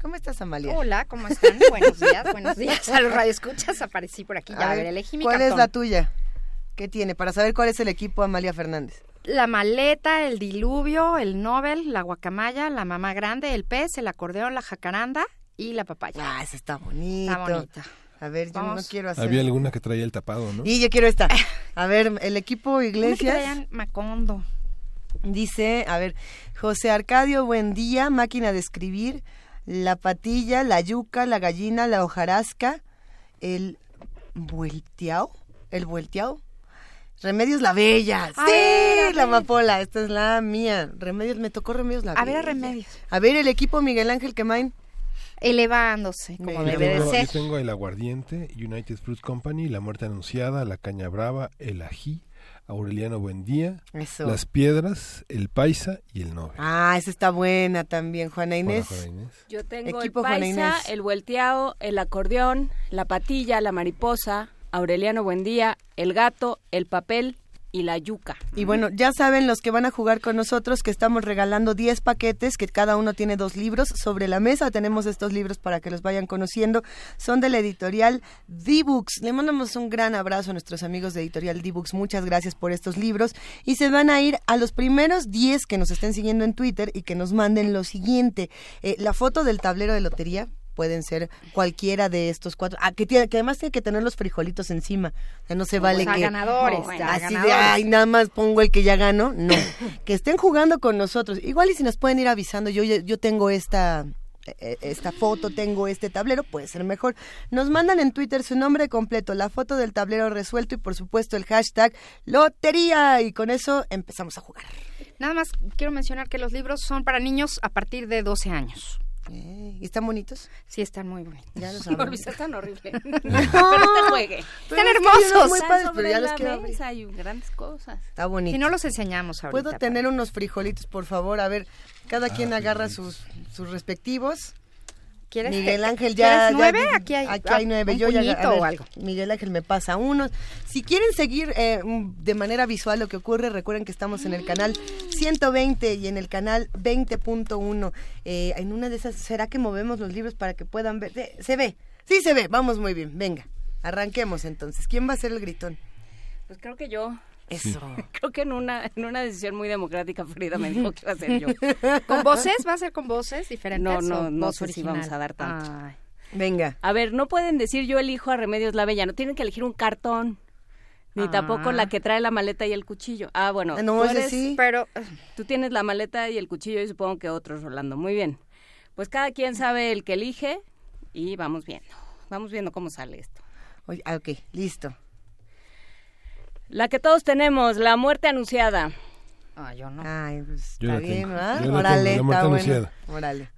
¿Cómo estás, Amalia? Hola, ¿cómo están? buenos días, buenos días a los radioescuchas. Aparecí por aquí, ya, a, ver, elegí mi ¿Cuál cartón. es la tuya? ¿Qué tiene? Para saber cuál es el equipo, Amalia Fernández. La maleta, el diluvio, el Nobel, la guacamaya, la mamá grande, el pez, el acordeón, la jacaranda y la papaya. Ah, esa está bonita. Está bonita. A ver, yo no quiero hacer. Había alguna que traía el tapado, ¿no? Y yo quiero esta. A ver, el equipo Iglesias. traían Macondo. Dice, a ver, José Arcadio, buen día, máquina de escribir, la patilla, la yuca, la gallina, la hojarasca, el vuelteao, el vuelteao. Remedios la Bella. A sí, ver, la a ver. amapola. Esta es la mía. Remedios, me tocó Remedios la A ver, Bella. a Remedios. A ver, el equipo Miguel Ángel Quemain. Elevándose, como Yo debe de tengo, ser. yo tengo el aguardiente, United Fruit Company, la muerte anunciada, la caña brava, el ají, Aureliano Buendía, Eso. las piedras, el paisa y el nobel. Ah, esa está buena también, Juana Inés. Juana Inés. Yo tengo Equipo el paisa, el vuelteado, el acordeón, la patilla, la mariposa, Aureliano Buendía, el gato, el papel y la yuca. Y bueno, ya saben los que van a jugar con nosotros que estamos regalando 10 paquetes, que cada uno tiene dos libros sobre la mesa. Tenemos estos libros para que los vayan conociendo. Son de la editorial D-Books. Le mandamos un gran abrazo a nuestros amigos de editorial D-Books. Muchas gracias por estos libros. Y se van a ir a los primeros 10 que nos estén siguiendo en Twitter y que nos manden lo siguiente. Eh, la foto del tablero de lotería pueden ser cualquiera de estos cuatro. Ah, que, tiene, que además tiene que tener los frijolitos encima. O sea, no se vale que... ganadores. así de, ay, nada más pongo el que ya gano. No, que estén jugando con nosotros. Igual y si nos pueden ir avisando, yo, yo tengo esta e, e, esta foto, tengo este tablero, puede ser mejor. Nos mandan en Twitter su nombre completo, la foto del tablero resuelto y por supuesto el hashtag lotería y con eso empezamos a jugar. Nada más quiero mencionar que los libros son para niños a partir de 12 años. ¿Y están bonitos? Sí, están muy bonitos. Ya los no, están horribles. pero te juegue. están hermosos. muy padres, pero ya los quiero Hay grandes cosas. Está bonito. Si no los enseñamos ahorita. ¿Puedo tener unos frijolitos, por favor? A ver, cada quien ah, agarra sus, sus respectivos. Miguel Ángel ya, nueve? aquí hay, aquí hay nueve. Yo ya, o algo. Miguel Ángel me pasa unos. Si quieren seguir eh, de manera visual lo que ocurre, recuerden que estamos en el canal 120 y en el canal 20.1. Eh, en una de esas, ¿será que movemos los libros para que puedan ver? Se ve, sí se ve, vamos muy bien. Venga, arranquemos entonces. ¿Quién va a ser el gritón? Pues creo que yo. Eso. Creo que en una, en una decisión muy democrática Frida me dijo que iba a ser yo. ¿Con voces? ¿Va a ser con voces diferentes? No, no, no sé si vamos a dar tanto. Venga. A ver, no pueden decir yo elijo a Remedios la Bella, no tienen que elegir un cartón. Ni tampoco la ah. que trae la maleta y el cuchillo. Ah, bueno. No, tú eres, sí. Pero tú tienes la maleta y el cuchillo y supongo que otros, Rolando. Muy bien. Pues cada quien sabe el que elige y vamos viendo. Vamos viendo cómo sale esto. Oye, ah, ok, listo. La que todos tenemos, la muerte anunciada. Ah, yo no. Ay, pues está bien, ¿verdad? Órale, está bueno. Órale.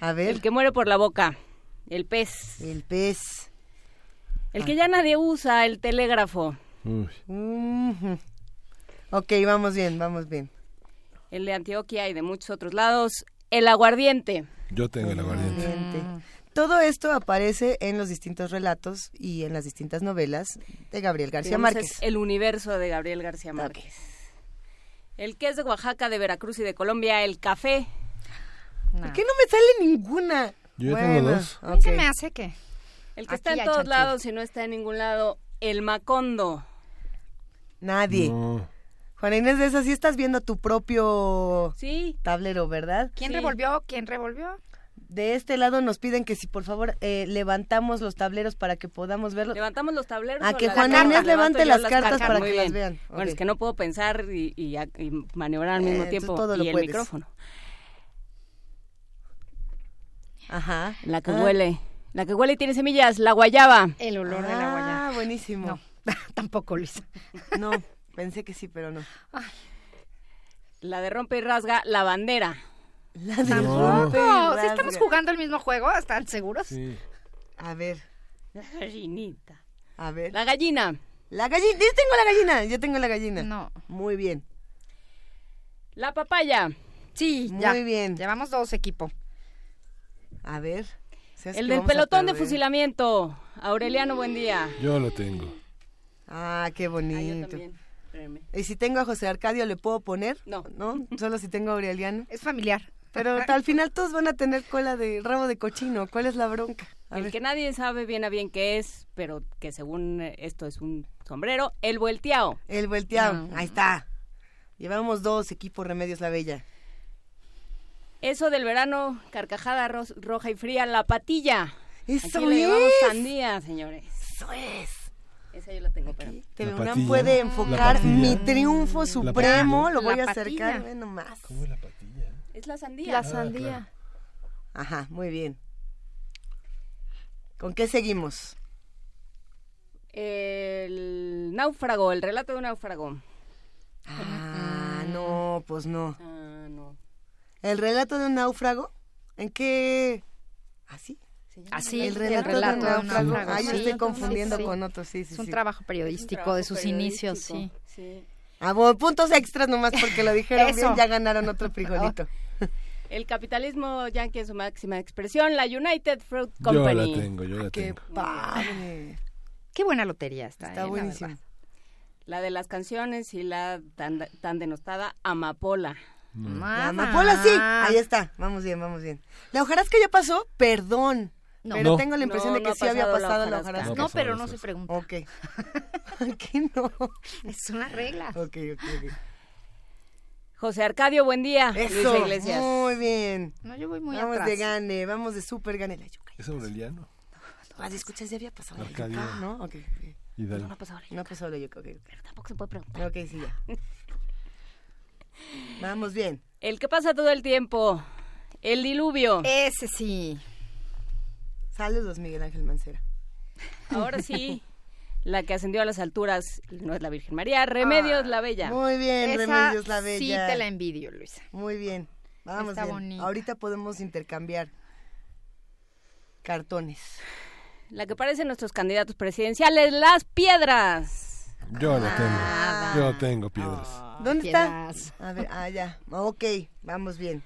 A ver. El que muere por la boca. El pez. El pez. El que ya nadie usa, el telégrafo. Ok, vamos bien, vamos bien. El de Antioquia y de muchos otros lados. El aguardiente. Yo tengo el aguardiente. Todo esto aparece en los distintos relatos y en las distintas novelas de Gabriel García Márquez. el universo de Gabriel García Márquez. El que es de Oaxaca, de Veracruz y de Colombia, el café. ¿Por qué no me sale ninguna? Yo tengo dos. Mí se me hace que... El que está en todos lados y no está en ningún lado, el Macondo. Nadie. Juana Inés de esas sí estás viendo tu propio sí. tablero, ¿verdad? ¿Quién revolvió? ¿Quién revolvió? De este lado nos piden que si por favor eh, levantamos los tableros para que podamos verlos. Levantamos los tableros. A que Juan Inés levante las, cartas, para que las vean. Bueno, es que no puedo pensar y, maniobrar al mismo eh, tiempo todo y el micrófono. Ajá. La que huele. La que huele y tiene semillas, la guayaba. El olor de la ah, guayaba. Ah, buenísimo. No, tampoco, Luis. no, pensé que sí, pero no. La de rompe y rasga, la bandera. La de no. Si estamos jugando el mismo juego, ¿están seguros? Sí. A ver. La gallinita. A ver. La gallina. La gallina. Yo tengo la gallina. Yo tengo la gallina. No. Muy bien. La papaya. Sí, Muy bien. Llevamos dos equipos. A ver. El del pelotón de fusilamiento. Aureliano, buen día. Yo lo tengo. Ah, qué bonito. Ah, yo también. ¿Y si tengo a José Arcadio le puedo poner? No. ¿No? Solo si tengo a Aureliano. Es familiar. Pero al final todos van a tener cola de rabo de cochino. ¿Cuál es la bronca? el que nadie sabe bien a bien qué es, pero que según esto es un sombrero, el vuelteado. El vuelteado, ah. ahí está. Llevamos dos equipos Remedios la Bella. Eso del verano, carcajada roja y fría, la patilla. Eso Aquí le llamamos sandía, señores. Eso es. Esa yo la tengo, pero... TV puede enfocar mi triunfo supremo, lo voy a acercar, bueno, más. ¿Cómo es la patilla? Es la sandía. La ah, sandía. Ajá, muy bien. ¿Con qué seguimos? El náufrago, el relato de un náufrago. Ah, no, pues no. Ah, no. ¿El relato de un náufrago? ¿En qué? ¿Así? Así, el relato, de un náufrago. Ah, yo estoy confundiendo con otros, sí, sí. Es un trabajo periodístico de sus inicios, sí. sí. Ah, bueno, puntos extras nomás porque lo dijeron bien, ya ganaron otro frijolito. El capitalismo yankee en su máxima expresión, la United Fruit Company. Yo la tengo, yo la Qué tengo. padre. Qué buena lotería está. Está ¿eh? buenísimo. La de las canciones y la tan, tan denostada Amapola. La amapola sí, ahí está, vamos bien, vamos bien. La hojarasca ya pasó, perdón. Pero tengo la impresión de que sí había pasado la hojarasca. No, pero no se pregunta. Ok. ¿Qué no? Es una regla. Ok, ok, ok. José Arcadio, buen día. Eso, Luisa Iglesias. muy bien. No, yo voy muy Vamos atrás. de gane, vamos de súper gane. La yuca. ¿Es Aureliano? Ah, escuchas, ya había pasado la Arcadio. yuca, ¿no? Ok. ok. Hidalgo. No ha pasado la yuca. No ha pasado la yuca, ok. Pero tampoco se puede preguntar. Ok, sí, ya. Vamos bien. El que pasa todo el tiempo. El diluvio. Ese sí. Saludos, Miguel Ángel Mancera. Ahora sí. La que ascendió a las alturas no es la Virgen María, Remedios la Bella. Muy bien, Esa Remedios la Sí Bella. te la envidio, Luisa. Muy bien. Vamos Está bien. bonita. Ahorita podemos intercambiar cartones. La que parecen nuestros candidatos presidenciales, las piedras. Yo no tengo. Yo tengo piedras. ¿Dónde piedras. está? A ver, ah, ya. Ok, vamos bien.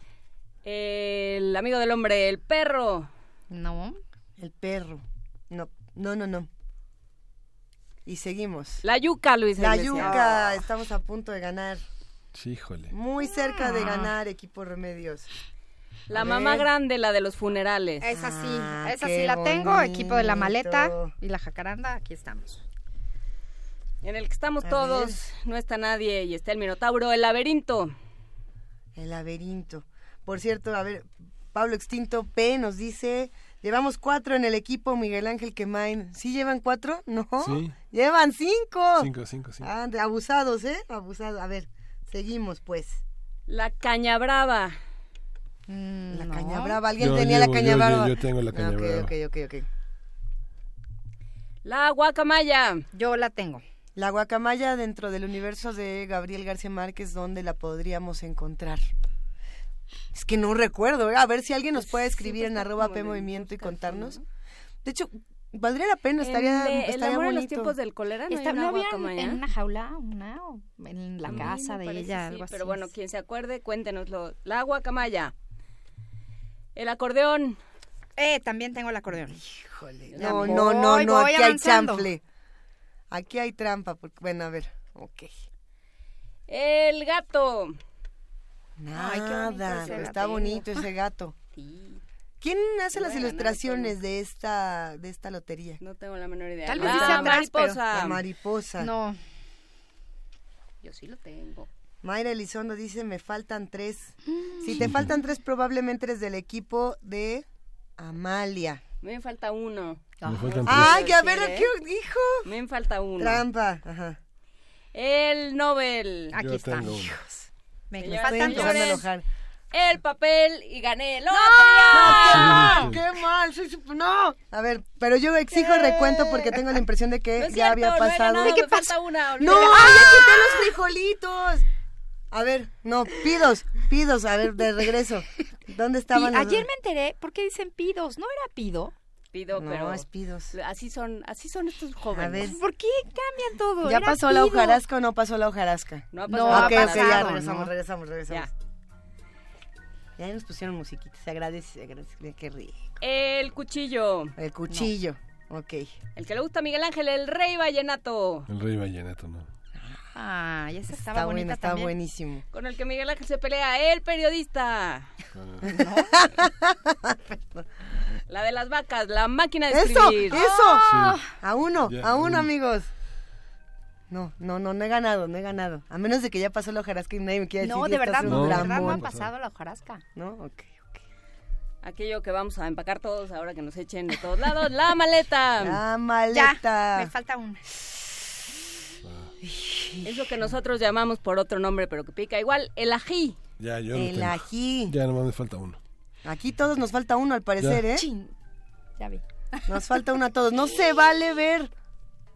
El amigo del hombre, el perro. No. El perro. No, no, no, no. Y seguimos. La yuca, Luis La Iglesias. yuca, estamos a punto de ganar. Sí, híjole. Muy cerca de Ah. ganar, equipo Remedios. La A mamá ver. grande, la de los funerales. Esa sí, Ah, esa qué sí la tengo. Equipo de la maleta y la jacaranda, aquí estamos. En el que estamos A todos, no está nadie y está el Minotauro, el laberinto. El laberinto. Por cierto, a ver, Pablo Extinto P nos dice, llevamos cuatro en el equipo, Miguel Ángel Quemain. ¿Sí llevan cuatro? No. Sí. Llevan cinco. Cinco, cinco, cinco. Ah, abusados, ¿eh? Abusados. A ver, seguimos pues. La caña brava. La caña brava. ¿Alguien Yo tenía la caña yo- brava? yo tengo la caña ok, brava. Ok, ok, ok. La guacamaya. Yo la tengo. La guacamaya dentro del universo de Gabriel García Márquez, ¿dónde la podríamos encontrar? Es que no recuerdo, ¿eh? a ver si alguien nos puede escribir en arroba P Movimiento y contarnos. De hecho, valdría la pena, estaría, el, de- el estaría amor en los bonito. tiempos del cólera, ¿no Está- hay ¿no una en- una jaula, una, o en la casa de ella, sí, algo así. Pero bueno, quien se acuerde, cuéntenoslo. La guacamaya. El acordeón. Eh, también tengo el acordeón. Híjole. No, voy, no, no, no, aquí hay chanfle. Aquí hay trampa, porque, bueno, a ver, ok. El gato. Ay, qué bonito Nada, está bonito ese gato. Sí, ¿Quién hace las ilustraciones de esta, de esta lotería? no tengo la menor idea. Tal vez dice atrás, mariposa. La mariposa. No, Yo sí lo tengo. Mayra Elizondo dice, me faltan tres. Si te faltan tres, probablemente eres del equipo de Amalia. Me falta uno. Me faltan tres. Ay, a ver, ¿eh? ¿qué dijo? Me falta uno. Trampa. Ajá. El Nobel. aquí Yo está. tengo uno. Me, me Estoy a enojar. El papel y gané el ¡No! lotería. ¡Qué mal! ¡No! A ver, pero yo exijo recuento porque tengo la impresión de que No ya cierto, había no pasado. ganado, ¿De qué me falta una. ¡No! olvídalo. ¡Ya quité los frijolitos! A ver, no, pidos, pidos, a ver, de regreso. ¿Dónde estaban los- ayer me enteré, ¿por qué dicen pidos? ¿No era pido? Pido, No, pero así son, así son estos jóvenes. A ver. ¿Por qué cambian todo? ¿Ya Era pasó la hojarasca o no pasó la hojarasca? No ha No, pasado ha ok, nada. ok, ya regresamos, ¿no? regresamos, regresamos. Ya. Ya nos pusieron musiquita, se agradece, se agradece. Qué rico. El cuchillo. El cuchillo, ok. El que le gusta a Miguel Ángel, el rey vallenato. El rey vallenato, ¿no? Ah, y esa estaba Está bonita bueno, está también. buenísimo. Con el que Miguel Ángel se pelea, el periodista. La de las vacas, la máquina de ¡Eso! escribir. ¡Eso! Sí. A uno, Ya, a uno, amigos. No, no, no, no he ganado, no he ganado. A menos de que ya pasó la hojarasca y nadie me quiera decir. No, "Y de verdad, no, de verdad no dramón". ha pasado la hojarasca. ¿No? Ok. Aquello que vamos a empacar todos ahora que nos echen de todos lados. La maleta. La Ya, maleta. me falta una. Eso que nosotros llamamos por otro nombre, pero que pica igual. El ají. Ya, yo El ají. Ya nomás me falta uno. Aquí todos nos falta uno al parecer, ¿eh? Chin. Ya vi. Nos falta uno a todos. No se vale ver.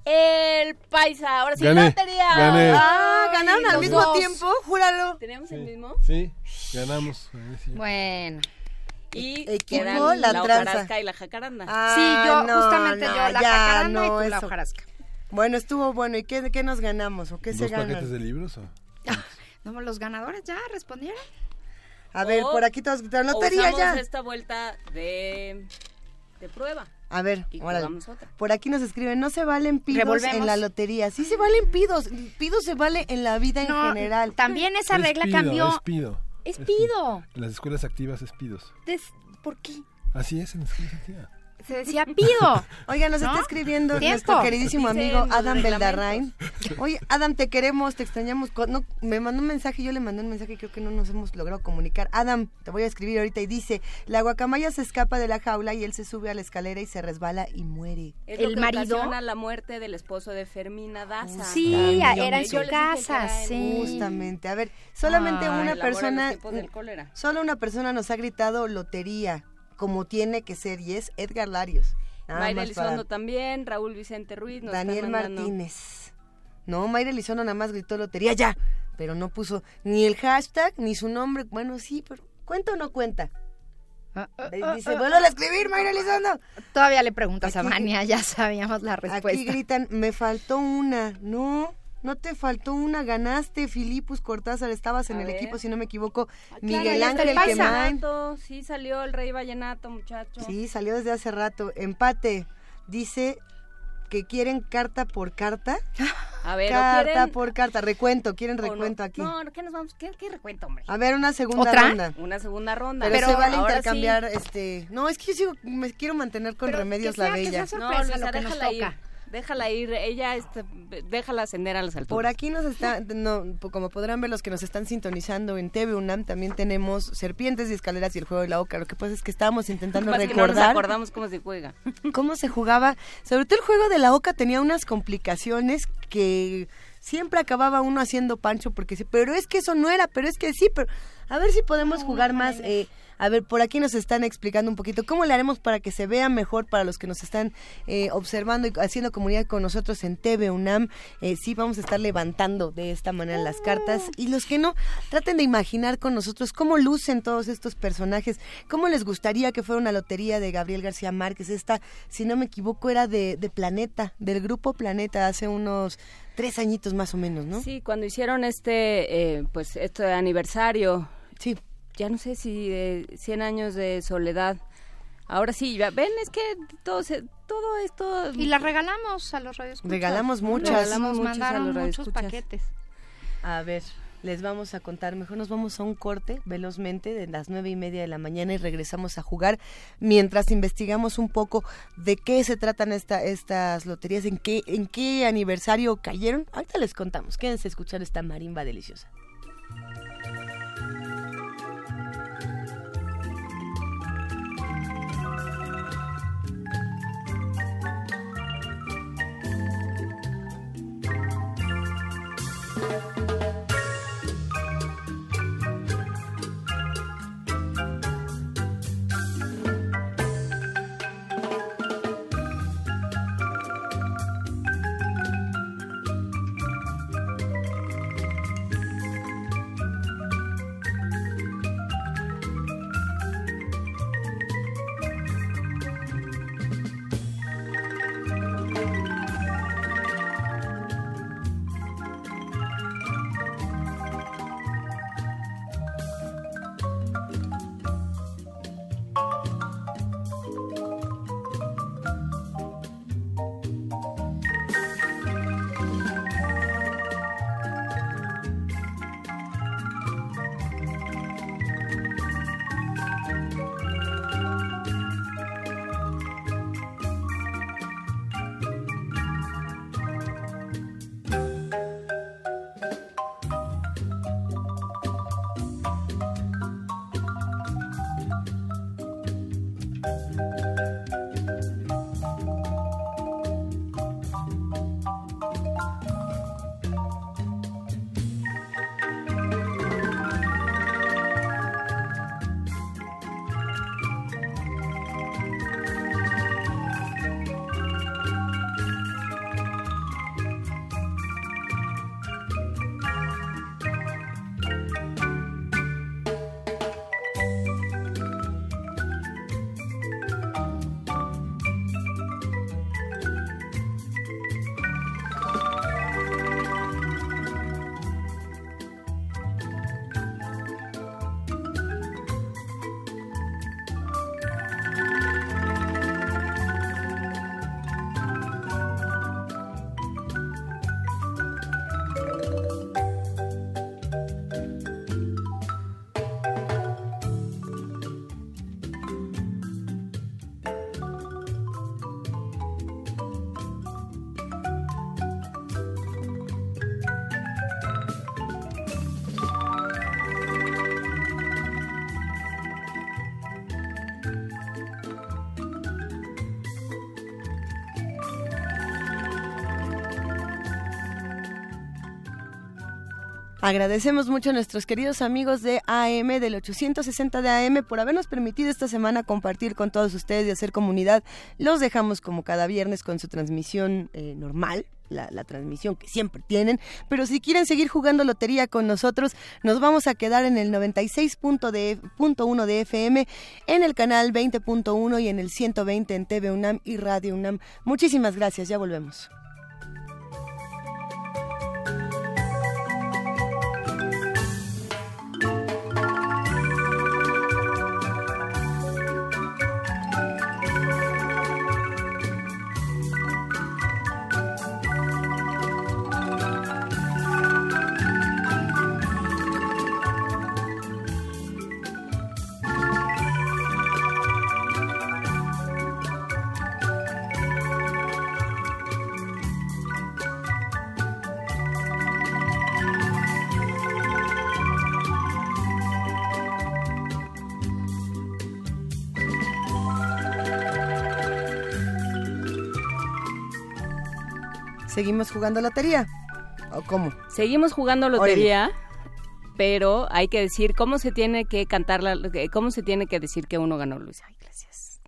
El paisa. Ahora sí, Gané, lotería. gané. Ah, ganaron al mismo dos. tiempo, júralo. ¿Tenemos el mismo? Sí, ganamos. Sí. Bueno. Y Equipo, la la, hojarasca y la jacaranda. Ah, sí, yo, no, justamente no, yo, la ya, jacaranda y no, tú la hojarasca. Bueno, estuvo bueno. ¿Y qué, qué nos ganamos? ¿O qué se ¿Dos ganan? paquetes de libros o? No, los ganadores ya respondieron. A ver, O- por aquí todos O lotería ya. esta vuelta de, de prueba. A ver, por aquí nos escriben, no se valen pidos en la lotería. Sí se valen pidos, pido se vale en la vida en general. También esa regla cambió. Es pido. Es pido. En las escuelas activas es pidos. ¿Por qué? Así es en las escuelas activas se decía pido. Oiga, nos está escribiendo nuestro queridísimo amigo Adam Beldarrain. Oye, Adam, te queremos, te extrañamos. No, me mandó un mensaje, yo le mandé un mensaje, creo que no nos hemos logrado comunicar. Adam, te voy a escribir ahorita y dice, la guacamaya se escapa de la jaula y él se sube a la escalera y se resbala y muere. el marido la muerte del esposo de Fermina Daza. Sí, era en su casa, sí. Justamente. A ver, solamente una persona Solo una persona nos ha gritado lotería como tiene que ser y es Edgar Larios. Mayra Elizondo también, Raúl Vicente Ruiz. Daniel Martínez. No, Mayra Elizondo nada más gritó lotería ya, pero no puso ni el hashtag ni su nombre. Bueno, sí, pero ¿cuenta o no cuenta? Ah, ah, ah, dice, vuelvo a escribir, Mayra Elizondo. Todavía le preguntas a Mania, ya sabíamos la respuesta. Aquí gritan, me faltó una. No, no te faltó una, ganaste, Filipus Cortázar, estabas en el equipo, si no me equivoco, Miguel Ángel Quemán. Sí, salió el Rey Vallenato, muchacho. Sí, salió desde hace rato. Empate, dice que quieren carta por carta. A ver, carta por carta, recuento, quieren recuento aquí. No, ¿qué nos vamos? ¿Qué, recuento, hombre? A ver, una segunda ronda. Una segunda ronda. Pero, se vale intercambiar, este... No, es que yo sigo, me quiero mantener con Remedios la Bella. no, Luisa, déjala ir déjala ir, ella este, déjala ascender a las alturas. Por aquí nos está, no, como podrán ver los que nos están sintonizando en TV UNAM, también tenemos Serpientes y Escaleras y el Juego de la Oca. Lo que pasa es que estábamos intentando recordar. no nos acordamos cómo se juega. Cómo se jugaba. Sobre todo el Juego de la Oca tenía unas complicaciones que siempre acababa uno haciendo pancho porque sí, pero es que eso no era, pero es que sí, pero a ver si podemos jugar más. Eh, a ver, por aquí nos están explicando un poquito cómo le haremos para que se vea mejor para los que nos están eh, observando y haciendo comunidad con nosotros en TV UNAM. Eh, sí, vamos a estar levantando de esta manera las cartas. Y los que no, traten de imaginar con nosotros cómo lucen todos estos personajes, cómo les gustaría que fuera una lotería de Gabriel García Márquez. Esta, si no me equivoco, era de, de Planeta, del grupo Planeta, hace unos tres añitos más o menos, ¿no? Sí, cuando hicieron este, eh, pues, este aniversario. Sí ya no sé si de 100 años de soledad. Ahora sí, ven, es que todo, todo esto... Y la regalamos a los radios. Regalamos muchas. Regalamos muchos a los muchos paquetes. A ver, les vamos a contar. Mejor nos vamos a un corte velozmente de las nueve y media de la mañana y regresamos a jugar mientras investigamos un poco de qué se tratan esta, estas loterías, en qué, en qué aniversario cayeron. Ahorita les contamos. Quédense a escuchar esta marimba deliciosa. Agradecemos mucho a nuestros queridos amigos de AM, del 860 de AM, por habernos permitido esta semana compartir con todos ustedes y hacer comunidad. Los dejamos como cada viernes con su transmisión eh, normal, la, transmisión que siempre tienen, pero si quieren seguir jugando lotería con nosotros, nos vamos a quedar en el 96.1 de FM, en el canal 20.1 y en el 120 en TV UNAM y Radio UNAM. Muchísimas gracias, ya volvemos. ¿Seguimos jugando lotería? ¿O cómo? Seguimos jugando lotería, pero hay que decir cómo se tiene que cantar, la, cómo se tiene que decir que uno ganó, Luis. Ay,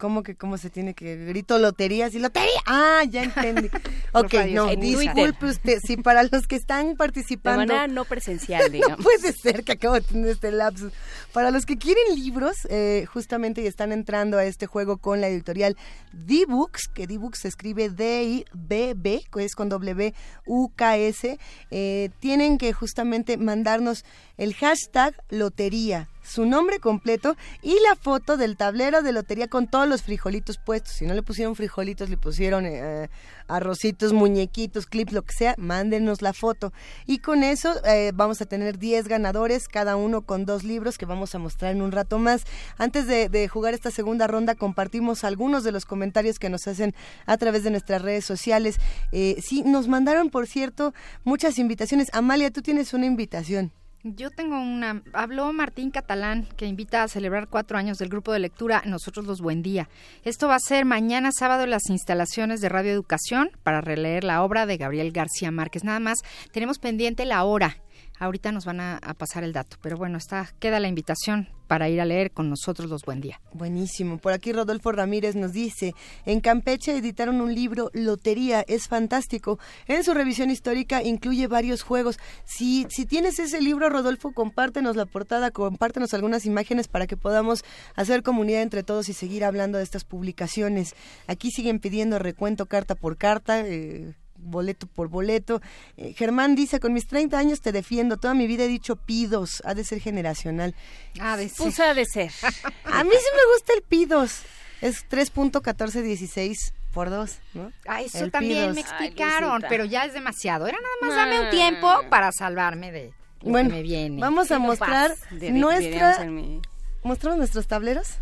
¿Cómo que cómo se tiene que grito loterías y lotería? Ah, ya entendí. ok, no, disculpe usted. Sí, para los que están participando. De manera no presencial, digamos. no puede ser que acabo de tener este lapsus. Para los que quieren libros, eh, justamente y están entrando a este juego con la editorial D-Books, que D-Books se escribe D-I-B-B, que es con W-U-K-S, eh, tienen que justamente mandarnos el hashtag lotería su nombre completo y la foto del tablero de lotería con todos los frijolitos puestos. Si no le pusieron frijolitos, le pusieron eh, arrocitos, muñequitos, clips, lo que sea, mándenos la foto. Y con eso eh, vamos a tener 10 ganadores, cada uno con dos libros que vamos a mostrar en un rato más. Antes de, jugar esta segunda ronda, compartimos algunos de los comentarios que nos hacen a través de nuestras redes sociales. Eh, sí, nos mandaron, por cierto, muchas invitaciones. Amalia, tú tienes una invitación. Yo tengo una. Habló Martín Catalán, que invita a celebrar cuatro años del grupo de lectura Nosotros los Buen Día. Esto va a ser mañana sábado en las instalaciones de Radio Educación para releer la obra de Gabriel García Márquez. Nada más, tenemos pendiente la hora Ahorita nos van a, pasar el dato, pero bueno, está queda la invitación para ir a leer con nosotros los Buen Día. Buenísimo. Por aquí Rodolfo Ramírez nos dice, en Campeche editaron un libro, Lotería, es fantástico. En su revisión histórica incluye varios juegos. Si, si tienes ese libro, Rodolfo, compártenos la portada, compártenos algunas imágenes para que podamos hacer comunidad entre todos y seguir hablando de estas publicaciones. Aquí siguen pidiendo recuento carta por carta. Eh, boleto por boleto. Eh, Germán dice, con mis 30 años te defiendo, toda mi vida he dicho pidos, ha de ser generacional. Ha de ser. Pues ha de ser. A mí sí me gusta el pidos. Es 3.1416 por 2, ¿no? Ah, eso también me explicaron, pero ya es demasiado. Era nada más dame un tiempo para salvarme de lo bueno, que me viene. Vamos a mostrar nuestra... ¿Mostramos nuestros tableros?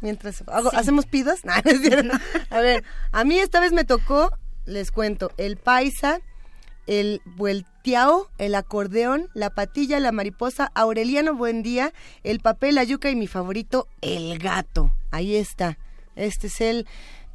Mientras hacemos pidos. A ver, a mí esta vez me tocó les cuento, el paisa, el vuelteao, el acordeón, la patilla, la mariposa, Aureliano Buen Día, el papel, la yuca y mi favorito, el gato. Ahí está. Este es el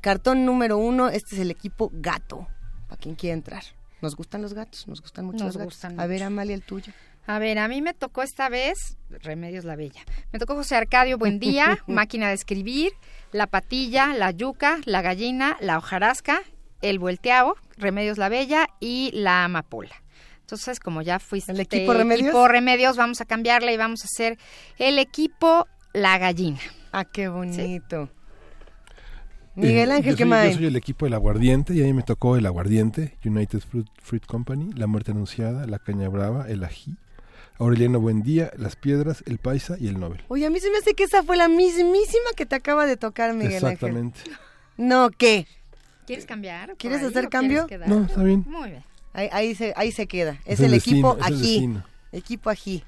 cartón número uno, este es el equipo gato, para quien quiera entrar. Nos gustan los gatos, nos gustan mucho los gatos. a ver, Amalia, el tuyo. A ver, a mí me tocó esta vez Remedios la Bella. Me tocó José Arcadio Buen Día, Máquina de Escribir, La Patilla, La Yuca, La Gallina, La Hojarasca el volteado, Remedios la Bella y la Amapola. Entonces, como ya fuiste el equipo Remedios? equipo Remedios, vamos a cambiarle y vamos a hacer el equipo La Gallina. Ah, qué bonito. Miguel Ángel, ¿qué más? Yo soy el equipo El Aguardiente y a mí me tocó El Aguardiente, United Fruit, Fruit Company, La Muerte Anunciada, La Caña Brava, El Ají, Aureliano Buendía, Las Piedras, El Paisa y El Nobel. Oye, a mí se me hace que esa fue la mismísima que te acaba de tocar, Miguel Exactamente. No, ¿qué? ¿Quieres cambiar? ¿Quieres hacer cambio? No, está bien. Muy bien. Ahí, se, ahí se queda. Es, el, equipo aquí. Equipo aquí.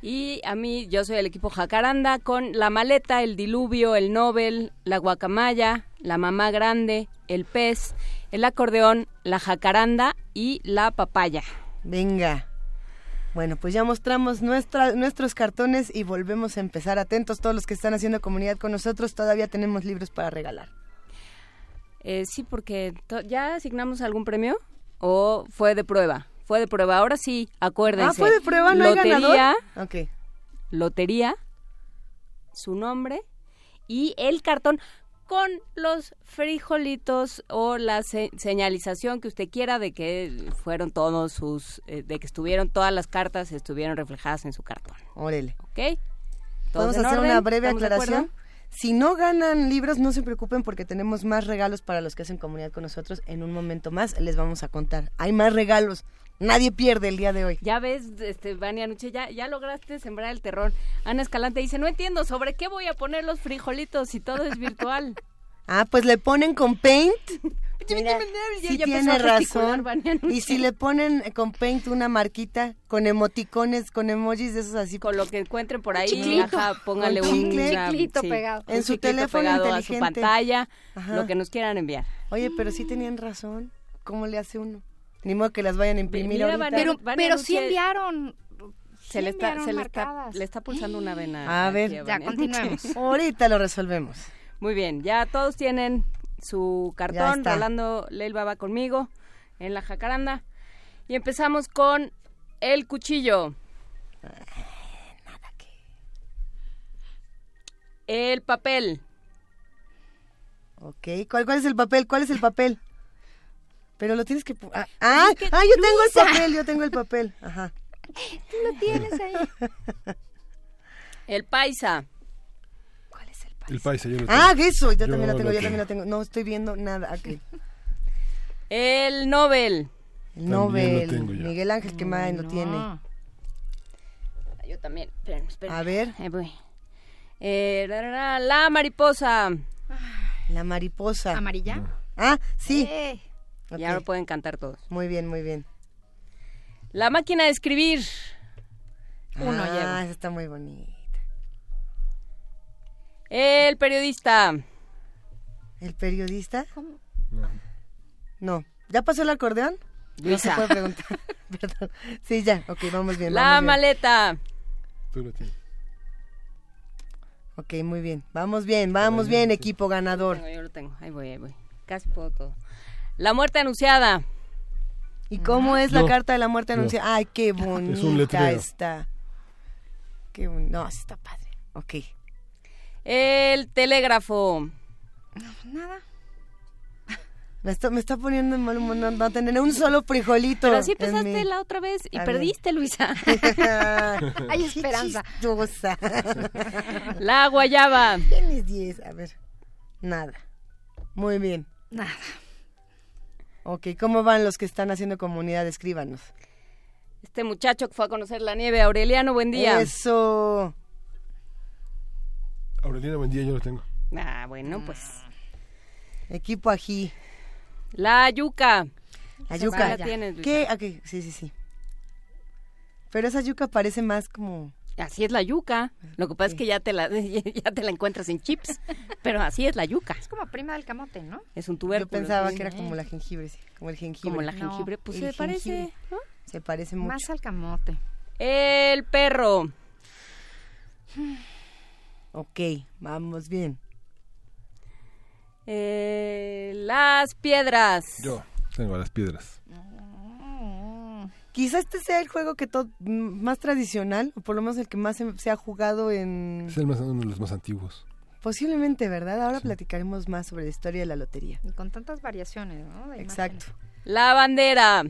Y a mí, yo soy el equipo Jacaranda con la maleta, el diluvio, el Nobel, la guacamaya, la mamá grande, el pez, el acordeón, la jacaranda y la papaya. Venga. Bueno, pues ya mostramos nuestra, nuestros cartones y volvemos a empezar. Atentos todos los que están haciendo comunidad con nosotros, todavía tenemos libros para regalar. Eh, sí, porque ya asignamos algún premio o fue de prueba. Fue de prueba. Ahora sí, acuérdense. Ah, fue de prueba, no lotería, hay ganador. Ok. Lotería, su nombre y el cartón con los frijolitos o la señalización que usted quiera de que fueron todos sus, eh, de que estuvieron todas las cartas estuvieron reflejadas en su cartón. Órale. ¿Ok? ¿Podemos hacer una breve aclaración? Si no ganan libros, no se preocupen porque tenemos más regalos para los que hacen comunidad con nosotros. En un momento más les vamos a contar. Hay más regalos. Nadie pierde el día de hoy. Ya ves, este, Vania Nuche, ya, ya lograste sembrar el terror. Ana Escalante dice, no entiendo, ¿sobre qué voy a poner los frijolitos si todo es virtual? ah, pues le ponen con Paint. sí tiene razón. Y si le ponen con Paint una marquita con emoticones, con emojis de esos así. Con lo que encuentren por ahí, póngale un, chiclito pegado. En su teléfono inteligente. A su pantalla, lo que nos quieran enviar. Oye, pero sí tenían razón. ¿Cómo le hace uno? Ni modo que las vayan a imprimir ahorita. pero, pero sí enviaron se le está, se le está, le está pulsando una vena. A ver, ya continuemos. Ahorita lo resolvemos. Muy bien, ya todos tienen su cartón. Rolando Leilba va conmigo en la jacaranda. Y empezamos con el cuchillo. nada que. El papel. Ok, ¿Cuál, ¿cuál es el papel? ¿Cuál es el papel? Pero lo tienes que... Ah, ah, ah, yo tengo el papel, yo tengo el papel. Ajá. Tú lo tienes ahí. El paisa. ¿Cuál es el paisa? Yo lo tengo. Ah, eso, yo, también lo tengo, yo también lo tengo. No estoy viendo nada. aquí. El Nobel. El Nobel. Miguel Ángel que más lo tiene. Yo también. Esperen, esperen. A ver. Ahí voy. Eh, la, mariposa. La mariposa. ¿Amarilla? Ah, sí. Eh. Ya lo pueden cantar todos. Muy bien, muy bien. La máquina de escribir. Uno ah, esa está muy bonita. El periodista. ¿El periodista? No. ¿Ya pasó el acordeón? No se puede preguntar. Perdón. Sí, ya. Ok, vamos bien. La maleta. Tú lo tienes. Ok, muy bien. Vamos bien, vamos bien, equipo ganador. Yo lo tengo, Ahí voy, ahí voy. Casi puedo todo. La muerte anunciada. ¿Y cómo es la carta de la muerte anunciada? Ay, qué bonita está. Qué no, está padre. Ok. El telégrafo. No, nada. Me está, me está poniendo en mal humor no, tener un solo frijolito. Pero así empezaste la otra vez y perdiste, Luisa. Hay esperanza. la guayaba. Tienes 10. A ver. Nada. Muy bien. Nada. Ok, ¿cómo van los que están haciendo comunidad? Escríbanos. Este muchacho que fue a conocer la nieve, Aureliano, buen día. Eso. Aureliano, buen día, yo lo tengo. Ah, bueno, pues. Equipo ají. La yuca. La yuca. ¿Qué? Okay. Sí, sí, sí. Pero esa yuca parece más como Así es la yuca. Lo que pasa es que ya te la ya te la encuentras en chips, pero así es la yuca. Es como prima del camote, ¿no? Es un tubérculo. Yo pensaba que era como la jengibre, sí, como el jengibre. Como la jengibre, pues se parece, ¿no? Se parece mucho. Más al camote. El perro. Ok, vamos bien. Eh, las piedras. Yo tengo las piedras. Quizá este sea el juego que todo más tradicional, o por lo menos el que más se, ha jugado en... Es el más, uno de los más antiguos. Posiblemente, ¿verdad? Ahora platicaremos más sobre la historia de la lotería. Y con tantas variaciones, ¿no? Exacto. La bandera.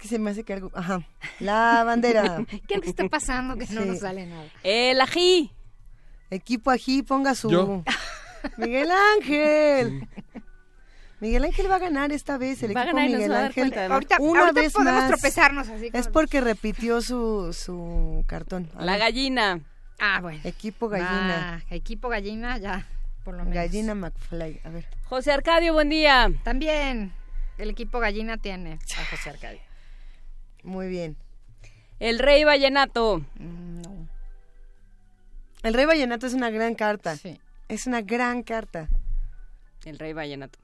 Es que se me hace que algo... Ajá. La bandera. ¿Qué nos está pasando que no nos sale nada? El ají. Equipo ají, ponga su... Miguel Ángel. Miguel Ángel va a ganar esta vez, el equipo Miguel Ángel. ahorita, una vez podemos tropezarnos así. Es porque repitió su, su cartón. La gallina. Ah, bueno. Equipo gallina. equipo gallina, ya, por lo menos. Gallina McFly, a ver. José Arcadio, buen día. También, el equipo gallina tiene a José Arcadio. Muy bien. El Rey Vallenato. Mm, no. El Rey Vallenato es una gran carta. Sí. Es una gran carta. El Rey Vallenato.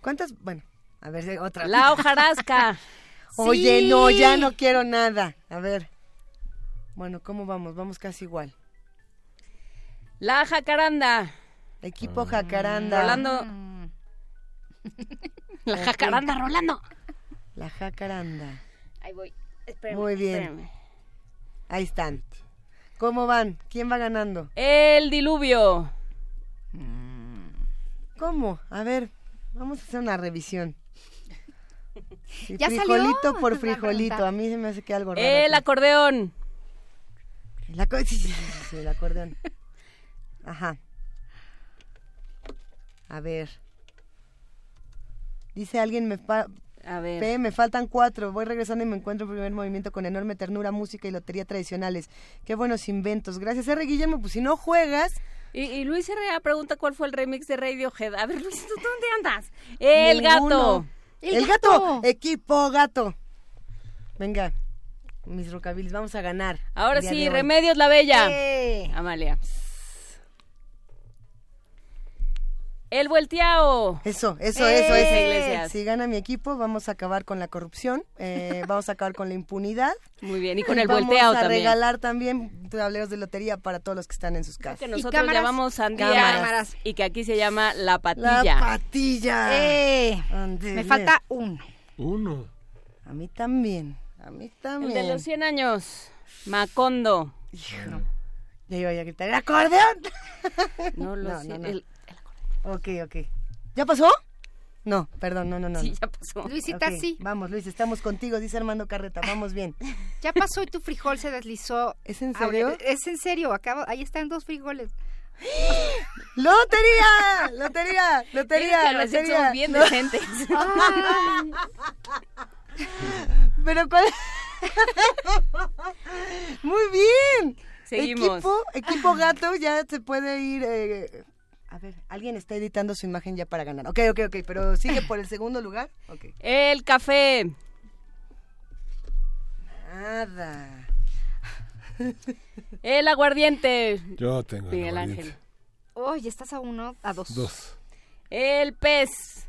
¿Cuántas? Bueno, a ver, otra. La hojarasca. Oye, no, ya no quiero nada. A ver. Bueno, ¿cómo vamos? Vamos casi igual. La jacaranda. Equipo jacaranda. Rolando. La jacaranda, Rolando. La jacaranda. Ahí voy. Espérame, Muy bien. Ahí están. ¿Cómo van? ¿Quién va ganando? El diluvio. ¿Cómo? A ver, vamos a hacer una revisión. ¿Ya frijolito por frijolito. A mí se me hace que algo raro. El acordeón. El, acordeón. sí, el acordeón. Ajá. A ver. Dice alguien, me, a ver. me faltan cuatro. Voy regresando y me encuentro en primer movimiento con enorme ternura, música y lotería tradicionales. Qué buenos inventos. Gracias, R. Guillermo. Pues si no juegas... Y, Luis Herrera pregunta cuál fue el remix de Radiohead. A ver, Luis, ¿tú dónde andas? El gato. El, gato. Equipo gato. Venga, mis rocabilis, vamos a ganar. Ahora sí, Remedios la Bella. Amalia. El volteado. Eso, eso, eso, eso. Si gana mi equipo, vamos a acabar con la corrupción, eh, vamos a acabar con la impunidad. Muy bien, y con el volteado también. Vamos a regalar también tableros de lotería para todos los que están en sus casas. Que nosotros llamamos sandía y que aquí se llama la patilla. La patilla. Eh, me falta uno. Uno. A mí también, a mí también. El de los 100 años, Macondo. Ya iba a gritar, ¿el acordeón? No, lo sé. El, Ok, ok. ¿Ya pasó? No, perdón, no, no, no. Sí, ya pasó. Luisita, sí. Vamos, Luis, estamos contigo, dice Armando Carreta, vamos bien. Ya pasó y tu frijol se deslizó. ¿Es en serio? es en serio, acabo, ahí están dos frijoles. ¡Lotería! ¡Lotería! ¡Lotería! ¡Lotería! Son bien decentes. Pero cuál... Muy bien. Seguimos. Equipo, equipo gato ya se puede ir eh, a ver, alguien está editando su imagen ya para ganar. Ok, ok, ok, pero sigue por el segundo lugar. Okay. El café. Nada. El aguardiente. Yo tengo Miguel Ángel. Oye, estás a uno, a dos. Dos. El pez.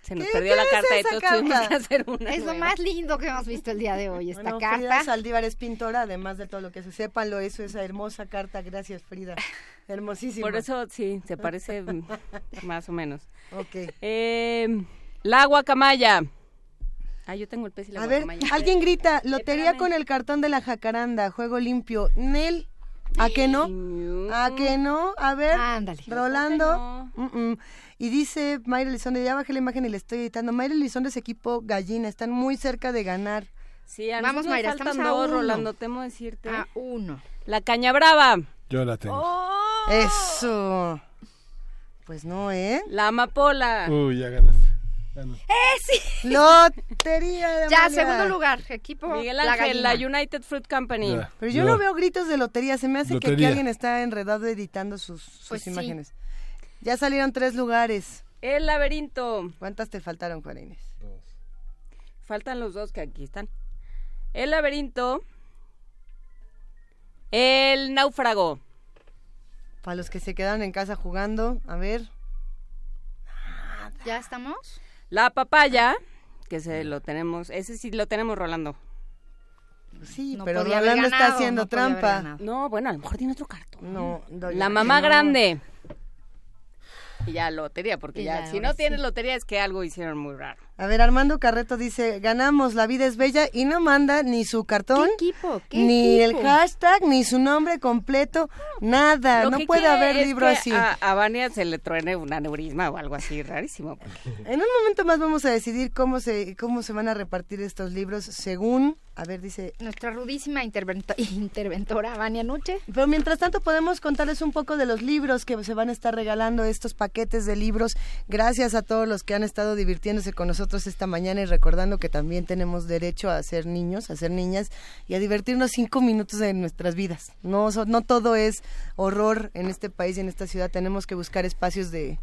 Se nos perdió la carta de todos tuvimos que hacer una Es lo más lindo que hemos visto el día de hoy, esta carta. Frida Saldívar es pintora, además de todo lo que se sepan, lo hizo esa hermosa carta. Gracias, Frida. Hermosísima. Por eso, sí, se parece más o menos. Ok. Eh, la guacamaya. Ah, yo tengo el pez y la A ver, alguien grita, lotería con el cartón de la jacaranda, juego limpio. Nel, ¿a qué no? ¿A qué no? A ver, Ándale. Rolando. Y dice Mayra Elizondo, ya bajé la imagen y le estoy editando. Mayra Elizondo es equipo gallina, están muy cerca de ganar. Sí, a Vamos, Mayra, estamos a uno. Rolando, temo decirte. A uno. La caña brava. Yo la tengo. Oh. Eso. Pues no, ¿eh? La amapola. Uy, ya ganaste. ¡Eh, sí! Lotería de Ya, segundo lugar, equipo Miguel Ángel, la, United Fruit Company. Pero yo no veo gritos de lotería, se me hace que aquí alguien está enredado editando sus, sus pues imágenes. Ya salieron tres lugares. El laberinto. ¿Cuántas te faltaron, Juan Inés? Dos. Faltan los dos que aquí están. El laberinto. El náufrago. Para los que se quedan en casa jugando, a ver. ¿Ya estamos? La papaya, que se lo tenemos, ese sí lo tenemos rolando. Sí, pero Rolando está haciendo trampa. No, bueno, a lo mejor tiene otro cartón. No, la mamá grande. Y ya lotería, porque ya, si no tienes lotería es que algo hicieron muy raro. A ver, Armando Carreto dice, ganamos, la vida es bella y no manda ni su cartón, equipo? ni el hashtag, ni su nombre completo, nada, no puede haber libro así. A, a Vania se le truene un aneurisma o algo así rarísimo. En un momento más vamos a decidir cómo se, cómo se van a repartir estos libros según a ver, dice... Nuestra rudísima interventora, Vania Nuche. Pero mientras tanto podemos contarles un poco de los libros que se van a estar regalando, estos paquetes de libros. Gracias a todos los que han estado divirtiéndose con nosotros esta mañana y recordando que también tenemos derecho a ser niños, a ser niñas y a divertirnos cinco minutos en nuestras vidas. No, no todo es horror en este país y en esta ciudad. Tenemos que buscar espacios de,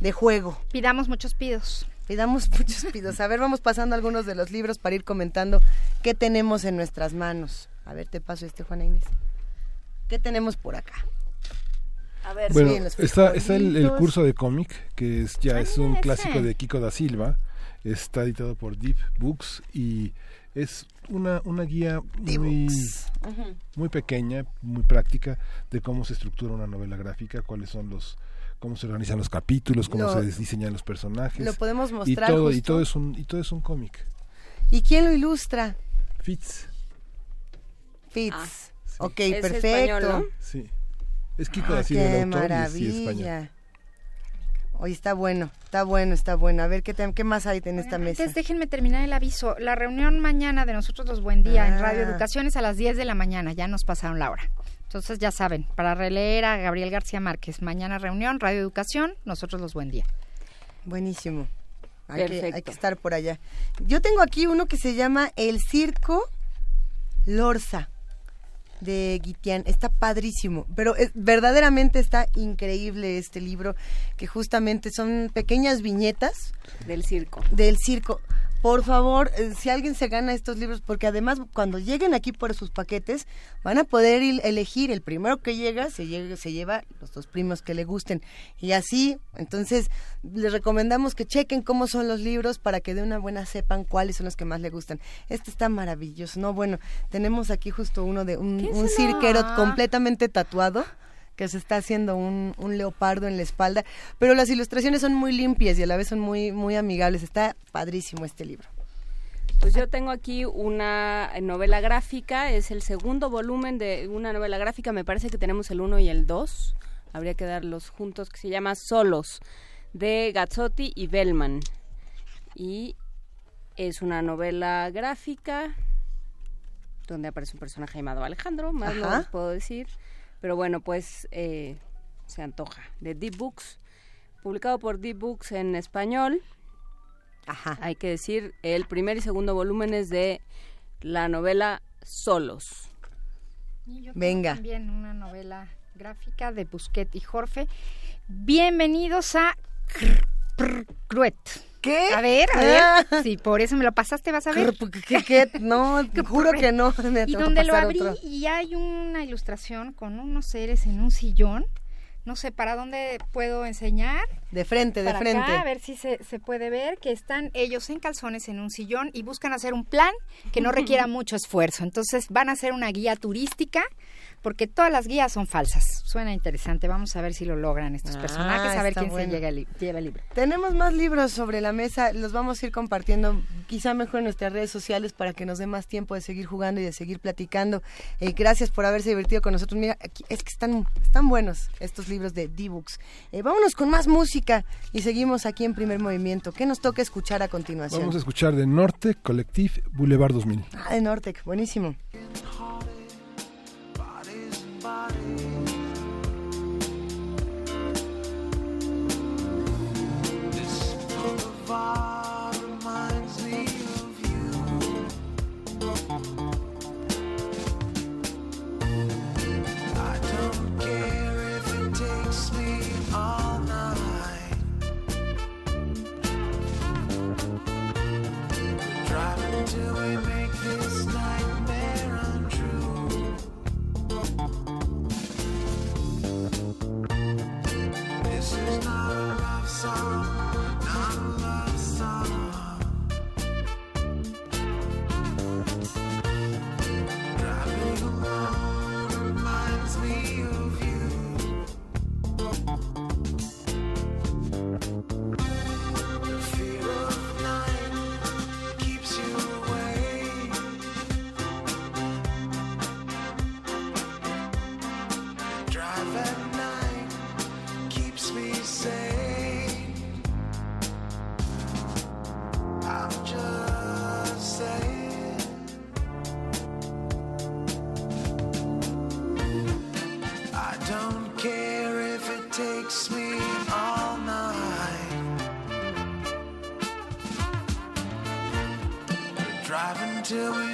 de juego. Pidamos muchos pidos. Pidamos muchos pidos. A ver, vamos pasando algunos de los libros para ir comentando qué tenemos en nuestras manos. A ver, te paso este, Juana Inés. ¿Qué tenemos por acá? A ver, bueno, está, está el, curso de cómic, que es ya es un clásico de Kiko da Silva. Está editado por Deep Books y es una, una guía muy, muy pequeña, muy práctica de cómo se estructura una novela gráfica, cuáles son los cómo se organizan los capítulos, cómo se diseñan los personajes. Lo podemos mostrar. Y todo, y todo es un, y todo es un cómic. ¿Y quién lo ilustra? Fitz. Fitz. Ah, Ok, perfecto. Sí. Es Kiko ah, qué maravilla. Hoy está bueno, está bueno, está bueno. A ver, ¿qué, qué más hay en esta mesa? Antes déjenme terminar el aviso. La reunión mañana de nosotros los Buen Día en Radio ah. Educación es a las 10 de la mañana. Ya nos pasaron la hora. Entonces ya saben, para releer a Gabriel García Márquez, mañana reunión, Radio Educación, nosotros los Buen Día. Buenísimo. Hay que, hay que estar por allá. Yo tengo aquí uno que se llama El Circo Lorza de Guitián. Está padrísimo, pero verdaderamente está increíble este libro, que justamente son pequeñas viñetas. Del circo. Del circo por favor, eh, si alguien se gana estos libros, porque además cuando lleguen aquí por sus paquetes, van a poder elegir el primero que llega, se, se lleva los dos primos que le gusten. Y así, entonces, les recomendamos que chequen cómo son los libros para que de una buena sepan cuáles son los que más le gustan. Este está maravilloso, ¿no? Bueno, tenemos aquí justo uno de un, un cirquero completamente tatuado que se está haciendo un, un, leopardo en la espalda, pero las ilustraciones son muy limpias y a la vez son muy, muy amigables. Está padrísimo este libro. Pues yo tengo aquí una novela gráfica, es el segundo volumen de una novela gráfica, me parece que tenemos el 1 y el 2, habría que darlos juntos, que se llama Solos, de Gazzotti y Bellman. Y es una novela gráfica donde aparece un personaje llamado Alejandro, más no les puedo decir. Pero bueno, pues eh, se antoja. De Deep Books, publicado por Deep Books en español. Ajá. Hay que decir, el primer y segundo volúmenes de la novela Solos. Venga. También una novela gráfica de Busquet y Jorge. Bienvenidos a Cruet. ¿Qué? A ver, a ver. Ah. Sí, por eso me lo pasaste, vas a ver. ¿Qué? qué? No, juro que no. y donde lo abrí y hay una ilustración con unos seres en un sillón. No sé para dónde puedo enseñar. De frente, de frente. a ver si se, se, puede ver que están ellos en calzones en un sillón y buscan hacer un plan que no requiera mucho esfuerzo. Entonces van a hacer una guía turística porque todas las guías son falsas. Suena interesante. Vamos a ver si lo logran estos ah, personajes, a ver quién se llega lleva el libro. Tenemos más libros sobre la mesa, los vamos a ir compartiendo quizá mejor en nuestras redes sociales para que nos dé más tiempo de seguir jugando y de seguir platicando. Eh, gracias por haberse divertido con nosotros. Mira, es que están, están buenos estos libros de D-Books. Eh, vámonos con más música y seguimos aquí en primer movimiento. ¿Qué nos toca escuchar a continuación? Vamos a escuchar de Norte Collective Boulevard 2000. Ah, de Norte, buenísimo. reminds me of you. I don't care if it takes me all night. Driving till we make this nightmare untrue. This is not a love song. till we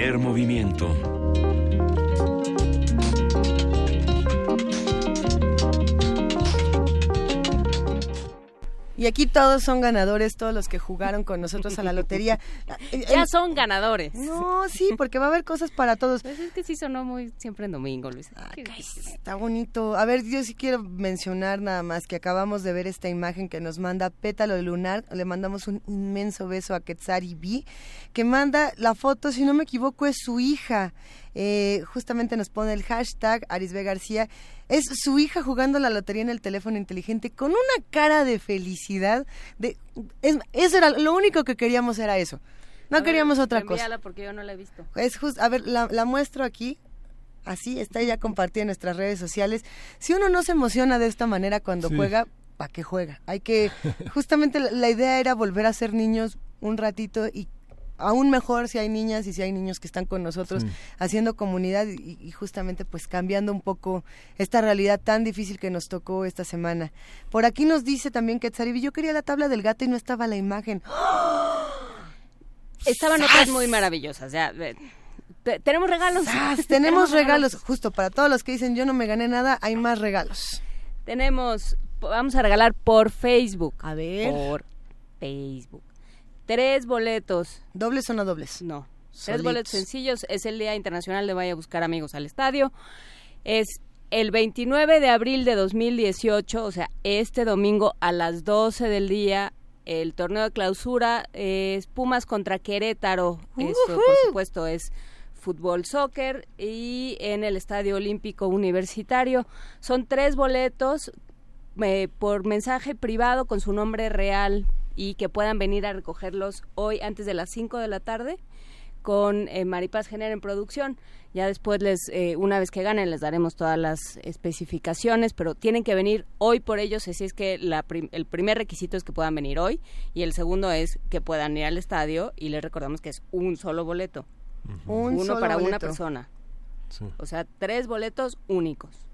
Primer movimiento. Aquí todos son ganadores, todos los que jugaron con nosotros a la lotería. ya son ganadores. No, sí, porque va a haber cosas para todos. Pues es que sí sonó muy siempre en domingo, Luis. está bonito. A ver, yo sí quiero mencionar nada más que acabamos de ver esta imagen que nos manda Pétalo de Lunar. Le mandamos un inmenso beso a Quetzari B, que manda la foto, si no me equivoco, es su hija. Eh, justamente nos pone el hashtag Arisbe García es su hija jugando la lotería en el teléfono inteligente con una cara de felicidad. De, es, eso era lo único que queríamos era eso. No queríamos otra cosa. porque yo no la he visto. Es just, a ver, la, la muestro aquí. Así está ya compartida en nuestras redes sociales. Si uno no se emociona de esta manera cuando juega, ¿para qué juega? Hay que, justamente la idea era volver a ser niños un ratito y aún mejor si hay niñas y si hay niños que están con nosotros haciendo comunidad y, justamente pues cambiando un poco esta realidad tan difícil que nos tocó esta semana. Por aquí nos dice también Quetzaribi, yo quería la tabla del gato y no estaba la imagen. Estaban otras muy maravillosas, ya. tenemos regalos. tenemos regalos, justo para todos los que dicen yo no me gané nada, hay más regalos. Tenemos, vamos a regalar por Facebook. A ver. Por Facebook Tres boletos. ¿Dobles o no dobles? No. Tres boletos sencillos. Es el Día Internacional de Vaya a Buscar Amigos al Estadio. Es el 29 de abril de 2018, o sea, este domingo a las 12 del día, el torneo de clausura es Pumas contra Querétaro. Esto, por supuesto, es fútbol, soccer y en el Estadio Olímpico Universitario. Son tres boletos eh, por mensaje privado con su nombre real y que puedan venir a recogerlos hoy antes de las 5 de la tarde con eh, Maripaz Gener en producción. Ya después, les, eh, una vez que ganen, les daremos todas las especificaciones, pero tienen que venir hoy por ellos, así es que la el primer requisito es que puedan venir hoy y el segundo es que puedan ir al estadio y les recordamos que es un solo boleto. Uno para una persona. O sea, tres boletos únicos.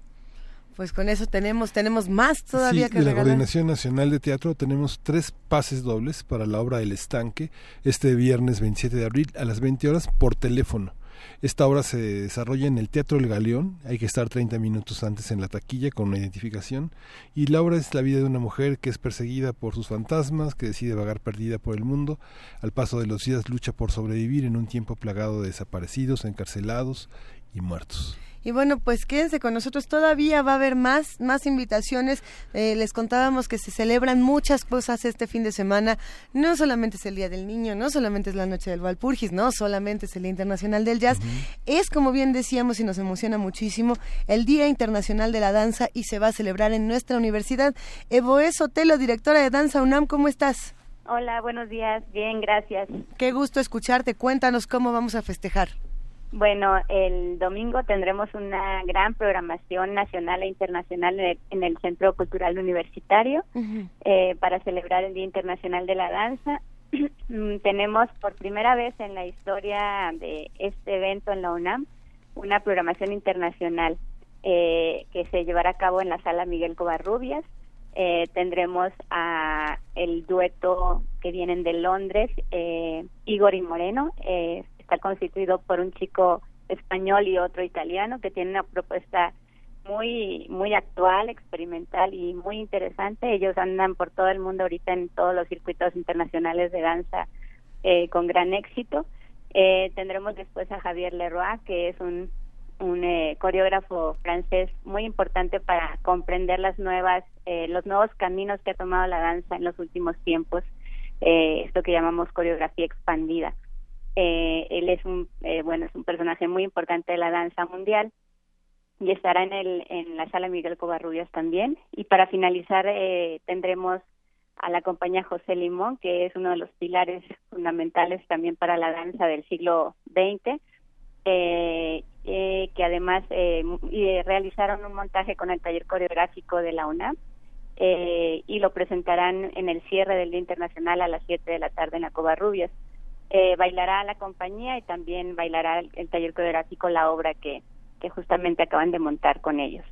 Pues con eso tenemos tenemos más todavía sí, que de la Coordinación Nacional de Teatro tenemos tres pases dobles para la obra El Estanque este viernes 27 de abril a las 20 horas por teléfono. Esta obra se desarrolla en el Teatro El Galeón, hay que estar 30 minutos antes en la taquilla con una identificación, y la obra es la vida de una mujer que es perseguida por sus fantasmas, que decide vagar perdida por el mundo, al paso de los días lucha por sobrevivir en un tiempo plagado de desaparecidos, encarcelados y muertos. Y bueno, pues quédense con nosotros. Todavía va a haber más, más invitaciones. Eh, les contábamos que se celebran muchas cosas este fin de semana. No solamente es el Día del Niño, no solamente es la Noche del Valpurgis, no solamente es el Día Internacional del Jazz. Es, como bien decíamos y nos emociona muchísimo, el Día Internacional de la Danza y se va a celebrar en nuestra universidad. Evoe Sotelo, directora de Danza UNAM, ¿cómo estás? Hola, buenos días. Bien, gracias. Qué gusto escucharte. Cuéntanos cómo vamos a festejar. Bueno, el domingo tendremos una gran programación nacional e internacional en el, Centro Cultural Universitario eh, para celebrar el Día Internacional de la Danza. Tenemos por primera vez en la historia de este evento en la UNAM una programación internacional eh, que se llevará a cabo en la sala Miguel Covarrubias. Eh, tendremos a el dueto que vienen de Londres, Igor y Moreno, está constituido por un chico español y otro italiano que tiene una propuesta muy muy actual, experimental y muy interesante. Ellos andan por todo el mundo ahorita en todos los circuitos internacionales de danza eh, con gran éxito. Eh, tendremos después a Javier Leroy, que es un, un eh, coreógrafo francés muy importante para comprender las nuevas los nuevos caminos que ha tomado la danza en los últimos tiempos. esto que llamamos coreografía expandida. Eh, él es un eh, bueno es un personaje muy importante de la danza mundial y estará en el en la sala Miguel Covarrubias también. Y para finalizar eh, tendremos a la compañía José Limón que es uno de los pilares fundamentales también para la danza del siglo XX eh, que además realizaron un montaje con el taller coreográfico de la UNAM y lo presentarán en el cierre del Día Internacional a las 7 de la tarde en la Covarrubias eh, bailará la compañía y también bailará el, taller coreográfico la obra que, que justamente acaban de montar con ellos.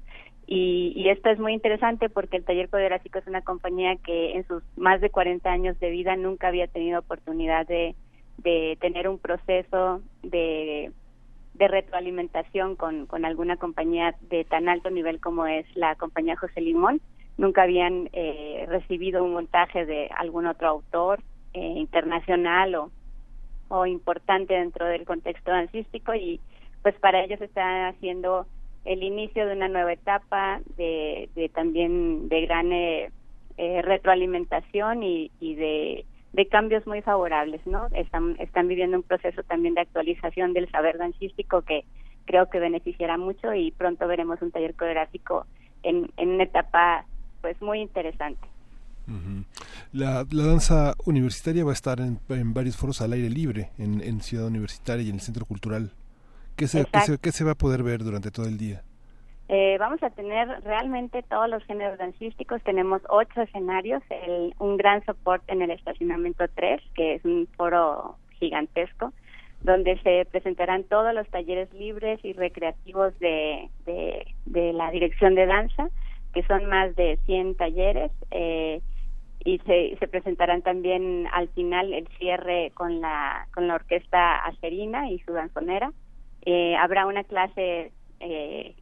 Y, y, esto es muy interesante porque el taller coreográfico es una compañía que en sus más de 40 años de vida nunca había tenido oportunidad de, de tener un proceso de, de retroalimentación con, con alguna compañía de tan alto nivel como es la compañía José Limón. Nunca habían eh, recibido un montaje de algún otro autor eh, internacional o, o importante dentro del contexto dancístico y pues para ellos está haciendo el inicio de una nueva etapa de, de también de gran eh, eh, retroalimentación y, y de, cambios muy favorables, ¿no? Están, están viviendo un proceso también de actualización del saber dancístico que creo que beneficiará mucho y pronto veremos un taller coreográfico en, en una etapa pues muy interesante. La, la, danza universitaria va a estar en, en varios foros al aire libre, en, en, Ciudad Universitaria y en el Centro Cultural. ¿Qué se, qué se, qué se va a poder ver durante todo el día? Eh, vamos a tener realmente todos los géneros dancísticos. Tenemos ocho escenarios, el, un gran soporte en el estacionamiento 3, que es un foro gigantesco, donde se presentarán todos los talleres libres y recreativos de, de, de la dirección de danza, que son más de 100 talleres. Eh, y se, se presentarán también al final el cierre con la, con la orquesta acerina y su danzonera. Eh, habrá una clase eh,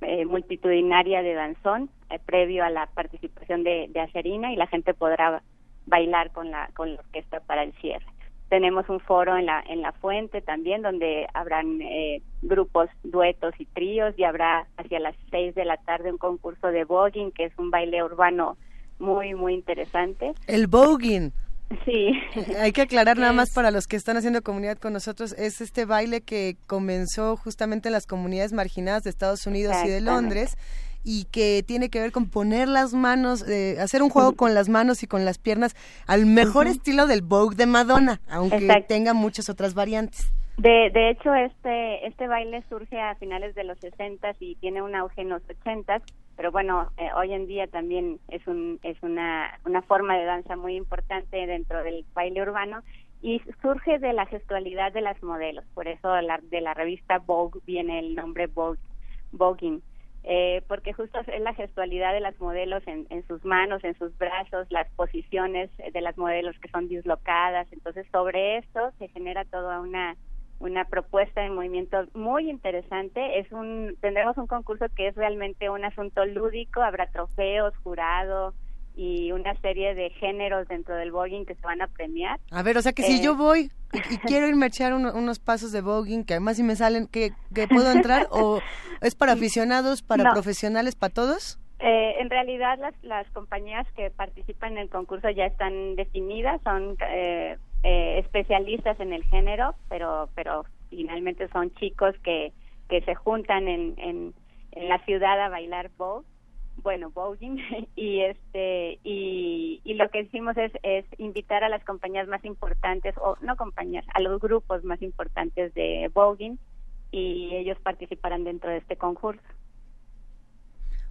eh, multitudinaria de danzón eh, previo a la participación de, de Acerina y la gente podrá bailar con la con la orquesta para el cierre. Tenemos un foro en la en la fuente también donde habrán eh, grupos, duetos y tríos y habrá hacia las seis de la tarde un concurso de voguing que es un baile urbano muy muy interesante. El voguing. Sí. Hay que aclarar nada más para los que están haciendo comunidad con nosotros, es este baile que comenzó justamente en las comunidades marginadas de Estados Unidos y de Londres y que tiene que ver con poner las manos, eh, hacer un juego con las manos y con las piernas al mejor estilo del Vogue de Madonna, aunque tenga muchas otras variantes. De, de hecho, este, este baile surge a finales de los 60 y tiene un auge en los 80 pero bueno, eh, hoy en día también es, un, es una, una forma de danza muy importante dentro del baile urbano y surge de la gestualidad de las modelos, por eso la, de la revista Vogue viene el nombre Vogue, Voguing, eh, porque justo es la gestualidad de las modelos en, en sus manos, en sus brazos, las posiciones de las modelos que son dislocadas, entonces sobre esto se genera toda una una propuesta de movimiento muy interesante. Es un tendremos un concurso que es realmente un asunto lúdico, habrá trofeos, jurado y una serie de géneros dentro del voguing que se van a premiar. A ver, o sea que si yo eh, voy y, quiero irme a echar unos pasos de voguing que además si me salen que, puedo entrar o es para aficionados, para profesionales, para todos? Eh, en realidad las, las compañías que participan en el concurso ya están definidas, son eh, eh, especialistas en el género, pero pero finalmente son chicos que que se juntan en, en, en la ciudad a bailar vogue, bueno, voguing y este y, y lo que hicimos es es invitar a las compañías más importantes o no compañías, a los grupos más importantes de voguing y ellos participarán dentro de este concurso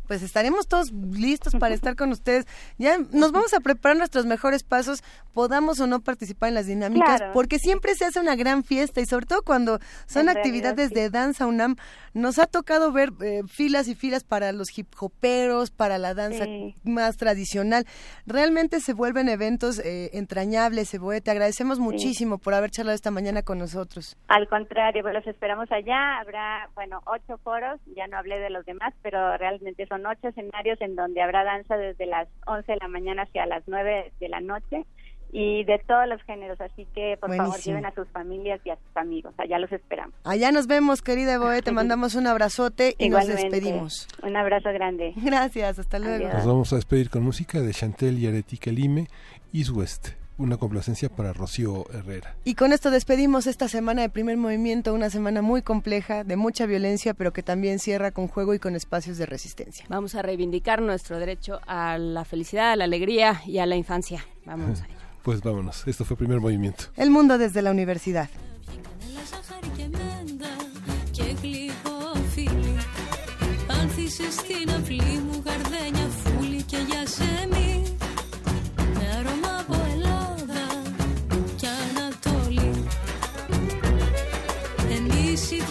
pues estaremos todos listos para estar con ustedes. Ya nos vamos a preparar nuestros mejores pasos, podamos o no participar en las dinámicas, porque siempre se hace una gran fiesta y sobre todo cuando son actividades de danza UNAM, nos ha tocado ver eh, filas y filas para los hip hoperos, para la danza más tradicional. Realmente se vuelven eventos eh, entrañables, Ceboe. Te agradecemos muchísimo por haber charlado esta mañana con nosotros. Al contrario, pues los esperamos allá. Habrá, bueno, ocho foros, ya no hablé de los demás, pero realmente son ocho escenarios en donde habrá danza desde las 11 de la mañana hacia las 9 de la noche y de todos los géneros, así que por favor lleven a sus familias y a sus amigos, allá los esperamos. Allá nos vemos, querida Boe, te mandamos un abrazote y nos despedimos. Un abrazo grande. Gracias, hasta luego. Nos vamos a despedir con música de Chantel y Aretica Lime, East West una complacencia para Rocío Herrera. Y con esto despedimos esta semana de primer movimiento, una semana muy compleja, de mucha violencia, pero que también cierra con juego y con espacios de resistencia. Vamos a reivindicar nuestro derecho a la felicidad, a la alegría y a la infancia. Vamos a. Pues vámonos, esto fue primer movimiento. El mundo desde la universidad. στην μου καρδιά she's